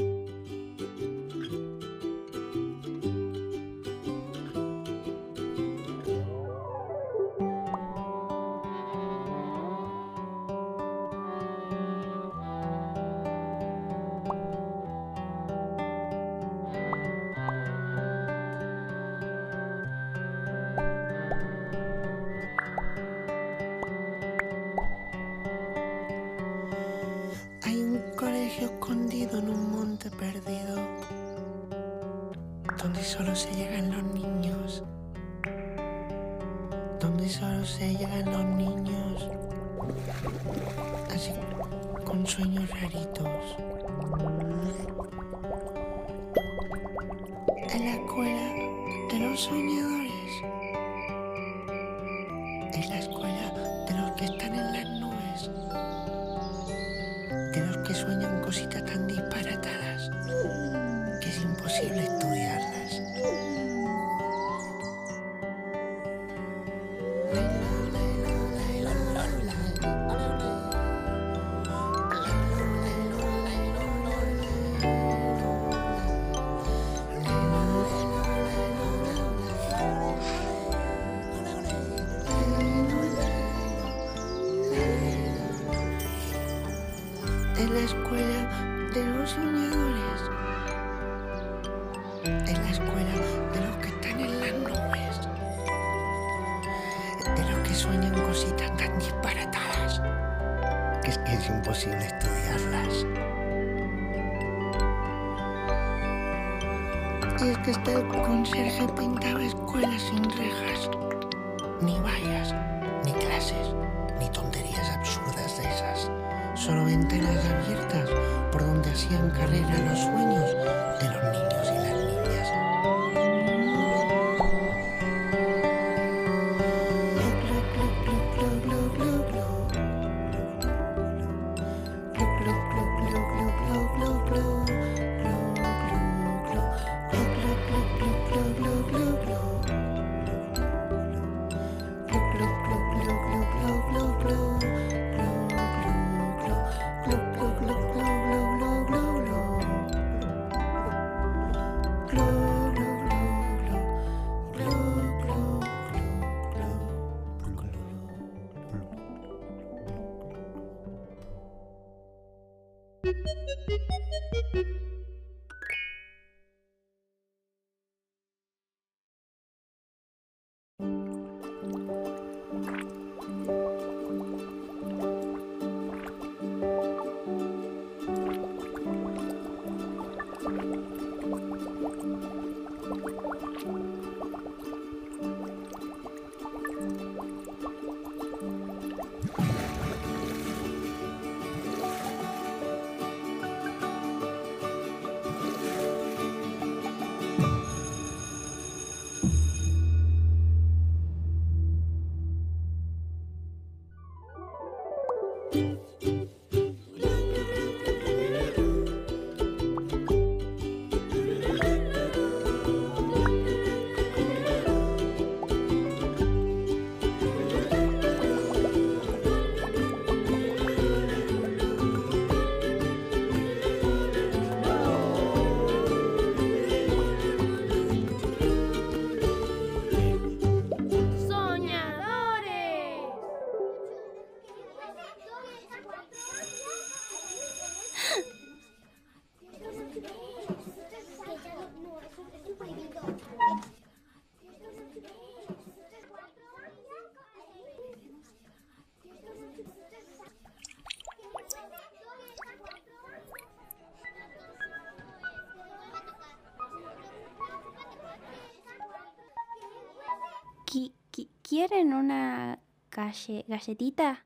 [SPEAKER 4] ¿Quieren una galle- galletita?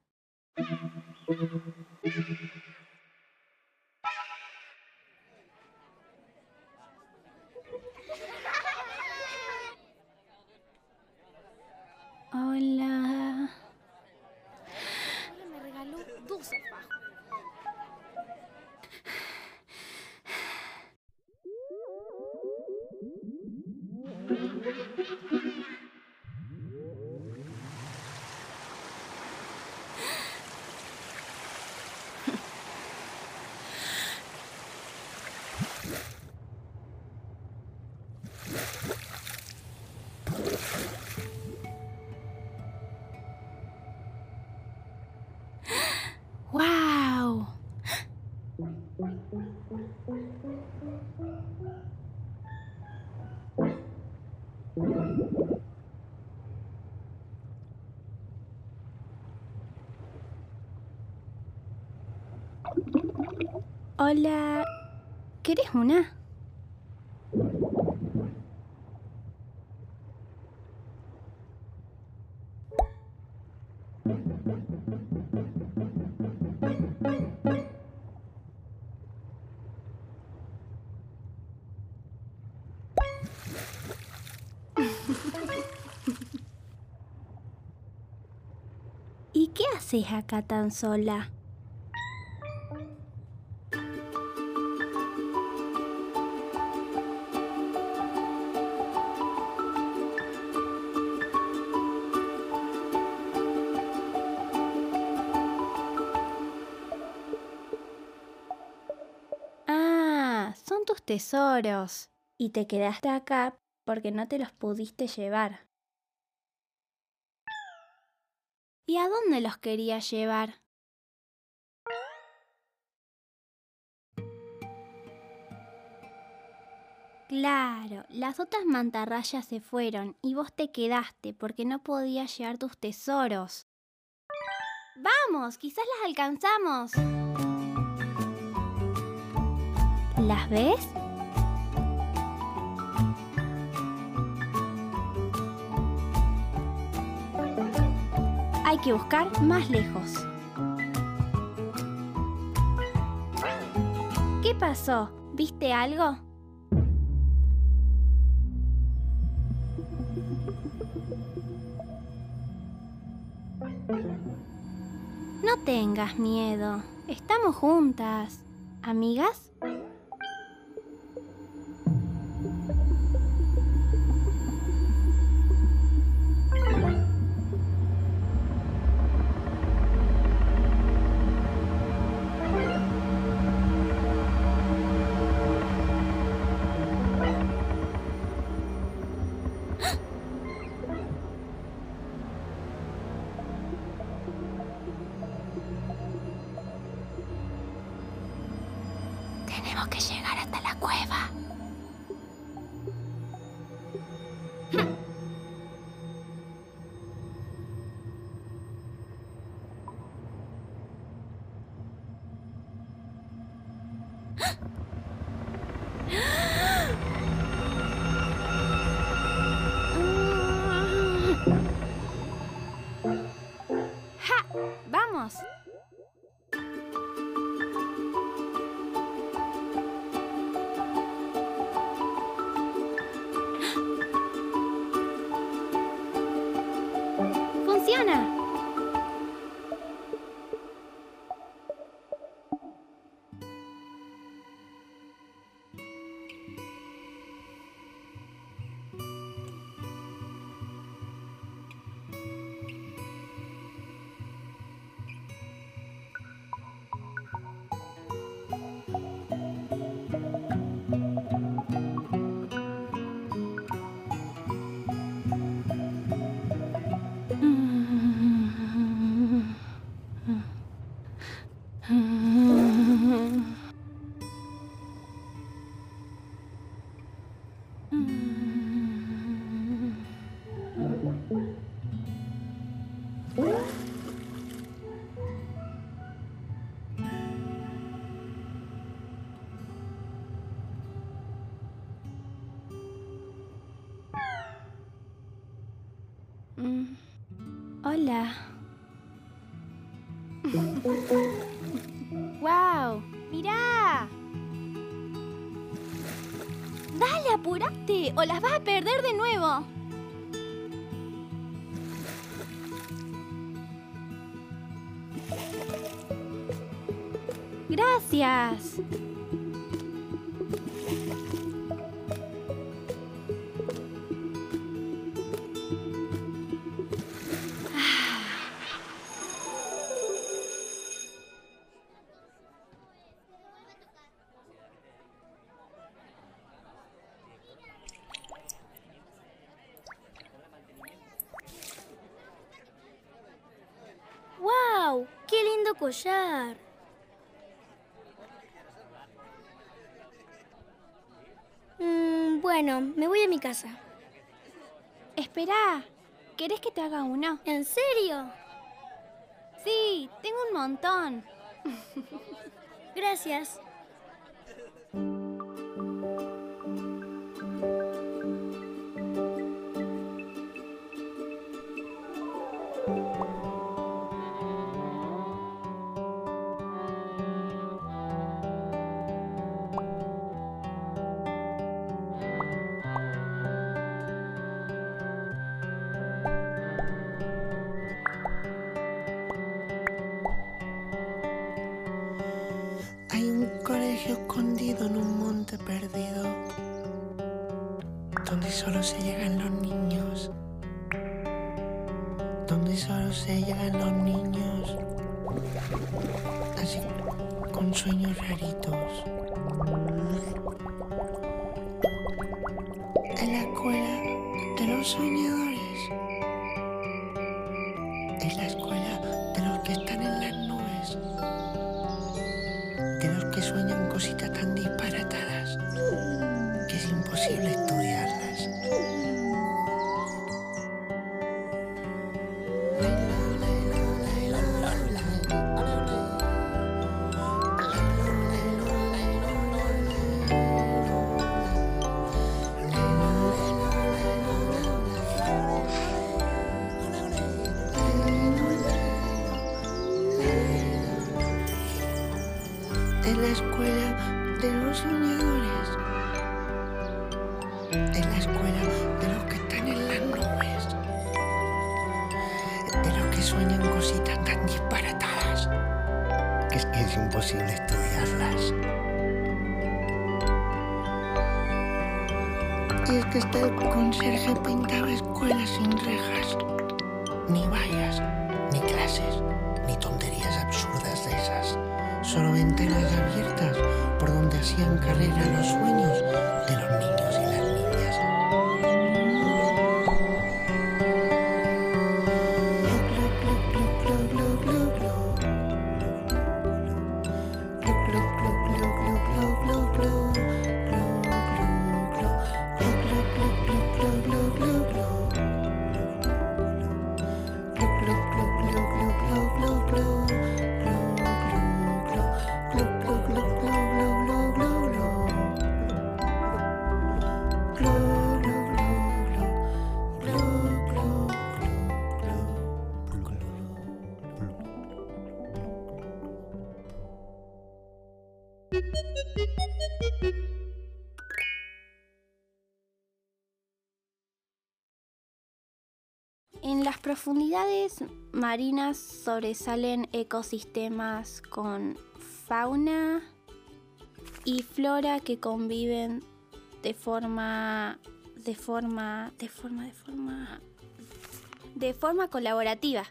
[SPEAKER 4] Hola. ¿Querés una? ¿Y qué haces acá tan sola? Tesoros. Y te quedaste acá porque no te los pudiste llevar. ¿Y a dónde los querías llevar? Claro, las otras mantarrayas se fueron y vos te quedaste porque no podías llevar tus tesoros. ¡Vamos! Quizás las alcanzamos. ¿Las ves? Hay que buscar más lejos. ¿Qué pasó? ¿Viste algo? No tengas miedo. Estamos juntas. ¿Amigas? ¡O las vas a perder de nuevo! ¡Gracias!
[SPEAKER 16] Casa.
[SPEAKER 4] Espera, ¿querés que te haga uno?
[SPEAKER 16] ¿En serio?
[SPEAKER 4] Sí, tengo un montón.
[SPEAKER 16] Gracias.
[SPEAKER 4] Profundidades marinas sobresalen ecosistemas con fauna y flora que conviven de forma de forma de forma de forma de forma colaborativa.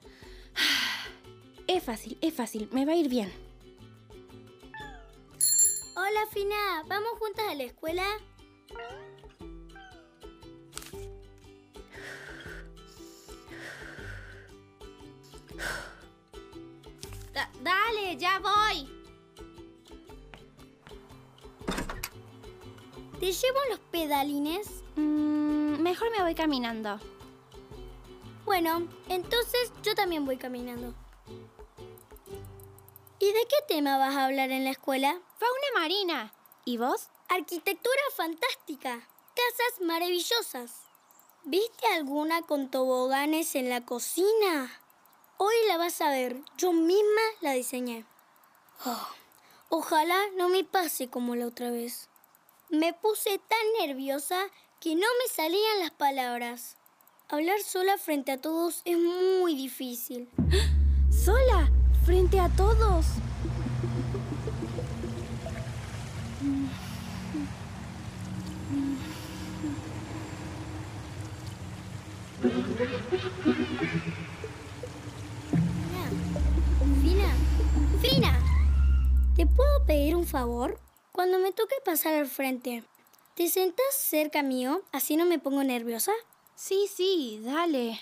[SPEAKER 4] Es fácil, es fácil, me va a ir bien.
[SPEAKER 5] Hola, Fina. ¿Vamos juntas a la escuela?
[SPEAKER 4] Voy caminando.
[SPEAKER 5] Bueno, entonces yo también voy caminando. ¿Y de qué tema vas a hablar en la escuela?
[SPEAKER 4] Fauna marina. ¿Y vos?
[SPEAKER 5] Arquitectura fantástica. Casas maravillosas. ¿Viste alguna con toboganes en la cocina? Hoy la vas a ver. Yo misma la diseñé. Oh, ojalá no me pase como la otra vez. Me puse tan nerviosa que no me salían las palabras. Hablar sola frente a todos es muy difícil.
[SPEAKER 4] ¿Sola? ¿Frente a todos?
[SPEAKER 5] Fina, Fina, ¿te puedo pedir un favor? Cuando me toque pasar al frente, ¿te sentás cerca mío? Así no me pongo nerviosa.
[SPEAKER 4] Sí, sí, dale.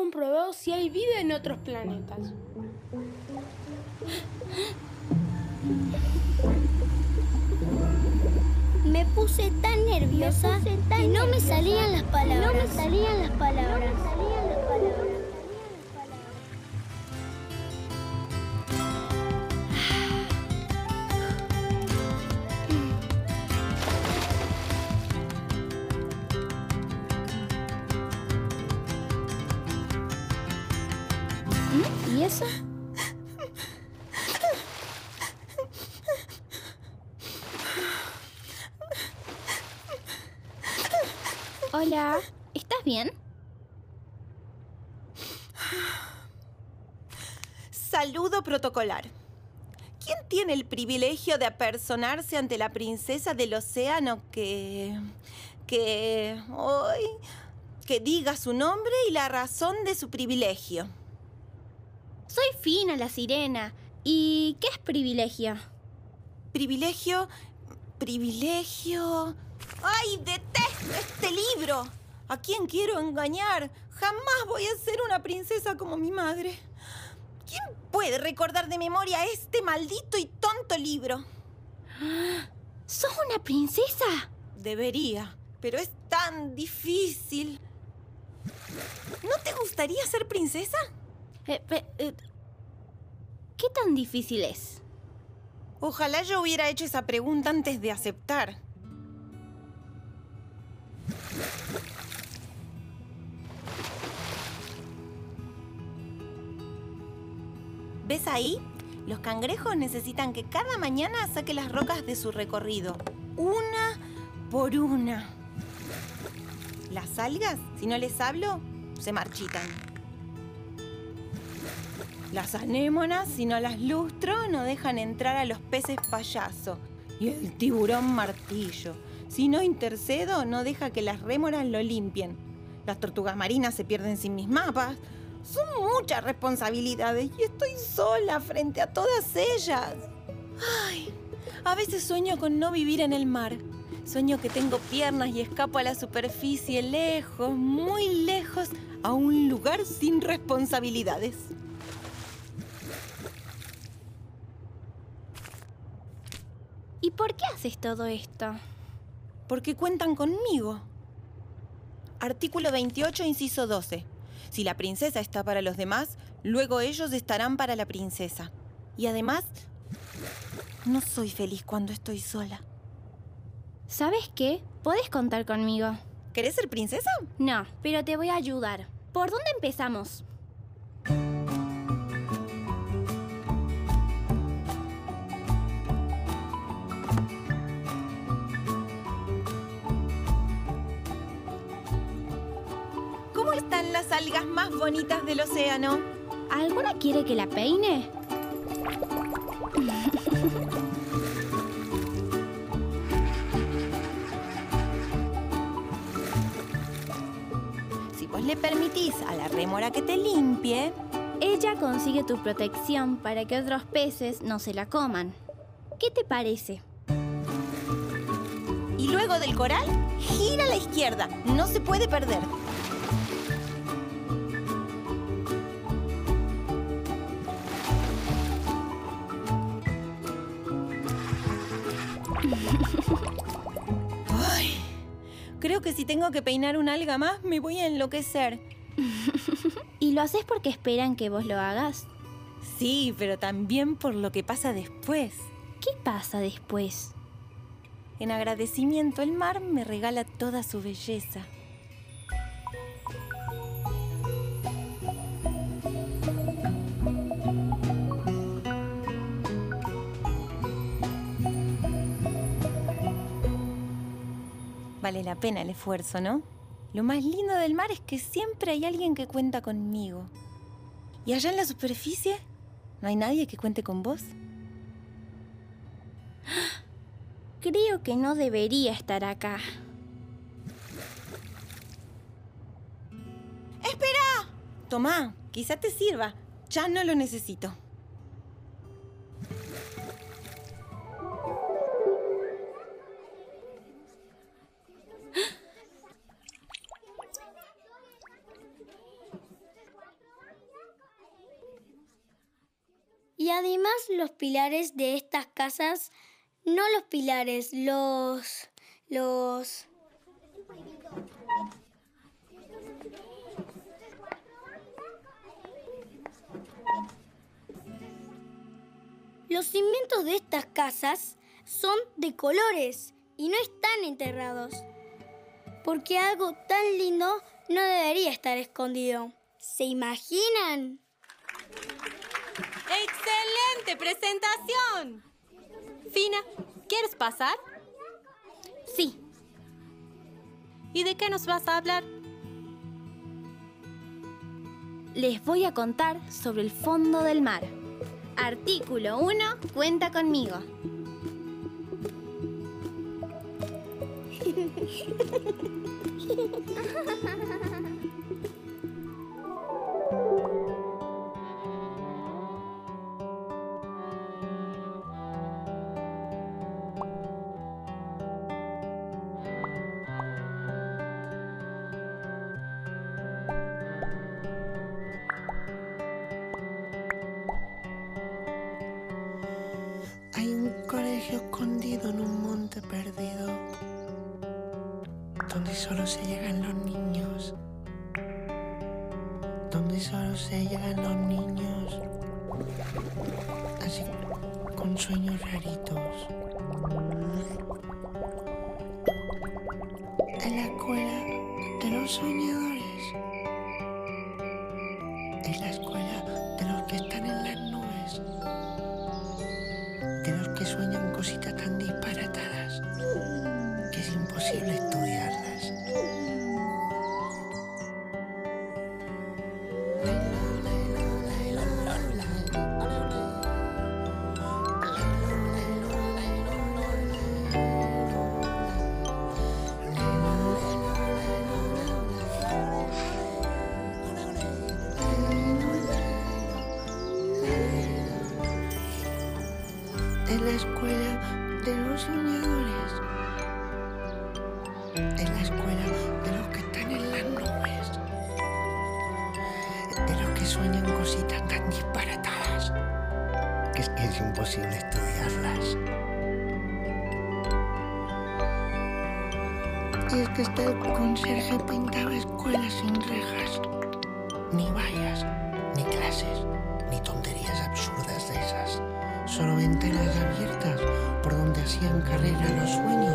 [SPEAKER 3] Comprobado si hay vida en otros planetas.
[SPEAKER 5] Me puse tan nerviosa que no me salían las palabras.
[SPEAKER 7] No me salían las palabras.
[SPEAKER 8] ¿Quién tiene el privilegio de apersonarse ante la princesa del océano que... que... hoy... que diga su nombre y la razón de su privilegio?
[SPEAKER 4] Soy Fina, la sirena. ¿Y qué es privilegio?
[SPEAKER 8] Privilegio... privilegio... ¡Ay, detesto este libro! ¿A quién quiero engañar? Jamás voy a ser una princesa como mi madre. ¿Quién puede recordar de memoria este maldito y tonto libro?
[SPEAKER 4] ¿Sos una princesa?
[SPEAKER 8] Debería, pero es tan difícil. ¿No te gustaría ser princesa?
[SPEAKER 4] Eh, eh, ¿Qué tan difícil es?
[SPEAKER 8] Ojalá yo hubiera hecho esa pregunta antes de aceptar. ¿Ves ahí? Los cangrejos necesitan que cada mañana saque las rocas de su recorrido, una por una. Las algas, si no les hablo, se marchitan. Las anémonas, si no las lustro, no dejan entrar a los peces payaso. Y el tiburón martillo. Si no intercedo, no deja que las rémoras lo limpien. Las tortugas marinas se pierden sin mis mapas. Son muchas responsabilidades y estoy sola frente a todas ellas. Ay, a veces sueño con no vivir en el mar. Sueño que tengo piernas y escapo a la superficie lejos, muy lejos, a un lugar sin responsabilidades.
[SPEAKER 4] ¿Y por qué haces todo esto?
[SPEAKER 8] Porque cuentan conmigo. Artículo 28, inciso 12. Si la princesa está para los demás, luego ellos estarán para la princesa. Y además, no soy feliz cuando estoy sola.
[SPEAKER 4] ¿Sabes qué? Podés contar conmigo.
[SPEAKER 8] ¿Querés ser princesa?
[SPEAKER 4] No, pero te voy a ayudar. ¿Por dónde empezamos?
[SPEAKER 8] ¿Cómo están las algas más bonitas del océano?
[SPEAKER 4] ¿Alguna quiere que la peine?
[SPEAKER 8] Si vos le permitís a la rémora que te limpie,
[SPEAKER 4] Ella consigue tu protección para que otros peces no se la coman. ¿Qué te parece?
[SPEAKER 8] y luego del coral, gira a la izquierda. No se puede perder. Ay, creo que si tengo que peinar un alga más, me voy a enloquecer.
[SPEAKER 4] ¿Y lo haces porque esperan que vos lo hagas?
[SPEAKER 8] Sí, pero también por lo que pasa después.
[SPEAKER 4] ¿Qué pasa después?
[SPEAKER 8] En agradecimiento, el mar me regala toda su belleza. Vale la pena el esfuerzo, ¿no? Lo más lindo del mar es que siempre hay alguien que cuenta conmigo. ¿Y allá en la superficie? ¿No hay nadie que cuente con vos?
[SPEAKER 4] Creo que no debería estar acá.
[SPEAKER 8] ¡Espera! Tomá, quizá te sirva. Ya no lo necesito.
[SPEAKER 7] Y además los pilares de estas casas, no los pilares, los... los... Los cimientos de estas casas son de colores y no están enterrados. Porque algo tan lindo no debería estar escondido. ¿Se imaginan?
[SPEAKER 25] ¡Excelente presentación! Fina, ¿quieres pasar?
[SPEAKER 4] Sí.
[SPEAKER 25] ¿Y de qué nos vas a hablar?
[SPEAKER 4] Les voy a contar sobre el fondo del mar. Artículo 1, cuenta conmigo.
[SPEAKER 16] se llegan los niños. Donde solo se llegan los niños. Así, con sueños raritos. Y es que está el conserje pintaba escuelas sin rejas, ni vallas, ni clases, ni tonterías absurdas de esas. Solo ventanas abiertas por donde hacían carrera los sueños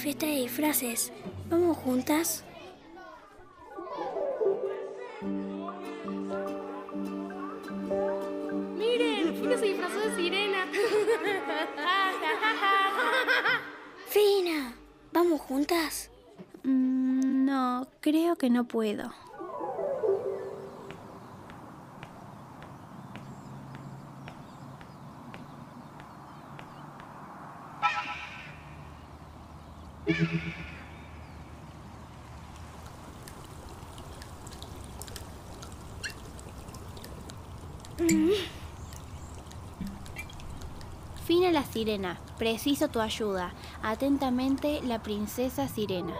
[SPEAKER 5] fiesta de disfraces. ¿Vamos juntas?
[SPEAKER 3] ¡Miren! Fina se disfrazó de sirena.
[SPEAKER 5] Fina, ¿vamos juntas?
[SPEAKER 4] Mm, no, creo que no puedo. Fina la sirena, preciso tu ayuda. Atentamente, la princesa sirena.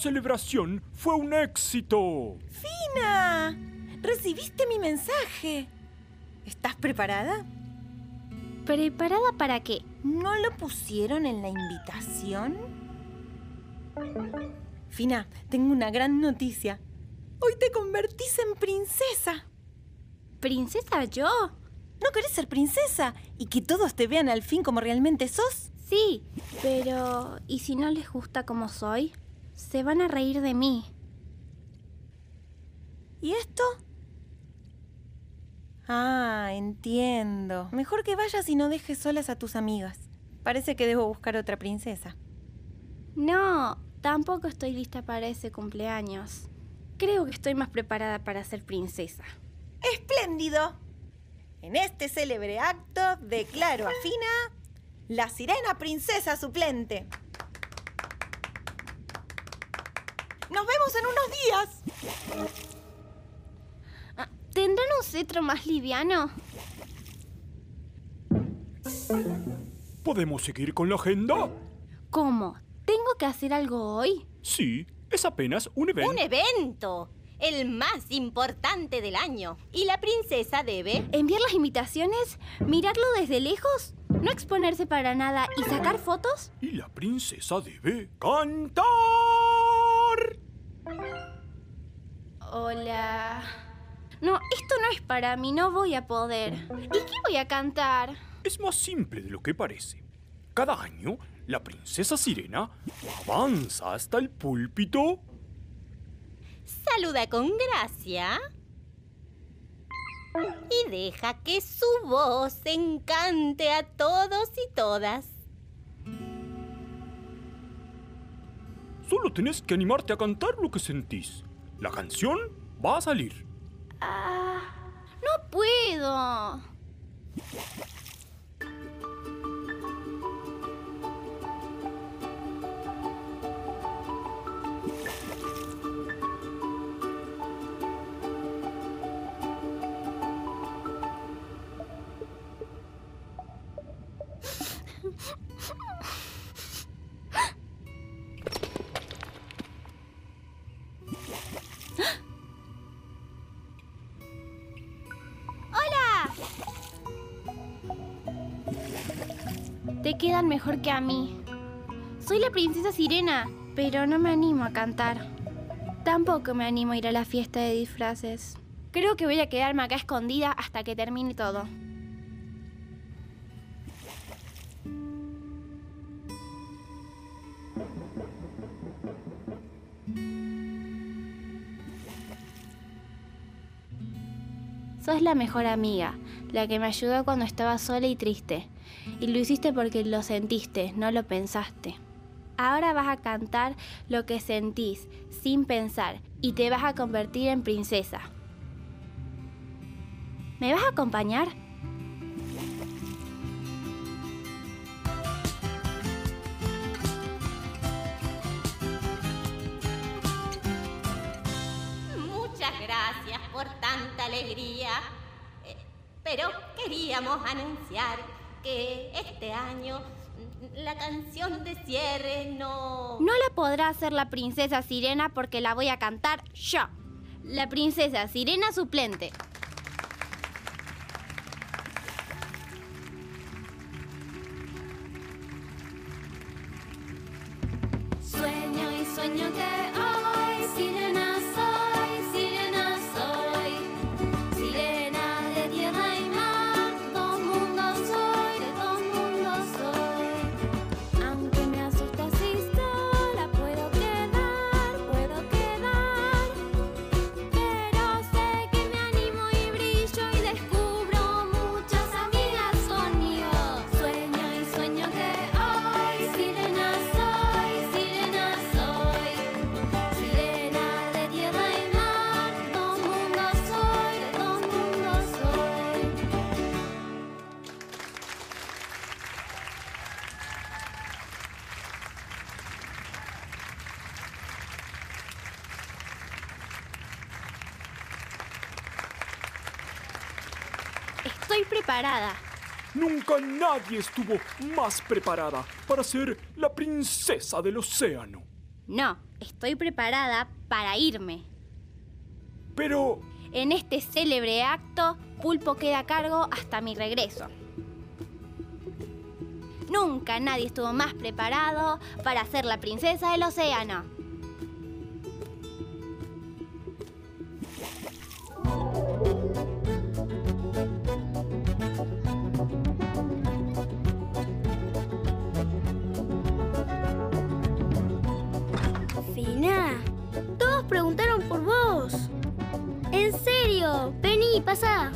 [SPEAKER 10] Celebración fue un éxito.
[SPEAKER 8] ¡Fina! Recibiste mi mensaje. ¿Estás preparada?
[SPEAKER 4] ¿Preparada para qué?
[SPEAKER 8] ¿No lo pusieron en la invitación? Fina, tengo una gran noticia. Hoy te convertís en princesa.
[SPEAKER 4] ¿Princesa yo?
[SPEAKER 8] ¿No querés ser princesa? ¿Y que todos te vean al fin como realmente sos?
[SPEAKER 4] Sí, pero ¿y si no les gusta como soy? Se van a reír de mí.
[SPEAKER 8] ¿Y esto? Ah, entiendo. Mejor que vayas y no dejes solas a tus amigas. Parece que debo buscar otra princesa.
[SPEAKER 4] No, tampoco estoy lista para ese cumpleaños. Creo que estoy más preparada para ser princesa.
[SPEAKER 8] ¡Espléndido! En este célebre acto declaro a Fina la sirena princesa suplente. ¡Nos vemos en unos días!
[SPEAKER 4] ¿Tendrán un cetro más liviano?
[SPEAKER 10] ¿Podemos seguir con la agenda?
[SPEAKER 4] ¿Cómo? ¿Tengo que hacer algo hoy?
[SPEAKER 10] Sí, es apenas un evento.
[SPEAKER 9] ¡Un evento! El más importante del año. Y la princesa debe...
[SPEAKER 4] ¿Enviar las invitaciones? ¿Mirarlo desde lejos? ¿No exponerse para nada y sacar fotos?
[SPEAKER 10] Y la princesa debe cantar.
[SPEAKER 4] Hola. No, esto no es para mí, no voy a poder. ¿Y qué voy a cantar?
[SPEAKER 10] Es más simple de lo que parece. Cada año, la princesa sirena avanza hasta el púlpito.
[SPEAKER 9] Saluda con gracia. Y deja que su voz encante a todos y todas.
[SPEAKER 10] Solo tenés que animarte a cantar lo que sentís. La canción va a salir.
[SPEAKER 4] Ah, no puedo. Quedan mejor que a mí. Soy la princesa Sirena, pero no me animo a cantar. Tampoco me animo a ir a la fiesta de disfraces. Creo que voy a quedarme acá escondida hasta que termine todo. Sos la mejor amiga, la que me ayudó cuando estaba sola y triste. Y lo hiciste porque lo sentiste, no lo pensaste. Ahora vas a cantar lo que sentís, sin pensar, y te vas a convertir en princesa. ¿Me vas a acompañar?
[SPEAKER 9] Canción de cierre no...
[SPEAKER 4] No la podrá hacer la princesa Sirena porque la voy a cantar yo. La princesa Sirena suplente.
[SPEAKER 10] estuvo más preparada para ser la princesa del océano.
[SPEAKER 4] No, estoy preparada para irme.
[SPEAKER 10] Pero...
[SPEAKER 4] En este célebre acto, Pulpo queda a cargo hasta mi regreso. Nunca nadie estuvo más preparado para ser la princesa del océano.
[SPEAKER 16] preguntaron por vos. En serio, vení, pasa.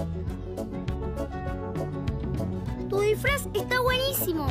[SPEAKER 16] Tu disfraz está buenísimo.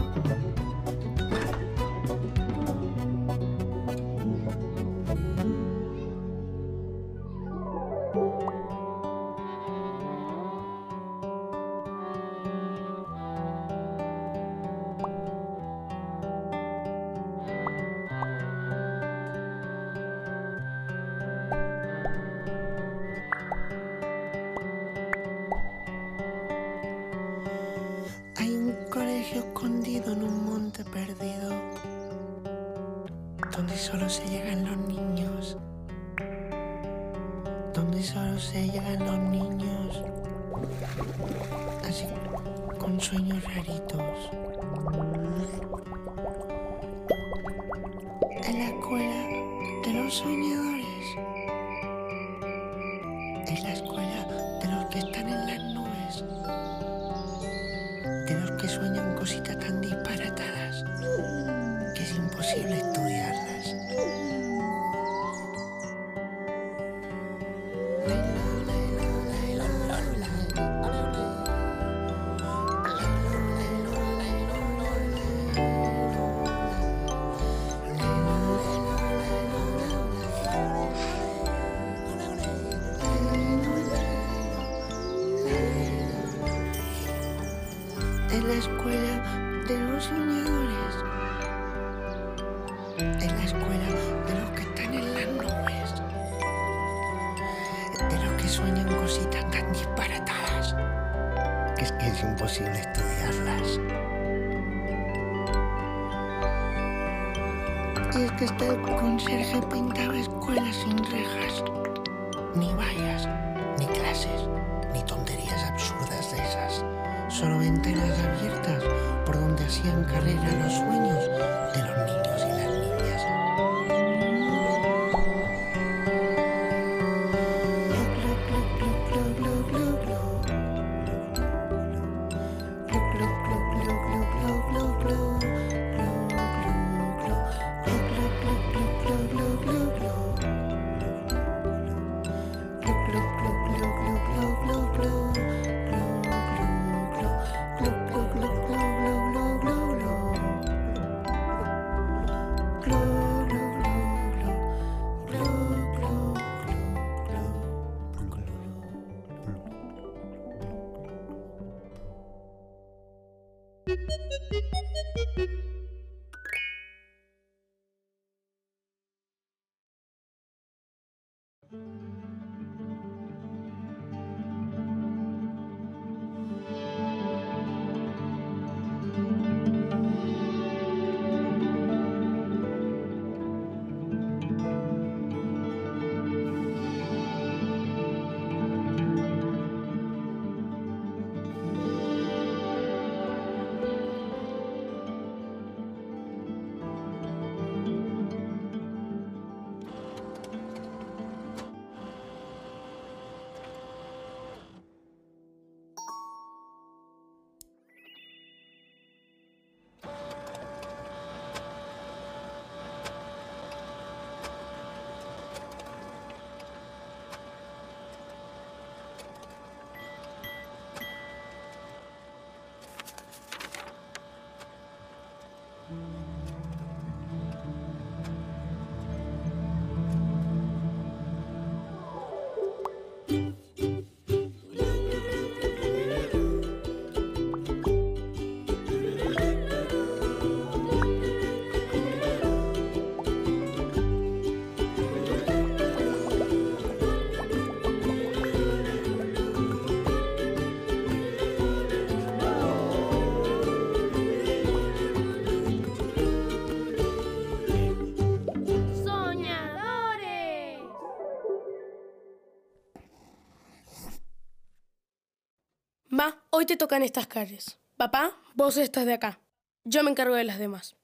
[SPEAKER 3] Hoy te tocan estas calles. Papá, vos estás de acá. Yo me encargo de las demás.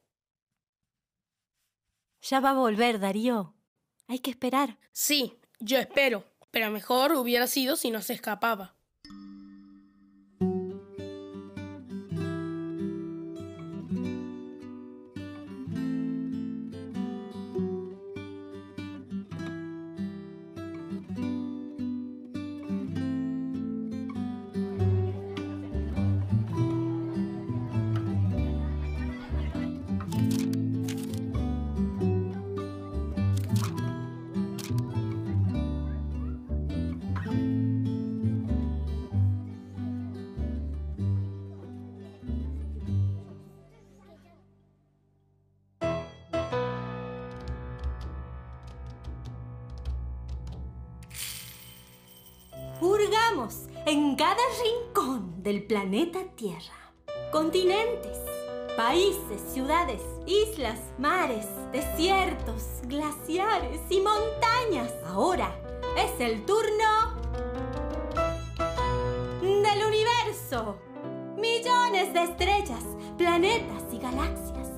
[SPEAKER 18] Ya va a volver, Darío. Hay que esperar.
[SPEAKER 3] Sí, yo espero. Pero mejor hubiera sido si no se escapaba.
[SPEAKER 18] Planeta Tierra. Continentes, países, ciudades, islas, mares, desiertos, glaciares y montañas. Ahora es el turno del universo. Millones de estrellas, planetas y galaxias.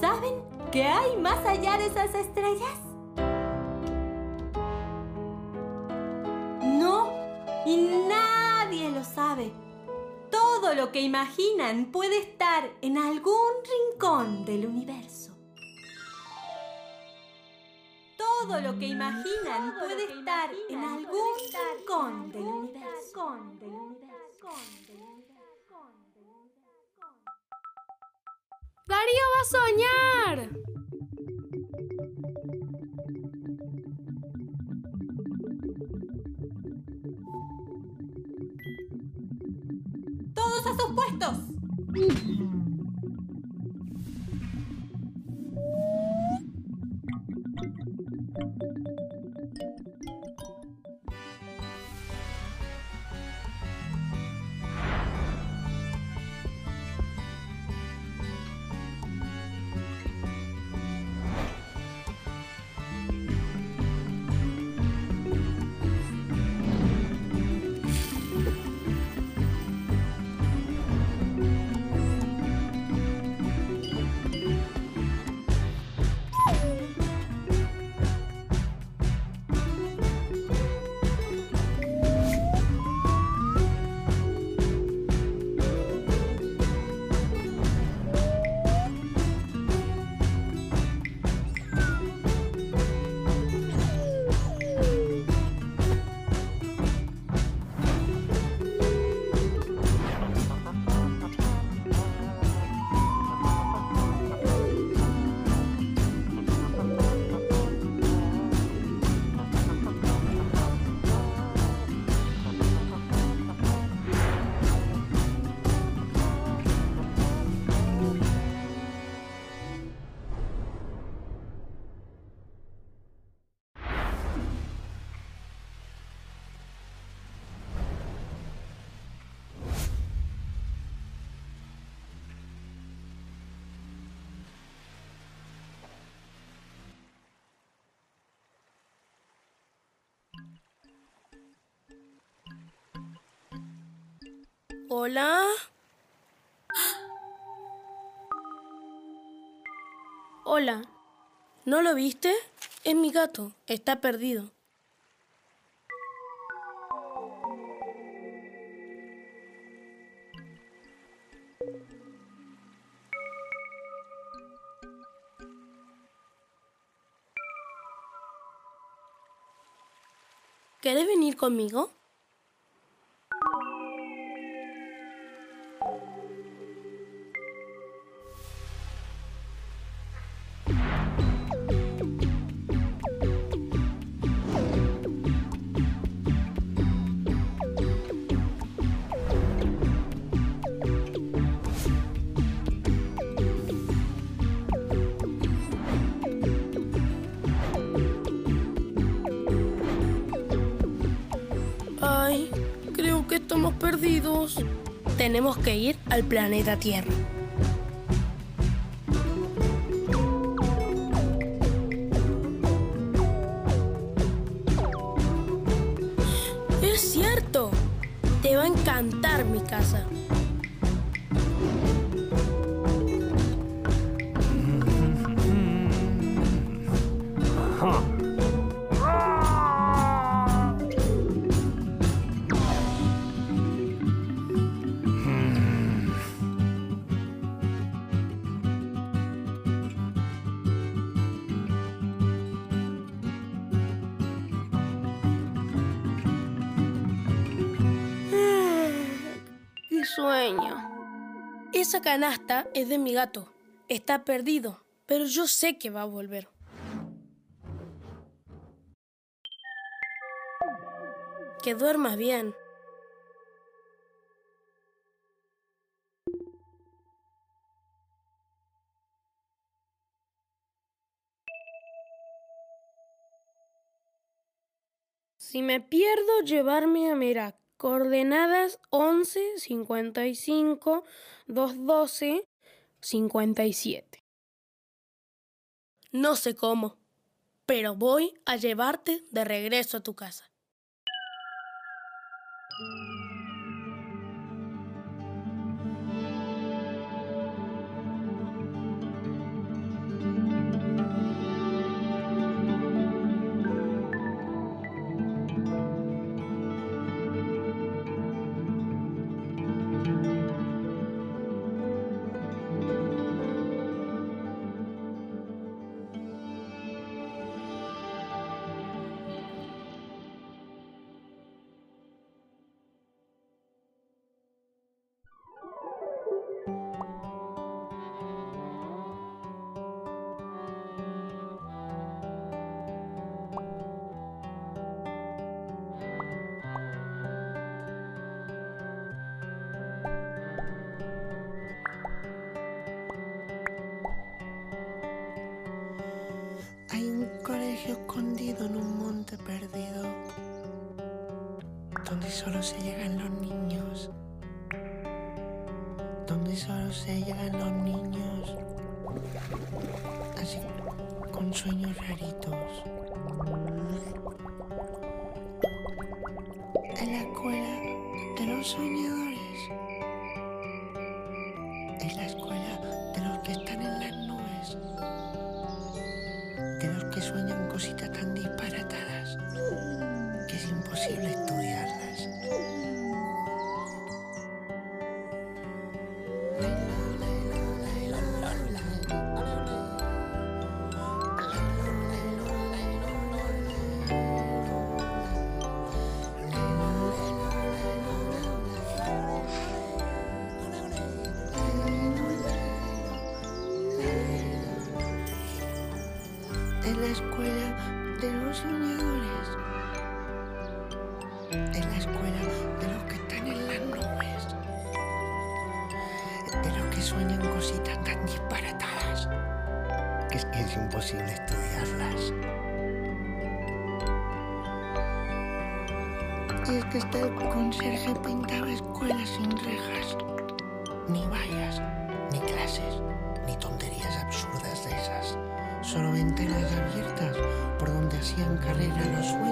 [SPEAKER 18] ¿Saben qué hay más allá de esas estrellas? No, y nadie lo sabe. Todo lo que imaginan puede estar en algún rincón del universo. Todo lo que imaginan puede estar en algún rincón del universo.
[SPEAKER 3] Darío va a soñar.
[SPEAKER 18] ¡Todos
[SPEAKER 3] Hola. Hola. ¿No lo viste? Es mi gato. Está perdido. ¿Quieres venir conmigo? Tenemos que ir al planeta Tierra. Canasta es de mi gato. Está perdido, pero yo sé que va a volver. Que duermas bien. Si me pierdo, llevarme a Merak. Coordenadas 11 55 212 57. No sé cómo, pero voy a llevarte de regreso a tu casa.
[SPEAKER 16] Colegio escondido en un monte perdido, donde solo se llegan los niños, donde solo se llegan los niños, así con sueños raritos. En la escuela de los soñadores, Es que está el conserje pintaba escuelas sin rejas, ni vallas, ni clases, ni tonterías absurdas de esas. Solo ventanas abiertas por donde hacían carrera los sueños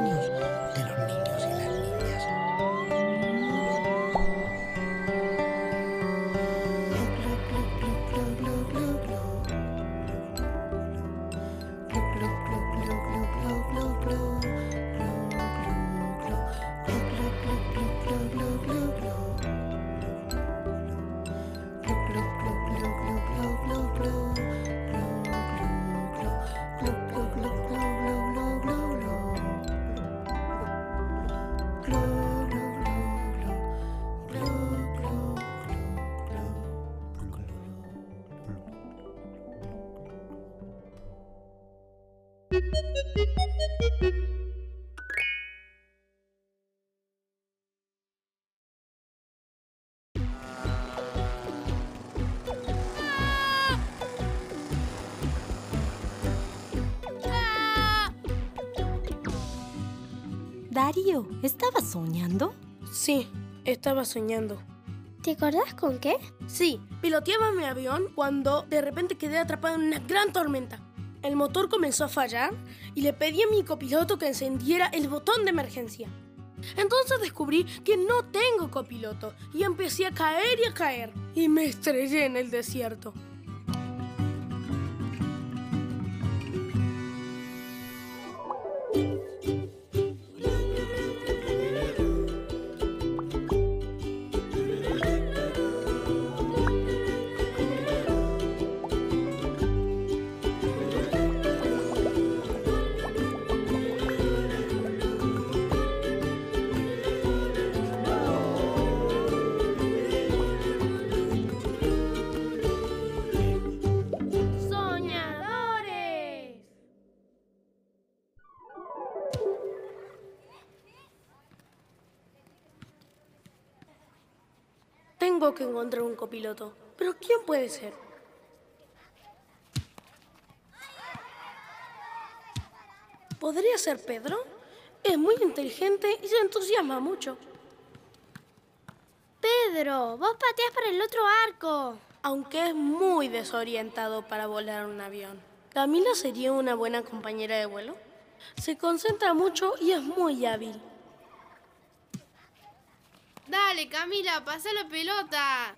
[SPEAKER 18] ¿estabas soñando?
[SPEAKER 3] Sí, estaba soñando.
[SPEAKER 5] ¿Te acordás con qué?
[SPEAKER 3] Sí, piloteaba mi avión cuando de repente quedé atrapado en una gran tormenta. El motor comenzó a fallar y le pedí a mi copiloto que encendiera el botón de emergencia. Entonces descubrí que no tengo copiloto y empecé a caer y a caer y me estrellé en el desierto. Copiloto. ¿Pero quién puede ser? ¿Podría ser Pedro? Es muy inteligente y se entusiasma mucho.
[SPEAKER 7] Pedro, vos pateás para el otro arco.
[SPEAKER 3] Aunque es muy desorientado para volar un avión. Camila sería una buena compañera de vuelo. Se concentra mucho y es muy hábil.
[SPEAKER 19] Dale, Camila, pasa la pelota.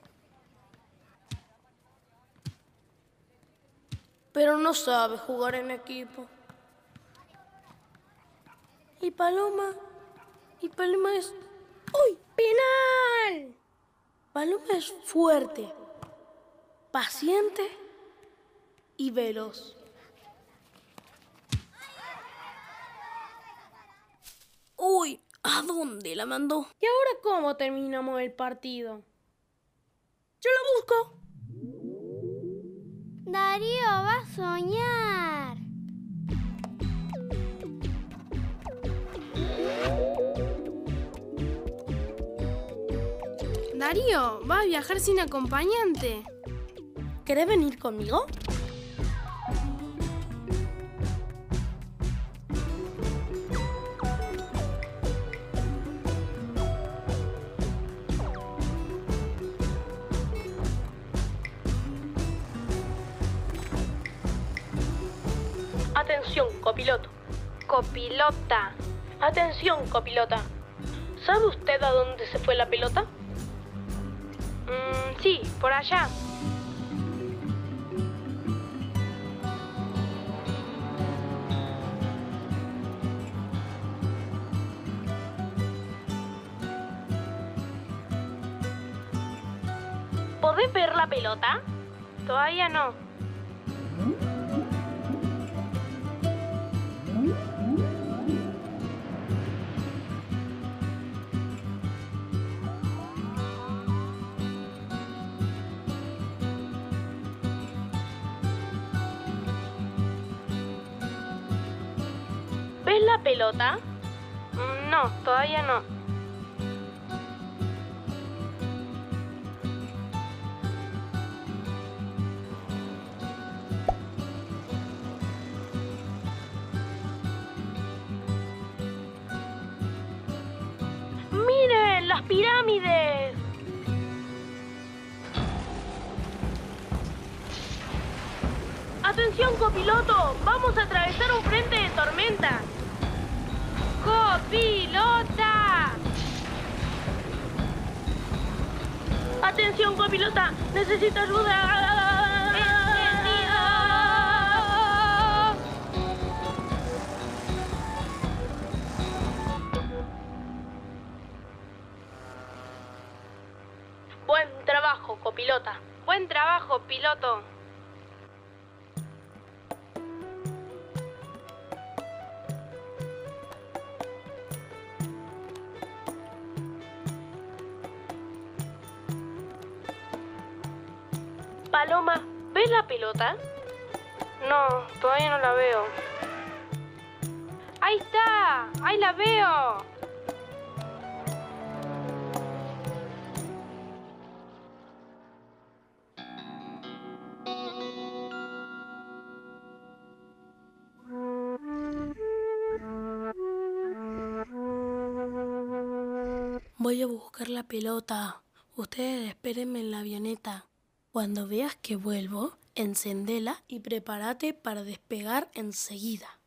[SPEAKER 3] Pero no sabe jugar en equipo. Y Paloma. Y Paloma es. ¡Uy! ¡Penal! Paloma es fuerte, paciente y veloz. ¡Uy! ¿A dónde la mandó? ¿Y ahora cómo terminamos el partido? Yo lo busco.
[SPEAKER 7] Darío va a soñar.
[SPEAKER 19] Darío, va a viajar sin acompañante.
[SPEAKER 3] ¿Querés venir conmigo? Atención, copiloto. Copilota. Atención, copilota. ¿Sabe usted a dónde se fue la pelota? Mm, sí, por allá. ¿Podés ver la pelota? Todavía no. ¿Ves la pelota? Mm, No, todavía no. ¡Atención, copilota! ¡Necesito ayuda! Voy a buscar la pelota. Ustedes espérenme en la avioneta. Cuando veas que vuelvo, encendela y prepárate para despegar enseguida.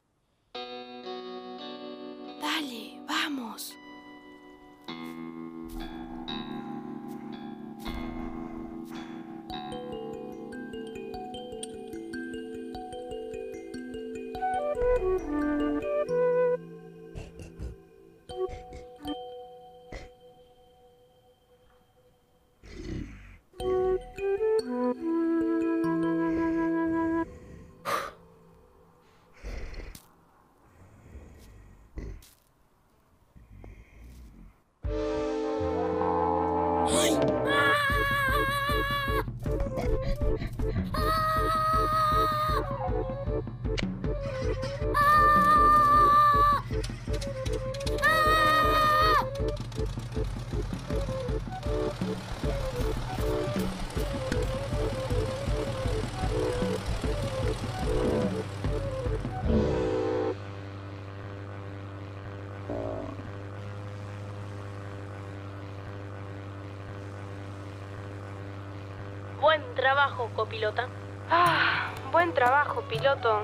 [SPEAKER 16] Ah, buen trabajo, piloto.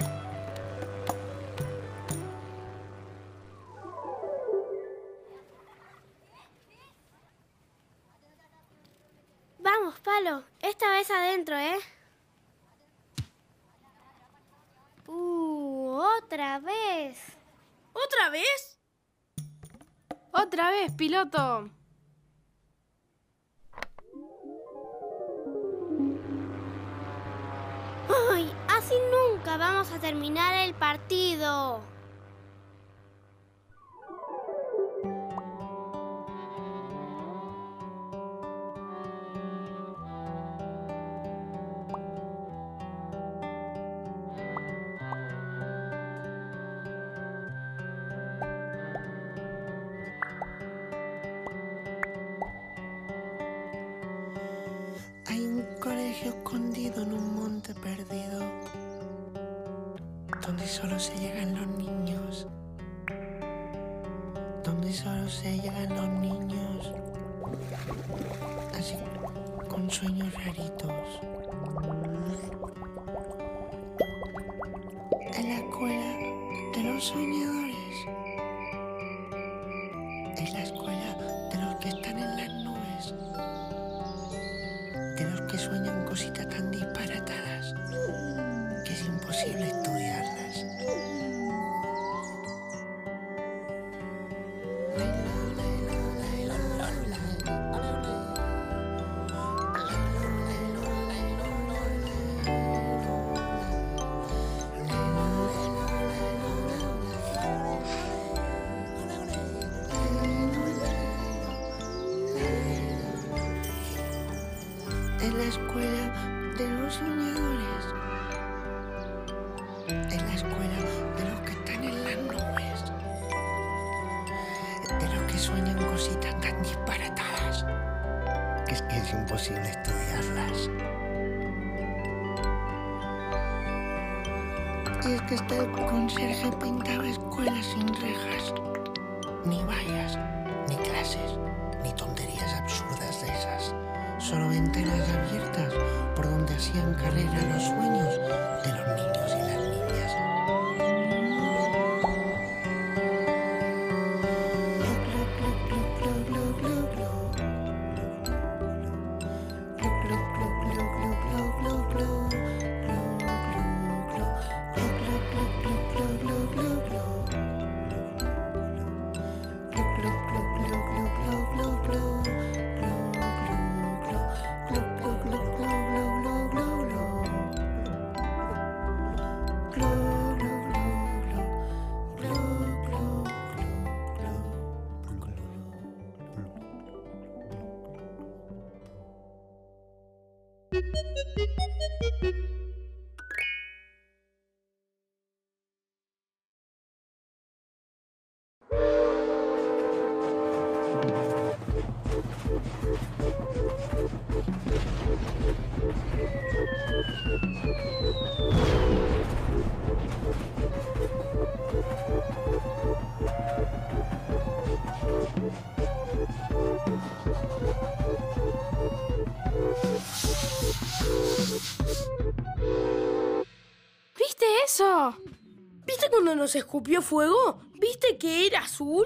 [SPEAKER 3] Nos escupió fuego? ¿Viste que era azul?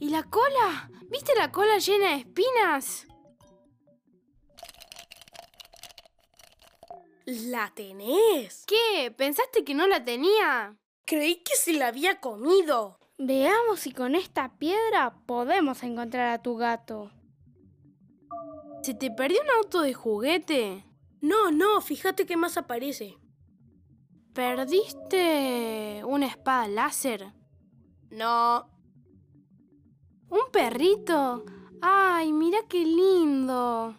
[SPEAKER 16] ¿Y la cola? ¿Viste la cola llena de espinas?
[SPEAKER 3] ¿La tenés?
[SPEAKER 16] ¿Qué? ¿Pensaste que no la tenía?
[SPEAKER 3] Creí que se la había comido.
[SPEAKER 7] Veamos si con esta piedra podemos encontrar a tu gato.
[SPEAKER 16] ¿Se te perdió un auto de juguete?
[SPEAKER 3] No, no, fíjate qué más aparece.
[SPEAKER 16] ¿Perdiste una espada láser?
[SPEAKER 3] No.
[SPEAKER 16] ¿Un perrito? ¡Ay, mira qué lindo!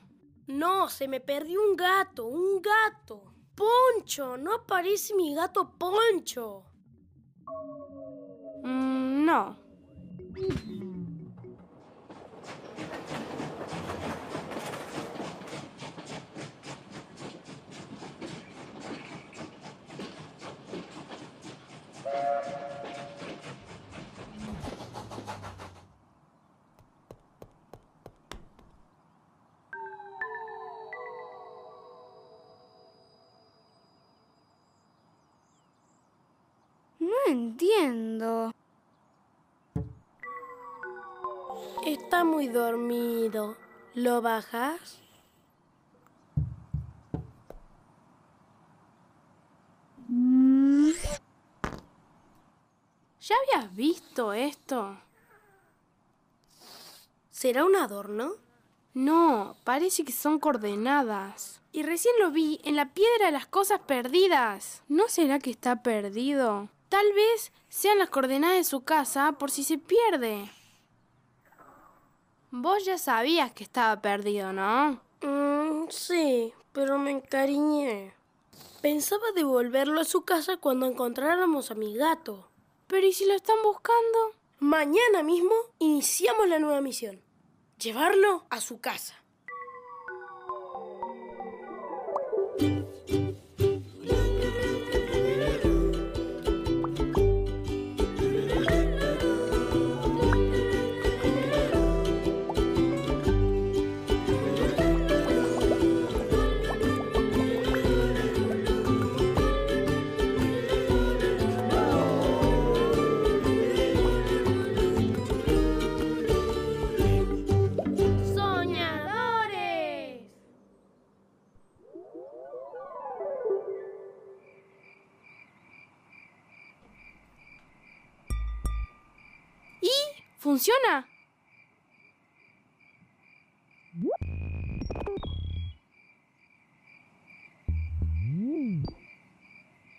[SPEAKER 3] No, se me perdió un gato, un gato. Poncho, no aparece mi gato Poncho.
[SPEAKER 16] Mm, no.
[SPEAKER 3] Está muy dormido. ¿Lo bajas?
[SPEAKER 19] ¿Ya habías visto esto?
[SPEAKER 3] ¿Será un adorno?
[SPEAKER 19] No, parece que son coordenadas. Y recién lo vi en la piedra de las cosas perdidas. ¿No será que está perdido? Tal vez sean las coordenadas de su casa por si se pierde. Vos ya sabías que estaba perdido, ¿no?
[SPEAKER 3] Mm, sí, pero me encariñé. Pensaba devolverlo a su casa cuando encontráramos a mi gato.
[SPEAKER 19] Pero ¿y si lo están buscando?
[SPEAKER 3] Mañana mismo iniciamos la nueva misión. Llevarlo a su casa.
[SPEAKER 19] ¿Funciona?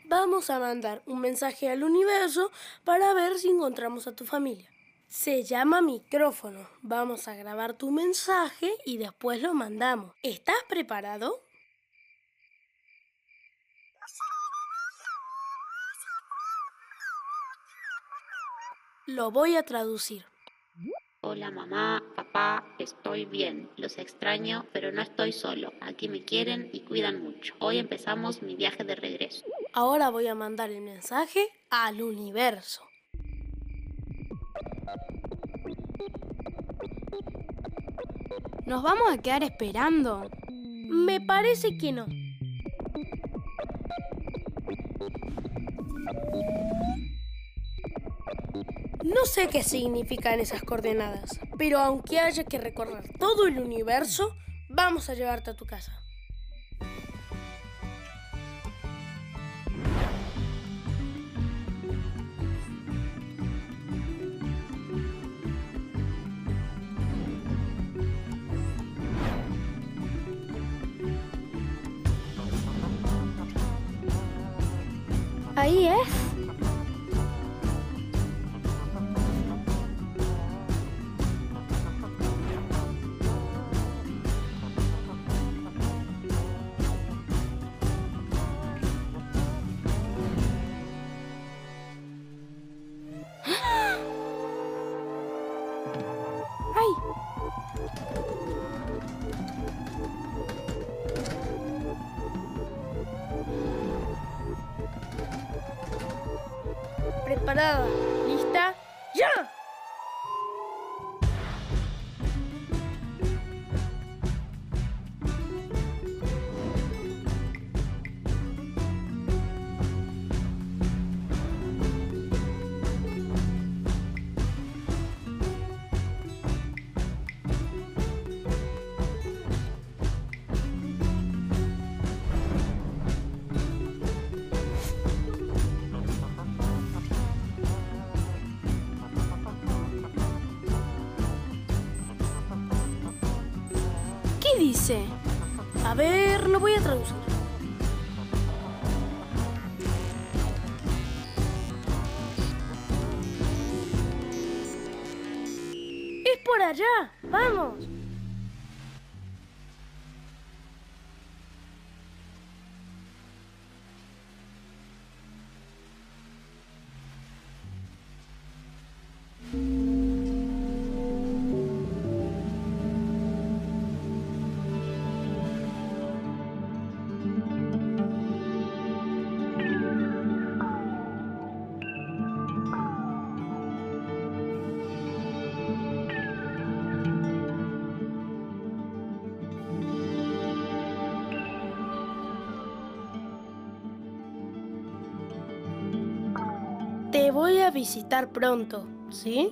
[SPEAKER 3] Vamos a mandar un mensaje al universo para ver si encontramos a tu familia. Se llama micrófono. Vamos a grabar tu mensaje y después lo mandamos. ¿Estás preparado? Lo voy a traducir.
[SPEAKER 20] Hola mamá, papá, estoy bien. Los extraño, pero no estoy solo. Aquí me quieren y cuidan mucho. Hoy empezamos mi viaje de regreso.
[SPEAKER 3] Ahora voy a mandar el mensaje al universo.
[SPEAKER 19] ¿Nos vamos a quedar esperando?
[SPEAKER 3] Me parece que no. No sé qué significan esas coordenadas, pero aunque haya que recorrer todo el universo, vamos a llevarte a tu casa.
[SPEAKER 16] Visitar pronto, ¿sí?